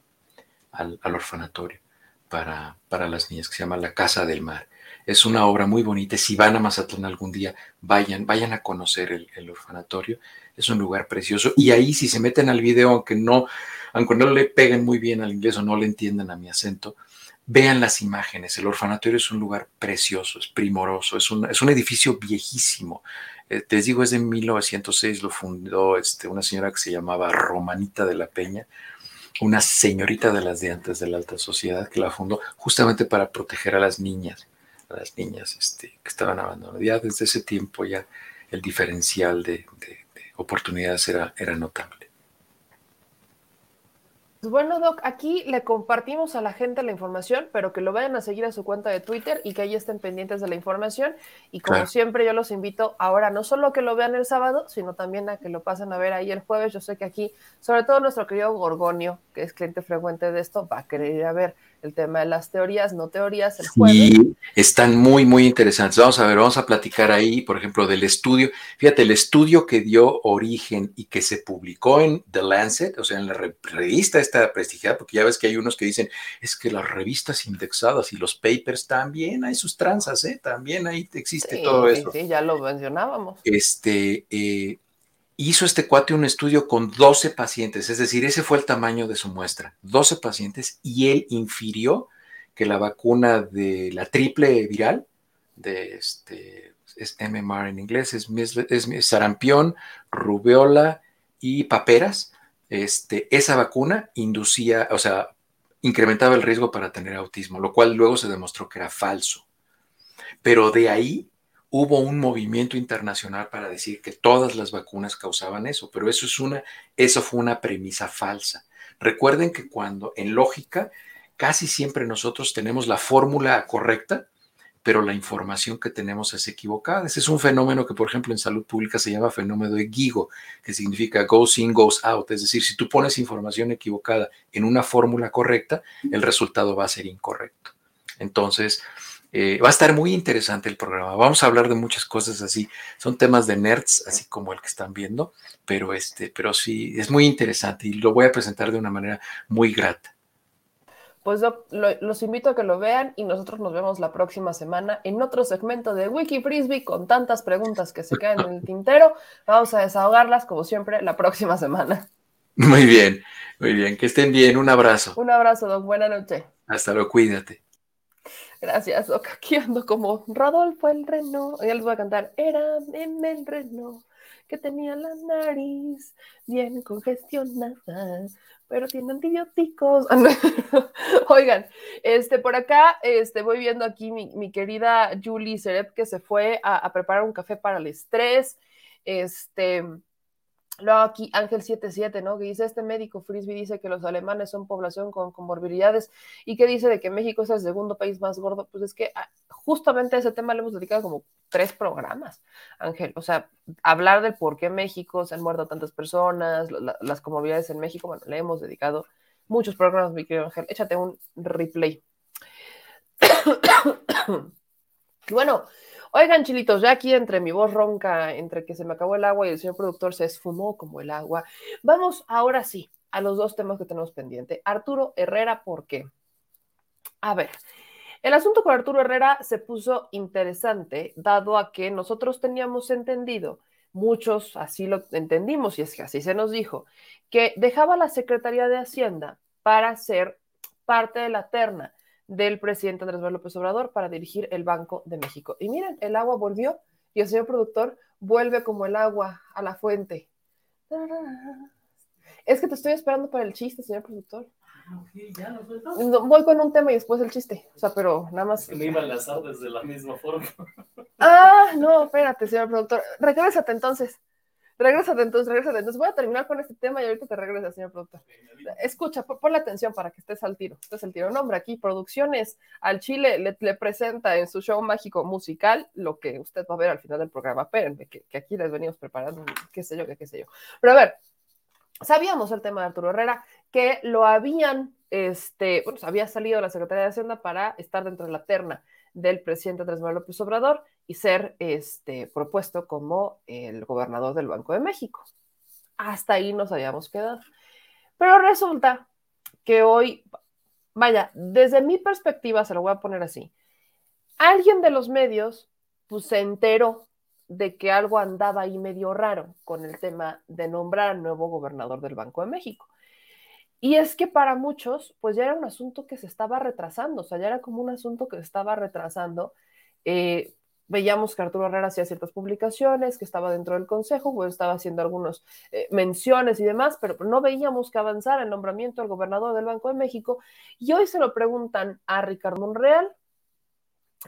al, orfanatorio para, para las niñas, que se llama La Casa del Mar. Es una obra muy bonita. Si van a Mazatlán algún día, vayan, vayan a conocer el, el orfanatorio es un lugar precioso. Y ahí si se meten al video, aunque no, aunque no le peguen muy bien al inglés o no le entiendan a mi acento, vean las imágenes. El orfanatorio es un lugar precioso, es primoroso, es un, es un edificio viejísimo. Eh, te digo, es de 1906, lo fundó este, una señora que se llamaba Romanita de la Peña, una señorita de las de antes de la alta sociedad que la fundó justamente para proteger a las niñas, a las niñas este, que estaban abandonadas. Ya desde ese tiempo ya el diferencial de oportunidades era, era notable.
Pues bueno, Doc, aquí le compartimos a la gente la información, pero que lo vayan a seguir a su cuenta de Twitter y que ahí estén pendientes de la información. Y como siempre, yo los invito ahora no solo a que lo vean el sábado, sino también a que lo pasen a ver ahí el jueves. Yo sé que aquí, sobre todo nuestro querido Gorgonio, que es cliente frecuente de esto, va a querer ir a ver el tema de las teorías, no teorías, el jueves.
Y están muy, muy interesantes. Vamos a ver, vamos a platicar ahí, por ejemplo, del estudio. Fíjate, el estudio que dio origen y que se publicó en The Lancet, o sea, en la revista esta prestigiada, porque ya ves que hay unos que dicen, es que las revistas indexadas y los papers también hay sus tranzas, ¿eh? También ahí existe todo eso.
Sí, ya lo mencionábamos.
Este, eh, hizo este cuate un estudio con 12 pacientes, es decir, ese fue el tamaño de su muestra, 12 pacientes, y él infirió que la vacuna de la triple viral, de este, es MMR en inglés, es, sarampión, rubeola y paperas, este, esa vacuna inducía, o sea, incrementaba el riesgo para tener autismo, lo cual luego se demostró que era falso. Pero de ahí hubo un movimiento internacional para decir que todas las vacunas causaban eso, pero eso es una, eso fue una premisa falsa. Recuerden que cuando en lógica casi siempre nosotros tenemos la fórmula correcta, pero la información que tenemos es equivocada. Ese es un fenómeno que, por ejemplo, en salud pública se llama fenómeno de GIGO, que significa goes in, goes out. Es decir, si tú pones información equivocada en una fórmula correcta, el resultado va a ser incorrecto. Entonces, eh, va a estar muy interesante el programa. Vamos a hablar de muchas cosas así. Son temas de nerds, así como el que están viendo, pero este, pero sí, es muy interesante y lo voy a presentar de una manera muy grata.
Pues los invito a que lo vean y nosotros nos vemos la próxima semana en otro segmento de Wiki Frisbee con tantas preguntas que se quedan en el tintero. Vamos a desahogarlas como siempre la próxima semana.
Muy bien, muy bien. Que estén bien. Un abrazo.
Un abrazo, Doc. Buena noche.
Hasta luego. Cuídate.
Gracias, Doc. Aquí ando como Rodolfo el reno. Ya les voy a cantar. Era en el reno que tenía la nariz bien congestionada, pero tiene antibióticos. Oigan, este, por acá este, voy viendo aquí mi, mi querida Julie Serep que se fue a, a, preparar un café para el estrés. Este, Luego aquí Ángel 77, ¿no? Que dice, este médico Frisbee dice que los alemanes son población con comorbilidades y que dice de que México es el segundo país más gordo. Pues es que ah, justamente a ese tema le hemos dedicado como tres programas, Ángel. O sea, hablar del por qué México se han muerto tantas personas, la, las comorbilidades en México, bueno, le hemos dedicado muchos programas, mi querido Ángel. Échate un replay. bueno, Oigan, chilitos, ya aquí entre mi voz ronca, entre que se me acabó el agua y el señor productor se esfumó como el agua, vamos ahora sí a los dos temas que tenemos pendiente. Arturo Herrera, ¿por qué? A ver, el asunto con Arturo Herrera se puso interesante, dado a que nosotros teníamos entendido, muchos así lo entendimos, y es que así se nos dijo, que dejaba la Secretaría de Hacienda para ser parte de la terna del presidente Andrés Manuel López Obrador para dirigir el Banco de México. Y miren, el agua volvió y el señor productor vuelve como el agua a la fuente. Es que te estoy esperando para el chiste, señor productor.
Ah, ya
Voy con un tema y después el chiste. O sea, pero nada más.
Me iba a enlazar desde la misma forma.
Ah, no, espérate, señor productor. Regrésate entonces. Regrésate entonces, regrésate. Entonces voy a terminar con este tema y ahorita te regresas, señor productor. Escucha, ponle atención para que estés al tiro. Estés al tiro. Nombre aquí, Producciones al Chile le, presenta en su show mágico musical lo que usted va a ver al final del programa. Espérenme, que, que aquí les venimos preparando, qué sé yo, qué, qué sé yo. Pero a ver, sabíamos el tema de Arturo Herrera, que lo habían, este, bueno, había salido la Secretaría de Hacienda para estar dentro de la terna del presidente Andrés Manuel López Obrador y ser este, propuesto como el gobernador del Banco de México. Hasta ahí nos habíamos quedado. Pero resulta que hoy, vaya, desde mi perspectiva, se lo voy a poner así, alguien de los medios pues, se enteró de que algo andaba ahí medio raro con el tema de nombrar al nuevo gobernador del Banco de México. Y es que para muchos, pues ya era un asunto que se estaba retrasando, o sea, ya era como un asunto que se estaba retrasando. Eh, veíamos que Arturo Herrera hacía ciertas publicaciones, que estaba dentro del consejo, o estaba haciendo algunas eh, menciones y demás, pero no veíamos que avanzara el nombramiento del gobernador del Banco de México. Y hoy se lo preguntan a Ricardo Monreal,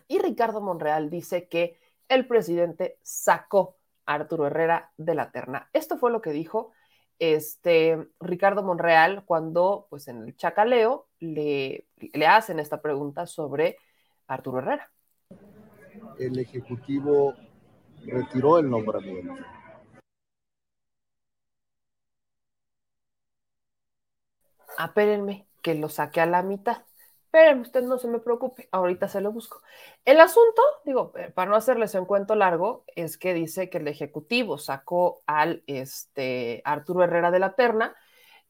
y Ricardo Monreal dice que el presidente sacó a Arturo Herrera de la terna. Esto fue lo que dijo este, Ricardo Monreal cuando, pues en el chacaleo, le, le hacen esta pregunta sobre Arturo Herrera.
El Ejecutivo retiró el nombramiento.
Apérenme, que lo saque a la mitad. Pero usted no se me preocupe, ahorita se lo busco. El asunto, digo, eh, para no hacerles un cuento largo, es que dice que el Ejecutivo sacó al este, Arturo Herrera de la terna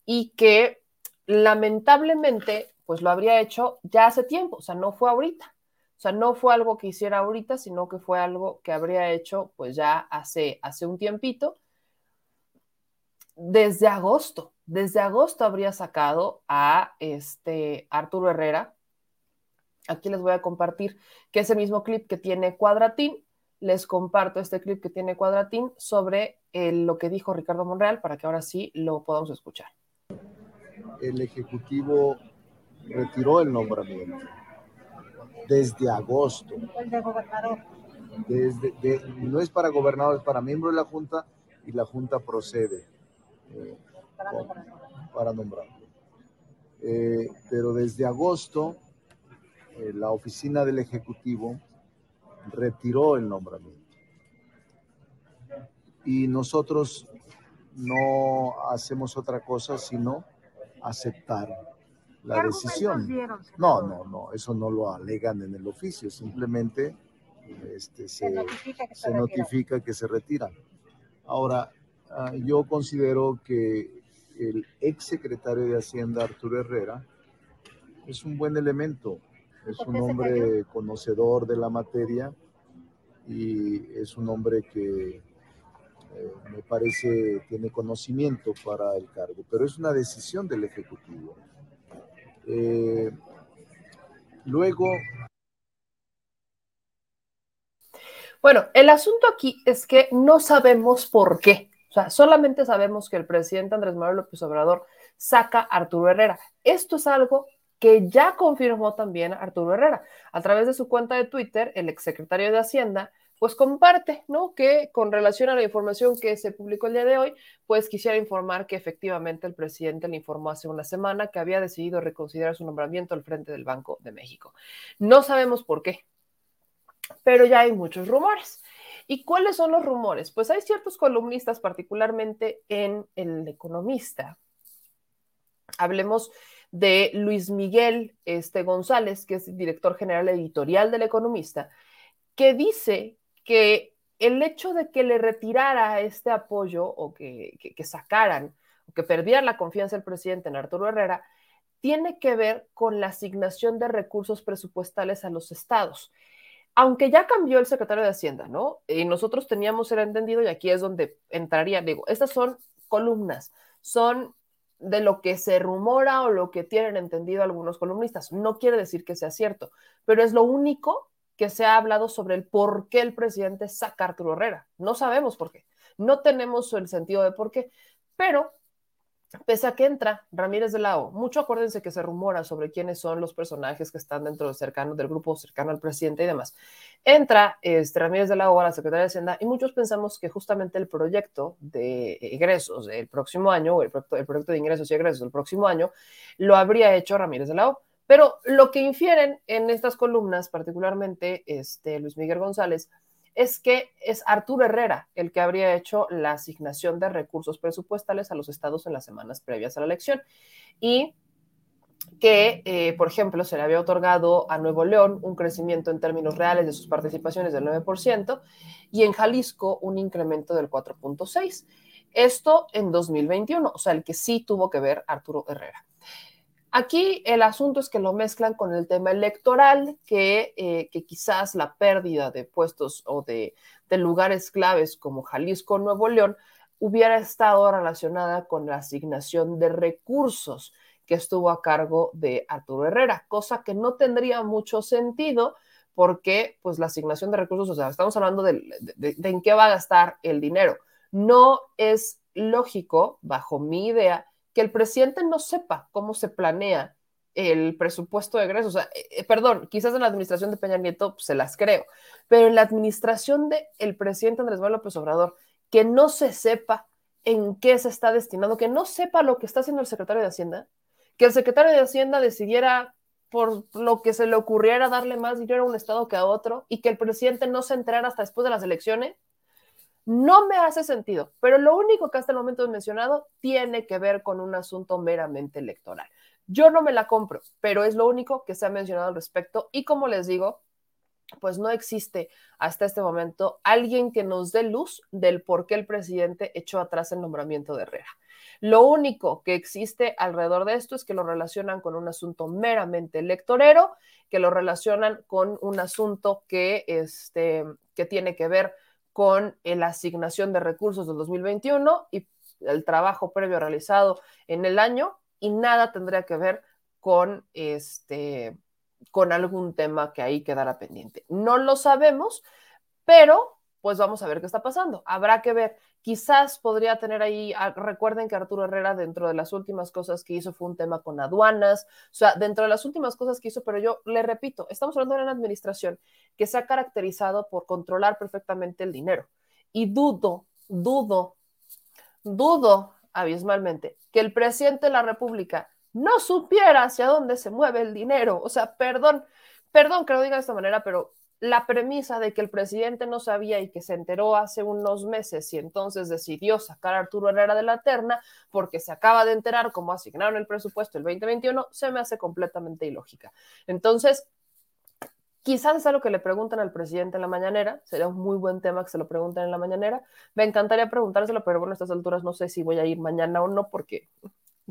y que lamentablemente, pues lo habría hecho ya hace tiempo, o sea, no fue ahorita. O sea, no fue algo que hiciera ahorita, sino que fue algo que habría hecho pues ya hace, hace un tiempito, desde agosto desde agosto habría sacado a este Arturo Herrera. Aquí les voy a compartir que es el mismo clip que tiene Cuadratín. Les comparto este clip que tiene Cuadratín sobre lo que dijo Ricardo Monreal para que ahora sí lo podamos escuchar.
El Ejecutivo retiró el nombramiento desde agosto. El de gobernador. Desde, no es para gobernador, es para miembro de la Junta y la Junta procede. Eh, para nombrarlo. Eh, pero desde agosto, eh, la oficina del Ejecutivo retiró el nombramiento. Y nosotros no hacemos otra cosa sino aceptar la decisión. No, no, no, eso no lo alegan en el oficio, simplemente este, se, se, notifica que se retira. Ahora, ah, yo considero que el ex secretario de Hacienda, Arturo Herrera, es un buen elemento, es un hombre conocedor de la materia y es un hombre que eh, me parece tiene conocimiento para el cargo, pero es una decisión del Ejecutivo. Eh, luego...
Bueno, el asunto aquí es que no sabemos por qué. O sea, solamente sabemos que el presidente Andrés Manuel López Obrador saca a Arturo Herrera. Esto es algo que ya confirmó también Arturo Herrera. A través de su cuenta de Twitter, el exsecretario de Hacienda, pues comparte, ¿no? Que con relación a la información que se publicó el día de hoy, pues quisiera informar que efectivamente el presidente le informó hace una semana que había decidido reconsiderar su nombramiento al frente del Banco de México. No sabemos por qué, pero ya hay muchos rumores. ¿Y cuáles son los rumores? Pues hay ciertos columnistas, particularmente en El Economista. Hablemos de Luis Miguel este, González, que es director general editorial del Economista, que dice que el hecho de que le retirara este apoyo o que, sacaran o que perdieran la confianza del presidente en Arturo Herrera tiene que ver con la asignación de recursos presupuestales a los estados aunque ya cambió el secretario de Hacienda, ¿no? Y nosotros teníamos el entendido, y aquí es donde entraría, digo, estas son columnas, son de lo que se rumora o lo que tienen entendido algunos columnistas. No quiere decir que sea cierto, pero es lo único que se ha hablado sobre el por qué el presidente saca a Arturo Herrera. No sabemos por qué, no tenemos el sentido de por qué, pero Pese a que entra Ramírez de la O, mucho acuérdense que se rumora sobre quiénes son los personajes que están dentro del, cercano, del grupo cercano al presidente y demás. Entra este, Ramírez de la O a la Secretaría de Hacienda y muchos pensamos que justamente el proyecto de egresos del próximo año, o el proyecto, de ingresos y egresos del próximo año, lo habría hecho Ramírez de la O. Pero lo que infieren en estas columnas, particularmente este, Luis Miguel González, es que es Arturo Herrera el que habría hecho la asignación de recursos presupuestales a los estados en las semanas previas a la elección. Y que, eh, por ejemplo, se le había otorgado a Nuevo León un crecimiento en términos reales de sus participaciones del 9% y en Jalisco un incremento del 4.6%. Esto en 2021, o sea, el que sí tuvo que ver Arturo Herrera. Aquí el asunto es que lo mezclan con el tema electoral, que, eh, quizás la pérdida de puestos o de, lugares claves como Jalisco o Nuevo León hubiera estado relacionada con la asignación de recursos que estuvo a cargo de Arturo Herrera, cosa que no tendría mucho sentido porque pues la asignación de recursos, o sea, estamos hablando de en qué va a gastar el dinero. No es lógico, bajo mi idea, que el presidente no sepa cómo se planea el presupuesto de egresos. O sea, eh, eh, perdón, quizás en la administración de Peña Nieto pues, se las creo, pero en la administración del presidente Andrés Manuel López Obrador, que no se sepa en qué se está destinando, que no sepa lo que está haciendo el secretario de Hacienda, que el secretario de Hacienda decidiera por lo que se le ocurriera darle más dinero a un estado que a otro y que el presidente no se enterara hasta después de las elecciones, no me hace sentido, pero lo único que hasta el momento he mencionado tiene que ver con un asunto meramente electoral. Yo no me la compro, pero es lo único que se ha mencionado al respecto. Y como les digo, pues no existe hasta este momento alguien que nos dé luz del por qué el presidente echó atrás el nombramiento de Herrera. Lo único que existe alrededor de esto es que lo relacionan con un asunto meramente electorero, que lo relacionan con un asunto que, este, que tiene que ver con la asignación de recursos del 2021 y el trabajo previo realizado en el año y nada tendría que ver con este con algún tema que ahí quedara pendiente. No lo sabemos, pero pues vamos a ver qué está pasando. Habrá que ver. Quizás podría tener ahí, ah, recuerden que Arturo Herrera dentro de las últimas cosas que hizo fue un tema con aduanas, o sea, dentro de las últimas cosas que hizo, pero yo le repito, estamos hablando de una administración que se ha caracterizado por controlar perfectamente el dinero. Y dudo, dudo, dudo abismalmente que el presidente de la República no supiera hacia dónde se mueve el dinero. O sea, perdón, perdón que lo diga de esta manera, pero la premisa de que el presidente no sabía y que se enteró hace unos meses y entonces decidió sacar a Arturo Herrera de la terna porque se acaba de enterar cómo asignaron el presupuesto el 2021, se me hace completamente ilógica. Entonces, quizás es algo que le preguntan al presidente en la mañanera, sería un muy buen tema que se lo pregunten en la mañanera. Me encantaría preguntárselo, pero bueno, a estas alturas no sé si voy a ir mañana o no porque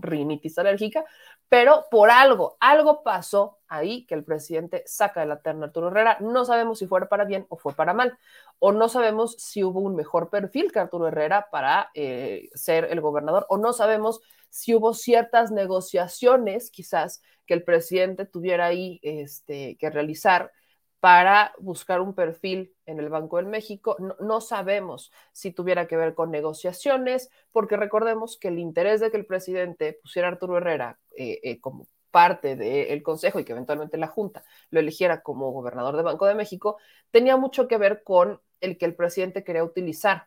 rinitis alérgica, pero por algo, algo pasó ahí que el presidente saca de la terna Arturo Herrera. No sabemos si fue para bien o fue para mal, o no sabemos si hubo un mejor perfil que Arturo Herrera para eh, ser el gobernador, o no sabemos si hubo ciertas negociaciones quizás que el presidente tuviera ahí este, que realizar para buscar un perfil en el Banco de México. No, sabemos si tuviera que ver con negociaciones, porque recordemos que el interés de que el presidente pusiera a Arturo Herrera eh, eh, como parte del Consejo y que eventualmente la Junta lo eligiera como gobernador del Banco de México, tenía mucho que ver con el que el presidente quería utilizar,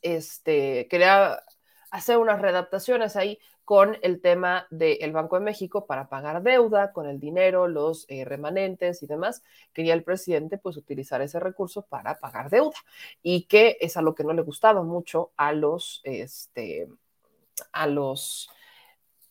este, quería hacer unas readaptaciones ahí con el tema del Banco de México para pagar deuda, con el dinero, los eh, remanentes y demás. Quería el presidente pues utilizar ese recurso para pagar deuda y que es a lo que no le gustaba mucho a los, este, a los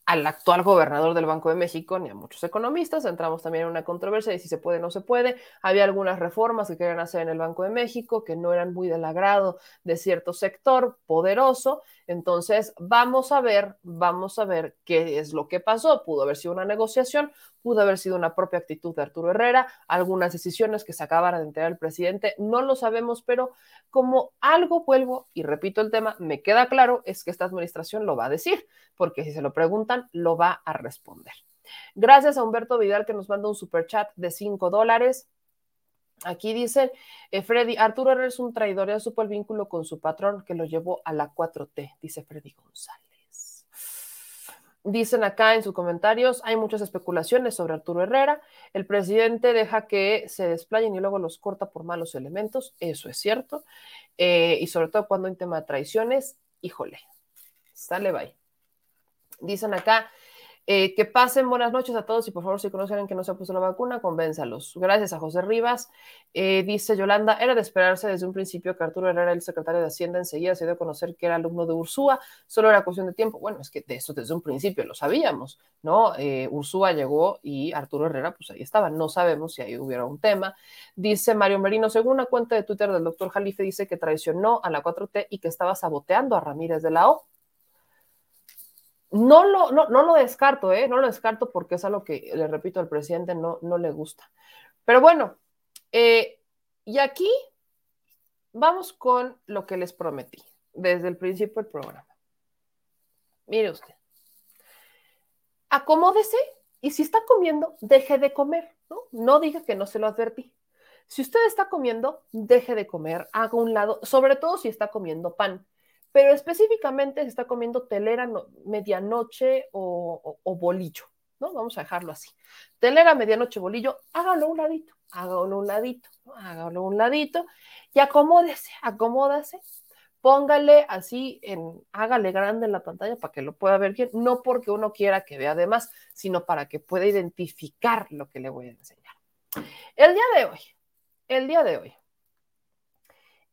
al actual gobernador del Banco de México ni a muchos economistas. Entramos también en una controversia de si se puede o no se puede. Había algunas reformas que querían hacer en el Banco de México que no eran muy del agrado de cierto sector poderoso. Entonces, vamos a ver, vamos a ver qué es lo que pasó. Pudo haber sido una negociación, pudo haber sido una propia actitud de Arturo Herrera, algunas decisiones que se acabaran de enterar el presidente, no lo sabemos, pero como algo vuelvo y repito el tema, me queda claro es que esta administración lo va a decir, porque si se lo preguntan, lo va a responder. Gracias a Humberto Vidal que nos manda un super chat de 5 dólares. Aquí dice, eh, Freddy, Arturo Herrera es un traidor, ya supo el vínculo con su patrón que lo llevó a la 4T, dice Freddy González. Dicen acá en sus comentarios, hay muchas especulaciones sobre Arturo Herrera. El presidente deja que se desplayen y luego los corta por malos elementos. Eso es cierto. Eh, y sobre todo cuando hay tema de traiciones, híjole, sale bye. Dicen acá, eh, que pasen buenas noches a todos y por favor si conocen a que no se ha puesto la vacuna, convénzalos. Gracias a José Rivas. Eh, dice Yolanda, era de esperarse desde un principio que Arturo Herrera, el secretario de Hacienda, enseguida se dio a conocer que era alumno de Ursúa, solo era cuestión de tiempo. Bueno, es que de eso desde un principio lo sabíamos, ¿no? Eh, Ursúa llegó y Arturo Herrera, pues ahí estaba. No sabemos si ahí hubiera un tema. Dice Mario Merino, según una cuenta de Twitter del doctor Jalife, dice que traicionó a la 4T y que estaba saboteando a Ramírez de la O. No lo, no, lo descarto, ¿eh? No lo descarto porque es algo que, le repito, al presidente no, no le gusta. Pero bueno, eh, y aquí vamos con lo que les prometí desde el principio del programa. Mire usted, acomódese y si está comiendo, deje de comer, ¿no? No diga que no se lo advertí. Si usted está comiendo, deje de comer, haga un lado, sobre todo si está comiendo pan pero específicamente se está comiendo telera medianoche o, bolillo, ¿no? Vamos a dejarlo así. Telera, medianoche, bolillo, hágalo un ladito, hágalo un ladito, hágalo un ladito y acomódese, acomódase, póngale así, en, hágale grande en la pantalla para que lo pueda ver bien, no porque uno quiera que vea además, sino para que pueda identificar lo que le voy a enseñar. El día de hoy, el día de hoy,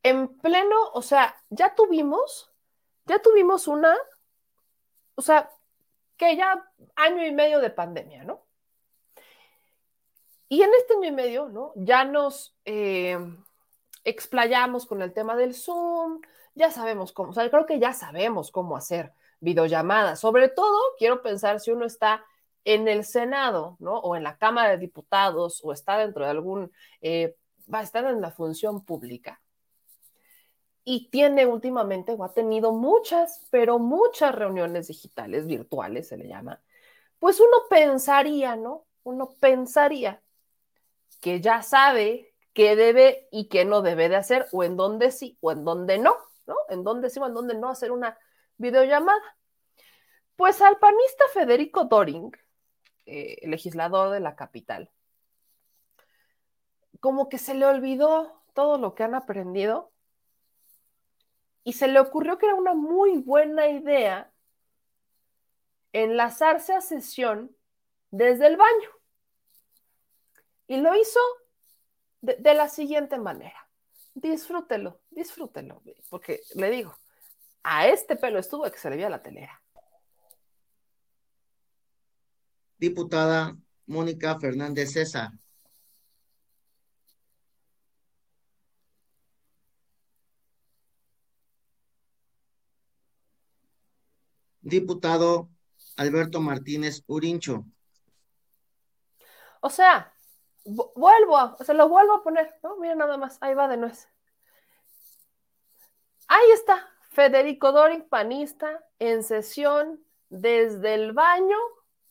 en pleno, o sea, ya tuvimos ya tuvimos una, o sea, que ya año y medio de pandemia, ¿no? Y en este año y medio, ¿no? Ya nos eh, explayamos con el tema del Zoom, ya sabemos cómo, o sea, creo que ya sabemos cómo hacer videollamadas. Sobre todo, quiero pensar si uno está en el Senado, ¿no? O en la Cámara de Diputados, o está dentro de algún, eh, va a estar en la función pública. Y tiene últimamente, o ha tenido muchas, pero muchas reuniones digitales, virtuales se le llama. Pues uno pensaría, ¿no? Uno pensaría que ya sabe qué debe y qué no debe de hacer, o en dónde sí, o en dónde no, ¿no? En dónde sí o en dónde no hacer una videollamada. Pues al panista Federico Doring, eh, legislador de la capital, como que se le olvidó todo lo que han aprendido y se le ocurrió que era una muy buena idea enlazarse a sesión desde el baño. Y lo hizo de, la siguiente manera. Disfrútelo, disfrútelo, porque le digo, a este pelo estuvo que se le veía la telera.
Diputada Mónica Fernández César. Diputado Alberto Martínez Urincho.
O sea, vuelvo, a, se lo vuelvo a poner, ¿no? Mira nada más, ahí va de nuez. Ahí está, Federico Doring, panista, en sesión desde el baño,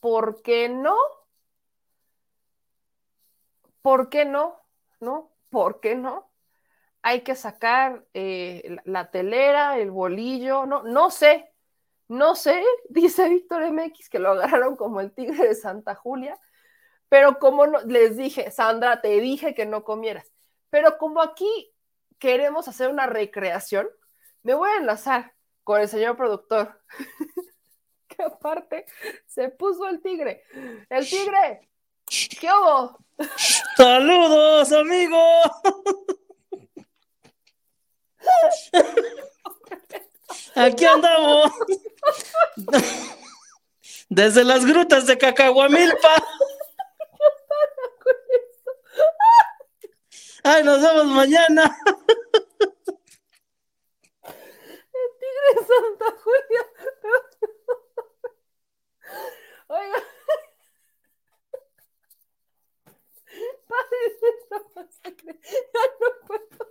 ¿por qué no? ¿Por qué no? ¿No? ¿Por qué no? Hay que sacar eh, la telera, el bolillo, no, no sé, no sé, dice Víctor MX que lo agarraron como el tigre de Santa Julia, pero como no, les dije, Sandra, te dije que no comieras, pero como aquí queremos hacer una recreación, me voy a enlazar con el señor productor, que aparte se puso el tigre. El tigre, ¿qué hubo?
Saludos, amigo. Aquí andamos. Desde las grutas de Cacahuamilpa. Ay, nos vemos mañana.
El tigre de Santa Julia. Oiga. Ya no puedo.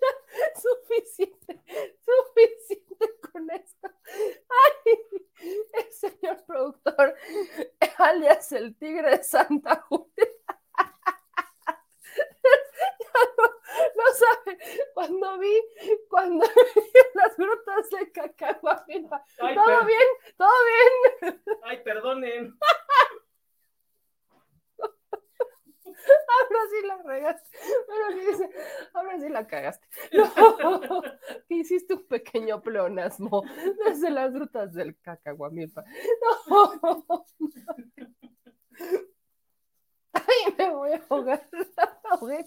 Ya, suficiente. Suficiente con esto. Ay, el señor productor, alias el tigre de Santa Julia. No, no sabe, cuando vi, cuando vi las grutas de Cacahuamilpa, todo bien, todo bien.
Ay, perdonen.
Ahora sí la regaste. Pero sí dice, ahora sí la cagaste. Hiciste un pequeño pleonasmo desde las rutas del cacahuamilpa. No. Ay, me voy a ahogar. Ahogué.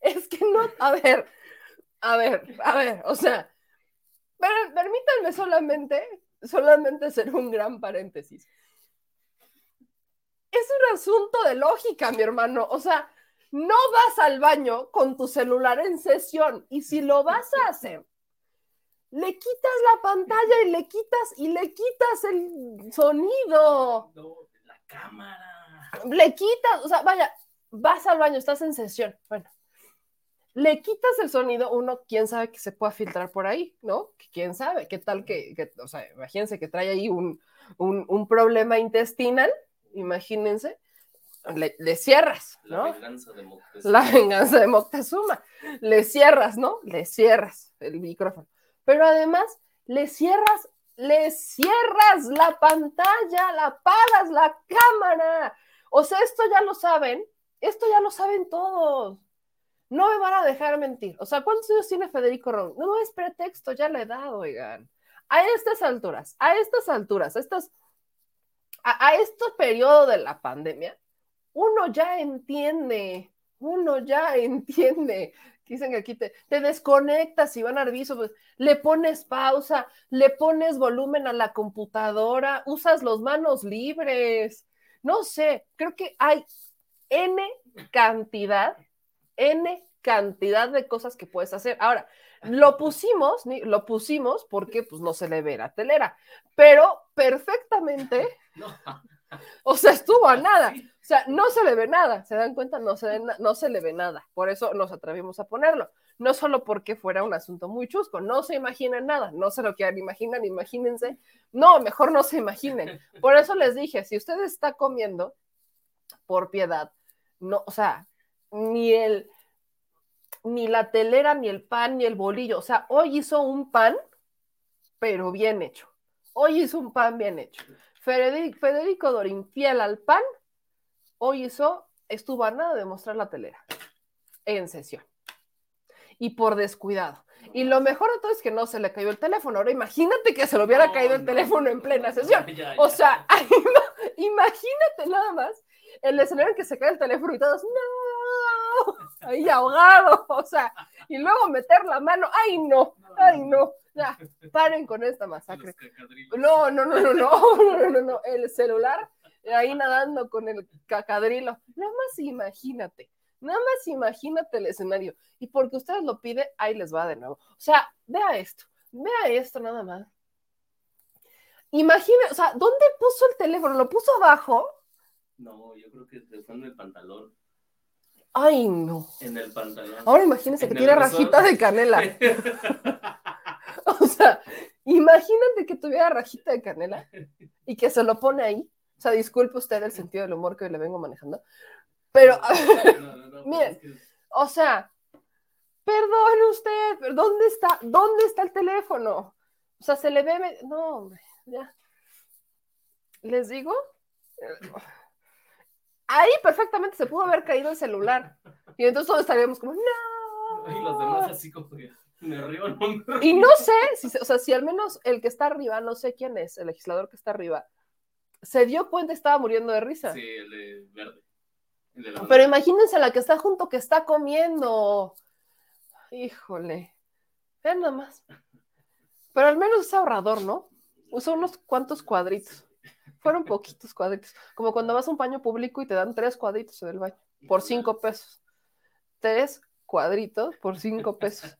Es que no, a ver, a ver, a ver, o sea, pero permítanme solamente, solamente hacer un gran paréntesis es un asunto de lógica, mi hermano. O sea, no vas al baño con tu celular en sesión y si lo vas a hacer, le quitas la pantalla y le quitas y le quitas el sonido.
No, la cámara.
Le quitas, o sea, vaya, vas al baño, estás en sesión. Bueno, le quitas el sonido, uno, quién sabe que se pueda filtrar por ahí, ¿no? ¿Quién sabe? ¿Qué tal que, que o sea, imagínense que trae ahí un, un, un problema intestinal, imagínense, le, le cierras,
La
¿no?
venganza de Moctezuma.
La venganza de Moctezuma. Le cierras, ¿no? Le cierras el micrófono. Pero además, le cierras, le cierras la pantalla, la apagas la cámara. O sea, esto ya lo saben, esto ya lo saben todos. No me van a dejar mentir. O sea, ¿cuántos años tiene Federico Ron? No es pretexto, ya le he dado, oigan. A estas alturas, a estas alturas, a estas, a, a este periodo de la pandemia, uno ya entiende, uno ya entiende Dicen que aquí te, te desconectas, Iván Arbizo, pues, le pones pausa, le pones volumen a la computadora, usas los manos libres. No sé, creo que hay N cantidad, N cantidad de cosas que puedes hacer. Ahora, lo pusimos, lo pusimos porque pues no se le ve la telera, pero perfectamente, o sea, estuvo a nada. O sea, no se le ve nada, ¿se dan cuenta? No se, no se le ve nada. Por eso nos atrevimos a ponerlo. No solo porque fuera un asunto muy chusco, no se imaginan nada, no se lo quieran imaginar, imagínense. No, mejor no se imaginen. Por eso les dije, si usted está comiendo, por piedad, no, o sea, ni el, ni la telera, ni el pan, ni el bolillo. O sea, hoy hizo un pan, pero bien hecho. Hoy hizo un pan bien hecho. Federico, Federico Dorín, fiel al pan, hoy hizo, estuvo a nada de mostrar la telera en sesión. Y por descuidado. Y lo mejor de todo es que no se le cayó el teléfono. Ahora imagínate que se le hubiera caído el teléfono en plena sesión. O sea, imagínate nada más el escenario en que se cae el teléfono y todos, no, ahí ahogado, o sea, y luego meter la mano, ay no, ay no, ya, paren con esta masacre. No, no, no, no, no, no, no, no, el celular ahí nadando con el cacadrilo, nada más imagínate, nada más imagínate el escenario, y porque ustedes lo piden, ahí les va de nuevo, o sea, vea esto, vea esto nada más. Imagina, o sea, ¿dónde puso el teléfono? ¿Lo puso abajo?
No, yo creo que fue en el pantalón.
Ay, no.
En el pantalón.
Ahora imagínense que
En
tiene rajita de canela. O sea, imagínate que tuviera rajita de canela y que se lo pone ahí. O sea, disculpe usted el sentido del humor que hoy le vengo manejando. Pero, miren, o sea, perdone usted, pero ¿dónde está? ¿Dónde está el teléfono? O sea, se le ve. No, hombre, ya. ¿Les digo? Ahí perfectamente se pudo haber caído el celular. Y entonces todos estaríamos como, no.
Y los demás así como que me río, no me río.
Y no sé, si, o sea, si al menos el que está arriba, no sé quién es, el legislador que está arriba, se dio cuenta y estaba muriendo de risa.
Sí, el de verde. El de la
Pero imagínense la que está junto que está comiendo. Híjole. Vean nada más. Pero al menos es ahorrador, ¿no? Usó unos cuantos cuadritos. Fueron poquitos cuadritos. Como cuando vas a un baño público y te dan tres cuadritos en el baño por cinco pesos. Tres cuadritos por cinco pesos.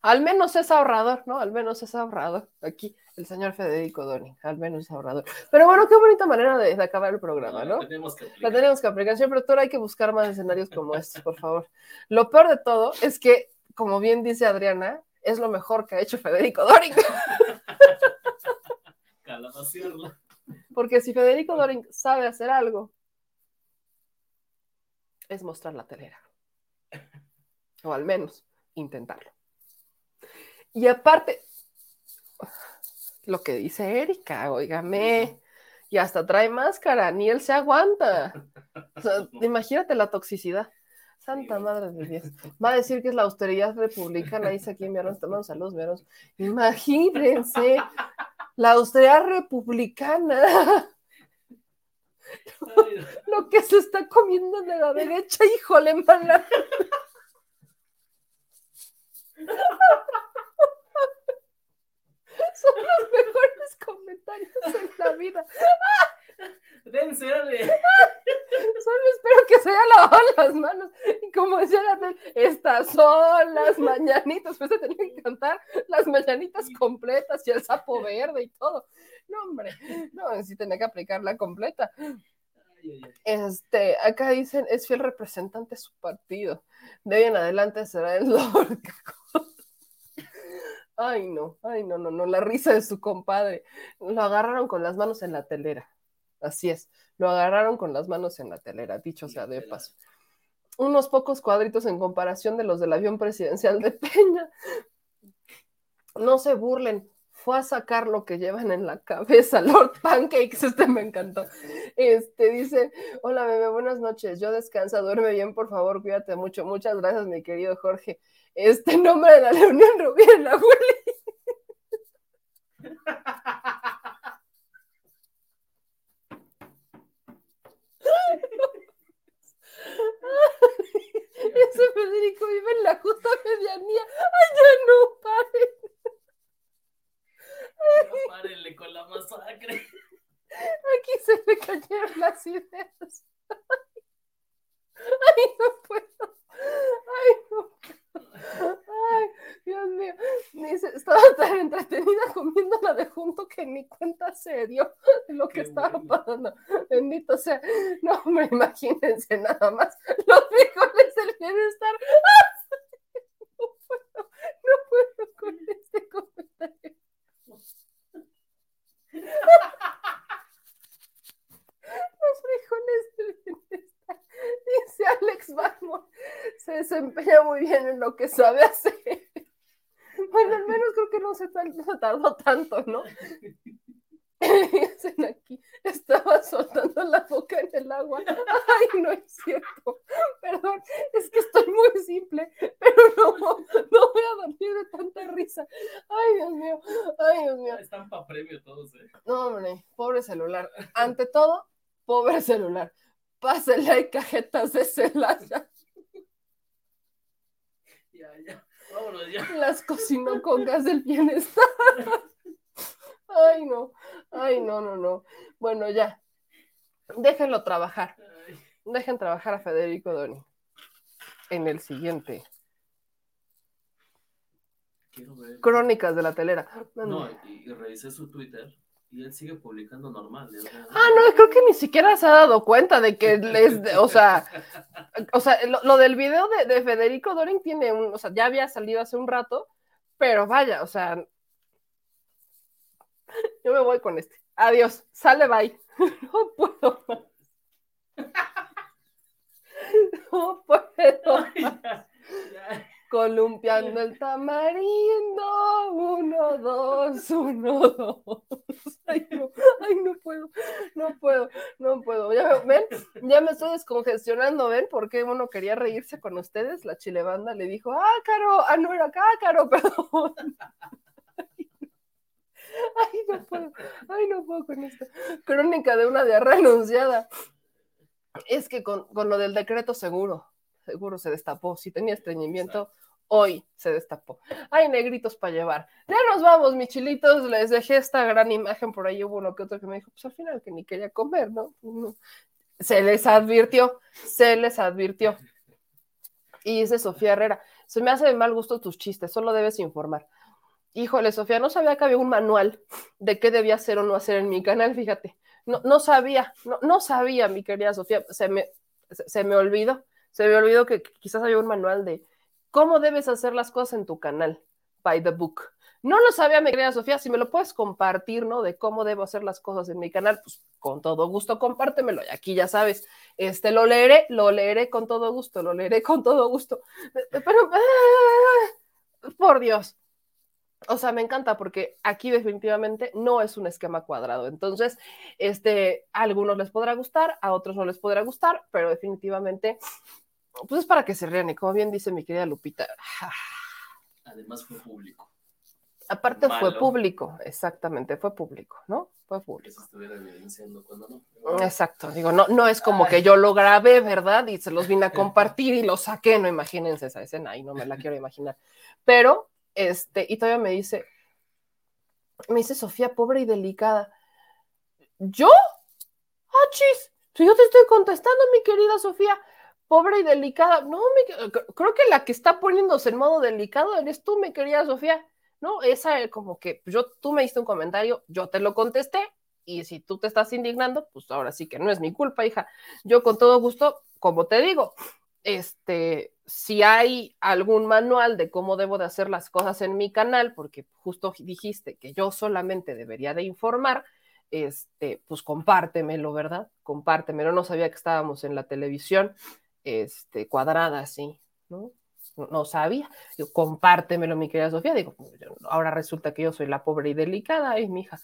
Al menos es ahorrador, ¿no? Al menos es ahorrador. Aquí, el señor Federico Doni, al menos es ahorrador. Pero bueno, qué bonita manera de, de acabar el programa, ¿no?
Tenemos que
La tenemos que aplicar. Productor, hay que buscar más escenarios como estos, por favor. Lo peor de todo es que, como bien dice Adriana, es lo mejor que ha hecho Federico Doring.
calabacearla.
Porque si Federico Doring sabe hacer algo, es mostrar la telera. O al menos intentarlo. Y aparte, lo que dice Erika, óigame, y hasta trae máscara, ni él se aguanta. O sea, imagínate la toxicidad. Santa madre de Dios. Va a decir que es la austeridad republicana, dice aquí mi hermano, saludos, mi. Imagínense, la austeridad republicana. Lo que se está comiendo de la derecha, híjole, mana. Son los mejores comentarios en la vida.
Dense.
Solo espero que se haya lavado las manos. Y como decía la estas son las mañanitas. Pues se tenía que cantar las mañanitas completas y el sapo verde y todo. No, hombre, no, sí tenía que aplicarla completa. Este, acá dicen, es fiel representante de su partido. De hoy en adelante será el Lord. Ay, no, ay, no, no, no, la risa de su compadre. Lo agarraron con las manos en la telera. Así es, lo agarraron con las manos en la telera, dicho sea de paso. Unos pocos cuadritos en comparación de los del avión presidencial de Peña. No se burlen, fue a sacar lo que llevan en la cabeza, Lord Pancakes, este me encantó. Este dice, hola bebé, buenas noches, yo descansa, duerme bien, por favor, cuídate mucho, muchas gracias, mi querido Jorge. Este nombre de la reunión Rubén la José Federico vive en la justa medianía. ¡Ay, ya no! ¡Paren! No,
párenle con la masacre.
Aquí se me cayeron las ideas. ¡Ay, no puedo! ¡Ay, no puedo! Ay, Dios mío. Dice, estaba tan entretenida comiendo la de junto que ni cuenta se dio de lo que estaba pasando. Bendito sea. No, me imagínense nada más. Los frijoles del bienestar. No puedo, no puedo con este comentario. Los frijoles del bienestar. Dice Alex Barmore. Se desempeña muy bien en lo que sabe hacer. Bueno, al menos creo que no se, no se tardó tanto, ¿no? Dicen aquí, estaba soltando la boca en el agua. Ay, no es cierto. Perdón, es que estoy muy simple, pero no, no voy a dormir de tanta risa. Ay, Dios mío, ay, Dios mío.
Están para premio todos, eh.
No, hombre, pobre celular. Ante todo, pobre celular. Pásenle hay cajetas de Celaya.
Ya, ya. Vámonos ya.
Las cocinó con gas del bienestar. Ay, no. Ay, no, no, no. Bueno, ya. Déjenlo trabajar. Dejen trabajar a Federico Doni. En el siguiente.
Ver.
Crónicas de la telera.
No, y, y revisé su Twitter y él sigue publicando normal. O sea,
Ah, no, creo que ni siquiera se ha dado cuenta de que les, o sea, o sea, lo, lo del video de, de Federico Dorin tiene un, o sea, ya había salido hace un rato, pero vaya, o sea, yo me voy con este. Adiós, sale, bye. No puedo más. No puedo más. Columpiando el tamarindo, uno, dos, uno, dos. Ay, no, ay, no puedo, no puedo, no puedo. Ya, me- ¿Ven? Ya me estoy descongestionando, ¿ven? Porque uno quería reírse con ustedes. La chilebanda le dijo, ah, Caro, ah, no era acá, Caro, perdón. Ay, no puedo, ay, no puedo con esto. Crónica de una diarrea anunciada. Es que con, con lo del decreto seguro, seguro se destapó. Si tenía estreñimiento, hoy se destapó. Hay negritos para llevar. Ya nos vamos, mis chilitos. Les dejé esta gran imagen por ahí. Hubo uno que otro que me dijo, pues al final que ni quería comer, ¿no? No. Se les advirtió, se les advirtió. Y dice Sofía Herrera, se me hace de mal gusto tus chistes, solo debes informar. Híjole, Sofía, no sabía que había un manual de qué debía hacer o no hacer en mi canal, fíjate. No, no sabía, no, no sabía, mi querida Sofía, se me, se, se me olvidó, se me olvidó que quizás había un manual de cómo debes hacer las cosas en tu canal, by the book. No lo sabía, mi querida Sofía, si me lo puedes compartir, ¿no? De cómo debo hacer las cosas en mi canal, pues con todo gusto compártemelo. Y aquí ya sabes, este lo leeré, lo leeré con todo gusto, lo leeré con todo gusto. Pero, ah, por Dios, o sea, me encanta porque aquí definitivamente no es un esquema cuadrado. Entonces, este, a algunos les podrá gustar, a otros no les podrá gustar, pero definitivamente, pues es para que se rían. Y como bien dice mi querida Lupita,
Además fue público.
aparte fue público, exactamente, fue público, ¿no? Fue público.
Que se estuviera evidenciando cuando no.
Exacto, digo, no, no es como que yo lo grabé, ¿verdad? Y se los vine a compartir y lo saqué, no imagínense esa escena, y no me la quiero imaginar. Pero, este, y todavía me dice, me dice Sofía, pobre y delicada. ¿Yo? ¡Ah, chis! Si yo te estoy contestando, mi querida Sofía, pobre y delicada. No, cre- creo que la que está poniéndose en modo delicado eres tú, mi querida Sofía. No, esa es como que yo, tú me diste un comentario, yo te lo contesté, y si tú te estás indignando, pues ahora sí que no es mi culpa, hija. Yo con todo gusto, como te digo, este, si hay algún manual de cómo debo de hacer las cosas en mi canal, porque justo dijiste que yo solamente debería de informar, este, pues compártemelo, ¿verdad? Compártemelo. No sabía que estábamos en la televisión, este, cuadrada así, ¿no? No, sabía. Digo, compártemelo, mi querida Sofía. Digo, yo- ahora resulta que yo soy la pobre y delicada, mi hija.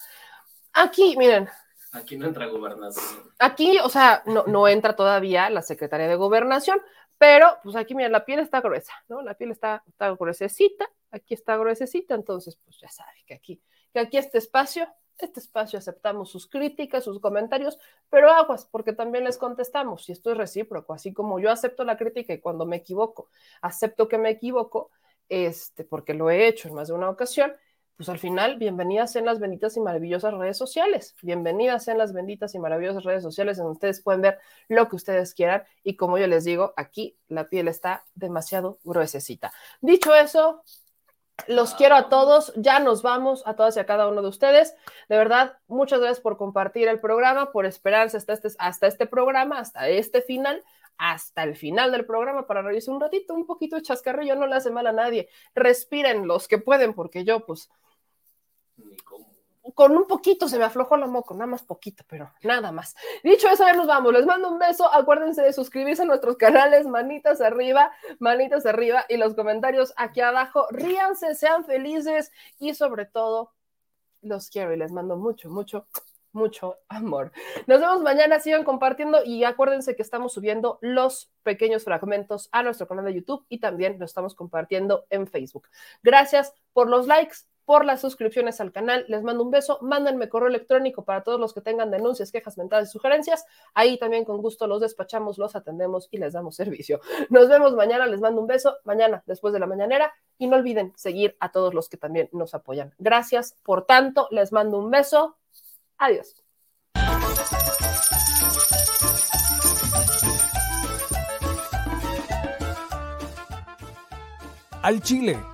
Aquí, miren,
Aquí no entra gobernación.
Aquí, o sea, no, no entra todavía la Secretaría de Gobernación, pero pues aquí, mira, la piel está gruesa, ¿no? La piel está, está gruesecita, aquí está gruesecita, entonces, pues ya sabe que aquí, que aquí este espacio, este espacio aceptamos sus críticas, sus comentarios, pero aguas, porque también les contestamos, y esto es recíproco, así como yo acepto la crítica y cuando me equivoco, acepto que me equivoco, este, porque lo he hecho en más de una ocasión, pues al final, bienvenidas en las benditas y maravillosas redes sociales. Bienvenidas en las benditas y maravillosas redes sociales donde ustedes pueden ver lo que ustedes quieran. Y como yo les digo, aquí la piel está demasiado gruesecita. Dicho eso, los quiero a todos, ya nos vamos a todas y a cada uno de ustedes. De verdad, muchas gracias por compartir el programa, por esperarse hasta este, hasta este programa, hasta este final, hasta el final del programa para reírse un ratito, un poquito de chascarrillo, no le hace mal a nadie. Respiren los que pueden, porque yo, pues, con un poquito se me aflojó la moco, nada más poquito, pero nada más. Dicho eso, ya nos vamos. Les mando un beso. Acuérdense de suscribirse a nuestros canales, manitas arriba, manitas arriba y los comentarios aquí abajo. Ríanse, sean felices y sobre todo, los quiero y les mando mucho, mucho, mucho amor. Nos vemos mañana, sigan compartiendo y acuérdense que estamos subiendo los pequeños fragmentos a nuestro canal de YouTube y también lo estamos compartiendo en Facebook. Gracias por los likes, por las suscripciones al canal. Les mando un beso. Mándenme correo electrónico para todos los que tengan denuncias, quejas mentales, sugerencias. Ahí también con gusto los despachamos, los atendemos y les damos servicio. Nos vemos mañana. Les mando un beso. Mañana, después de la mañanera. Y no olviden seguir a todos los que también nos apoyan. Gracias por tanto. Les mando un beso. Adiós.
Al Chile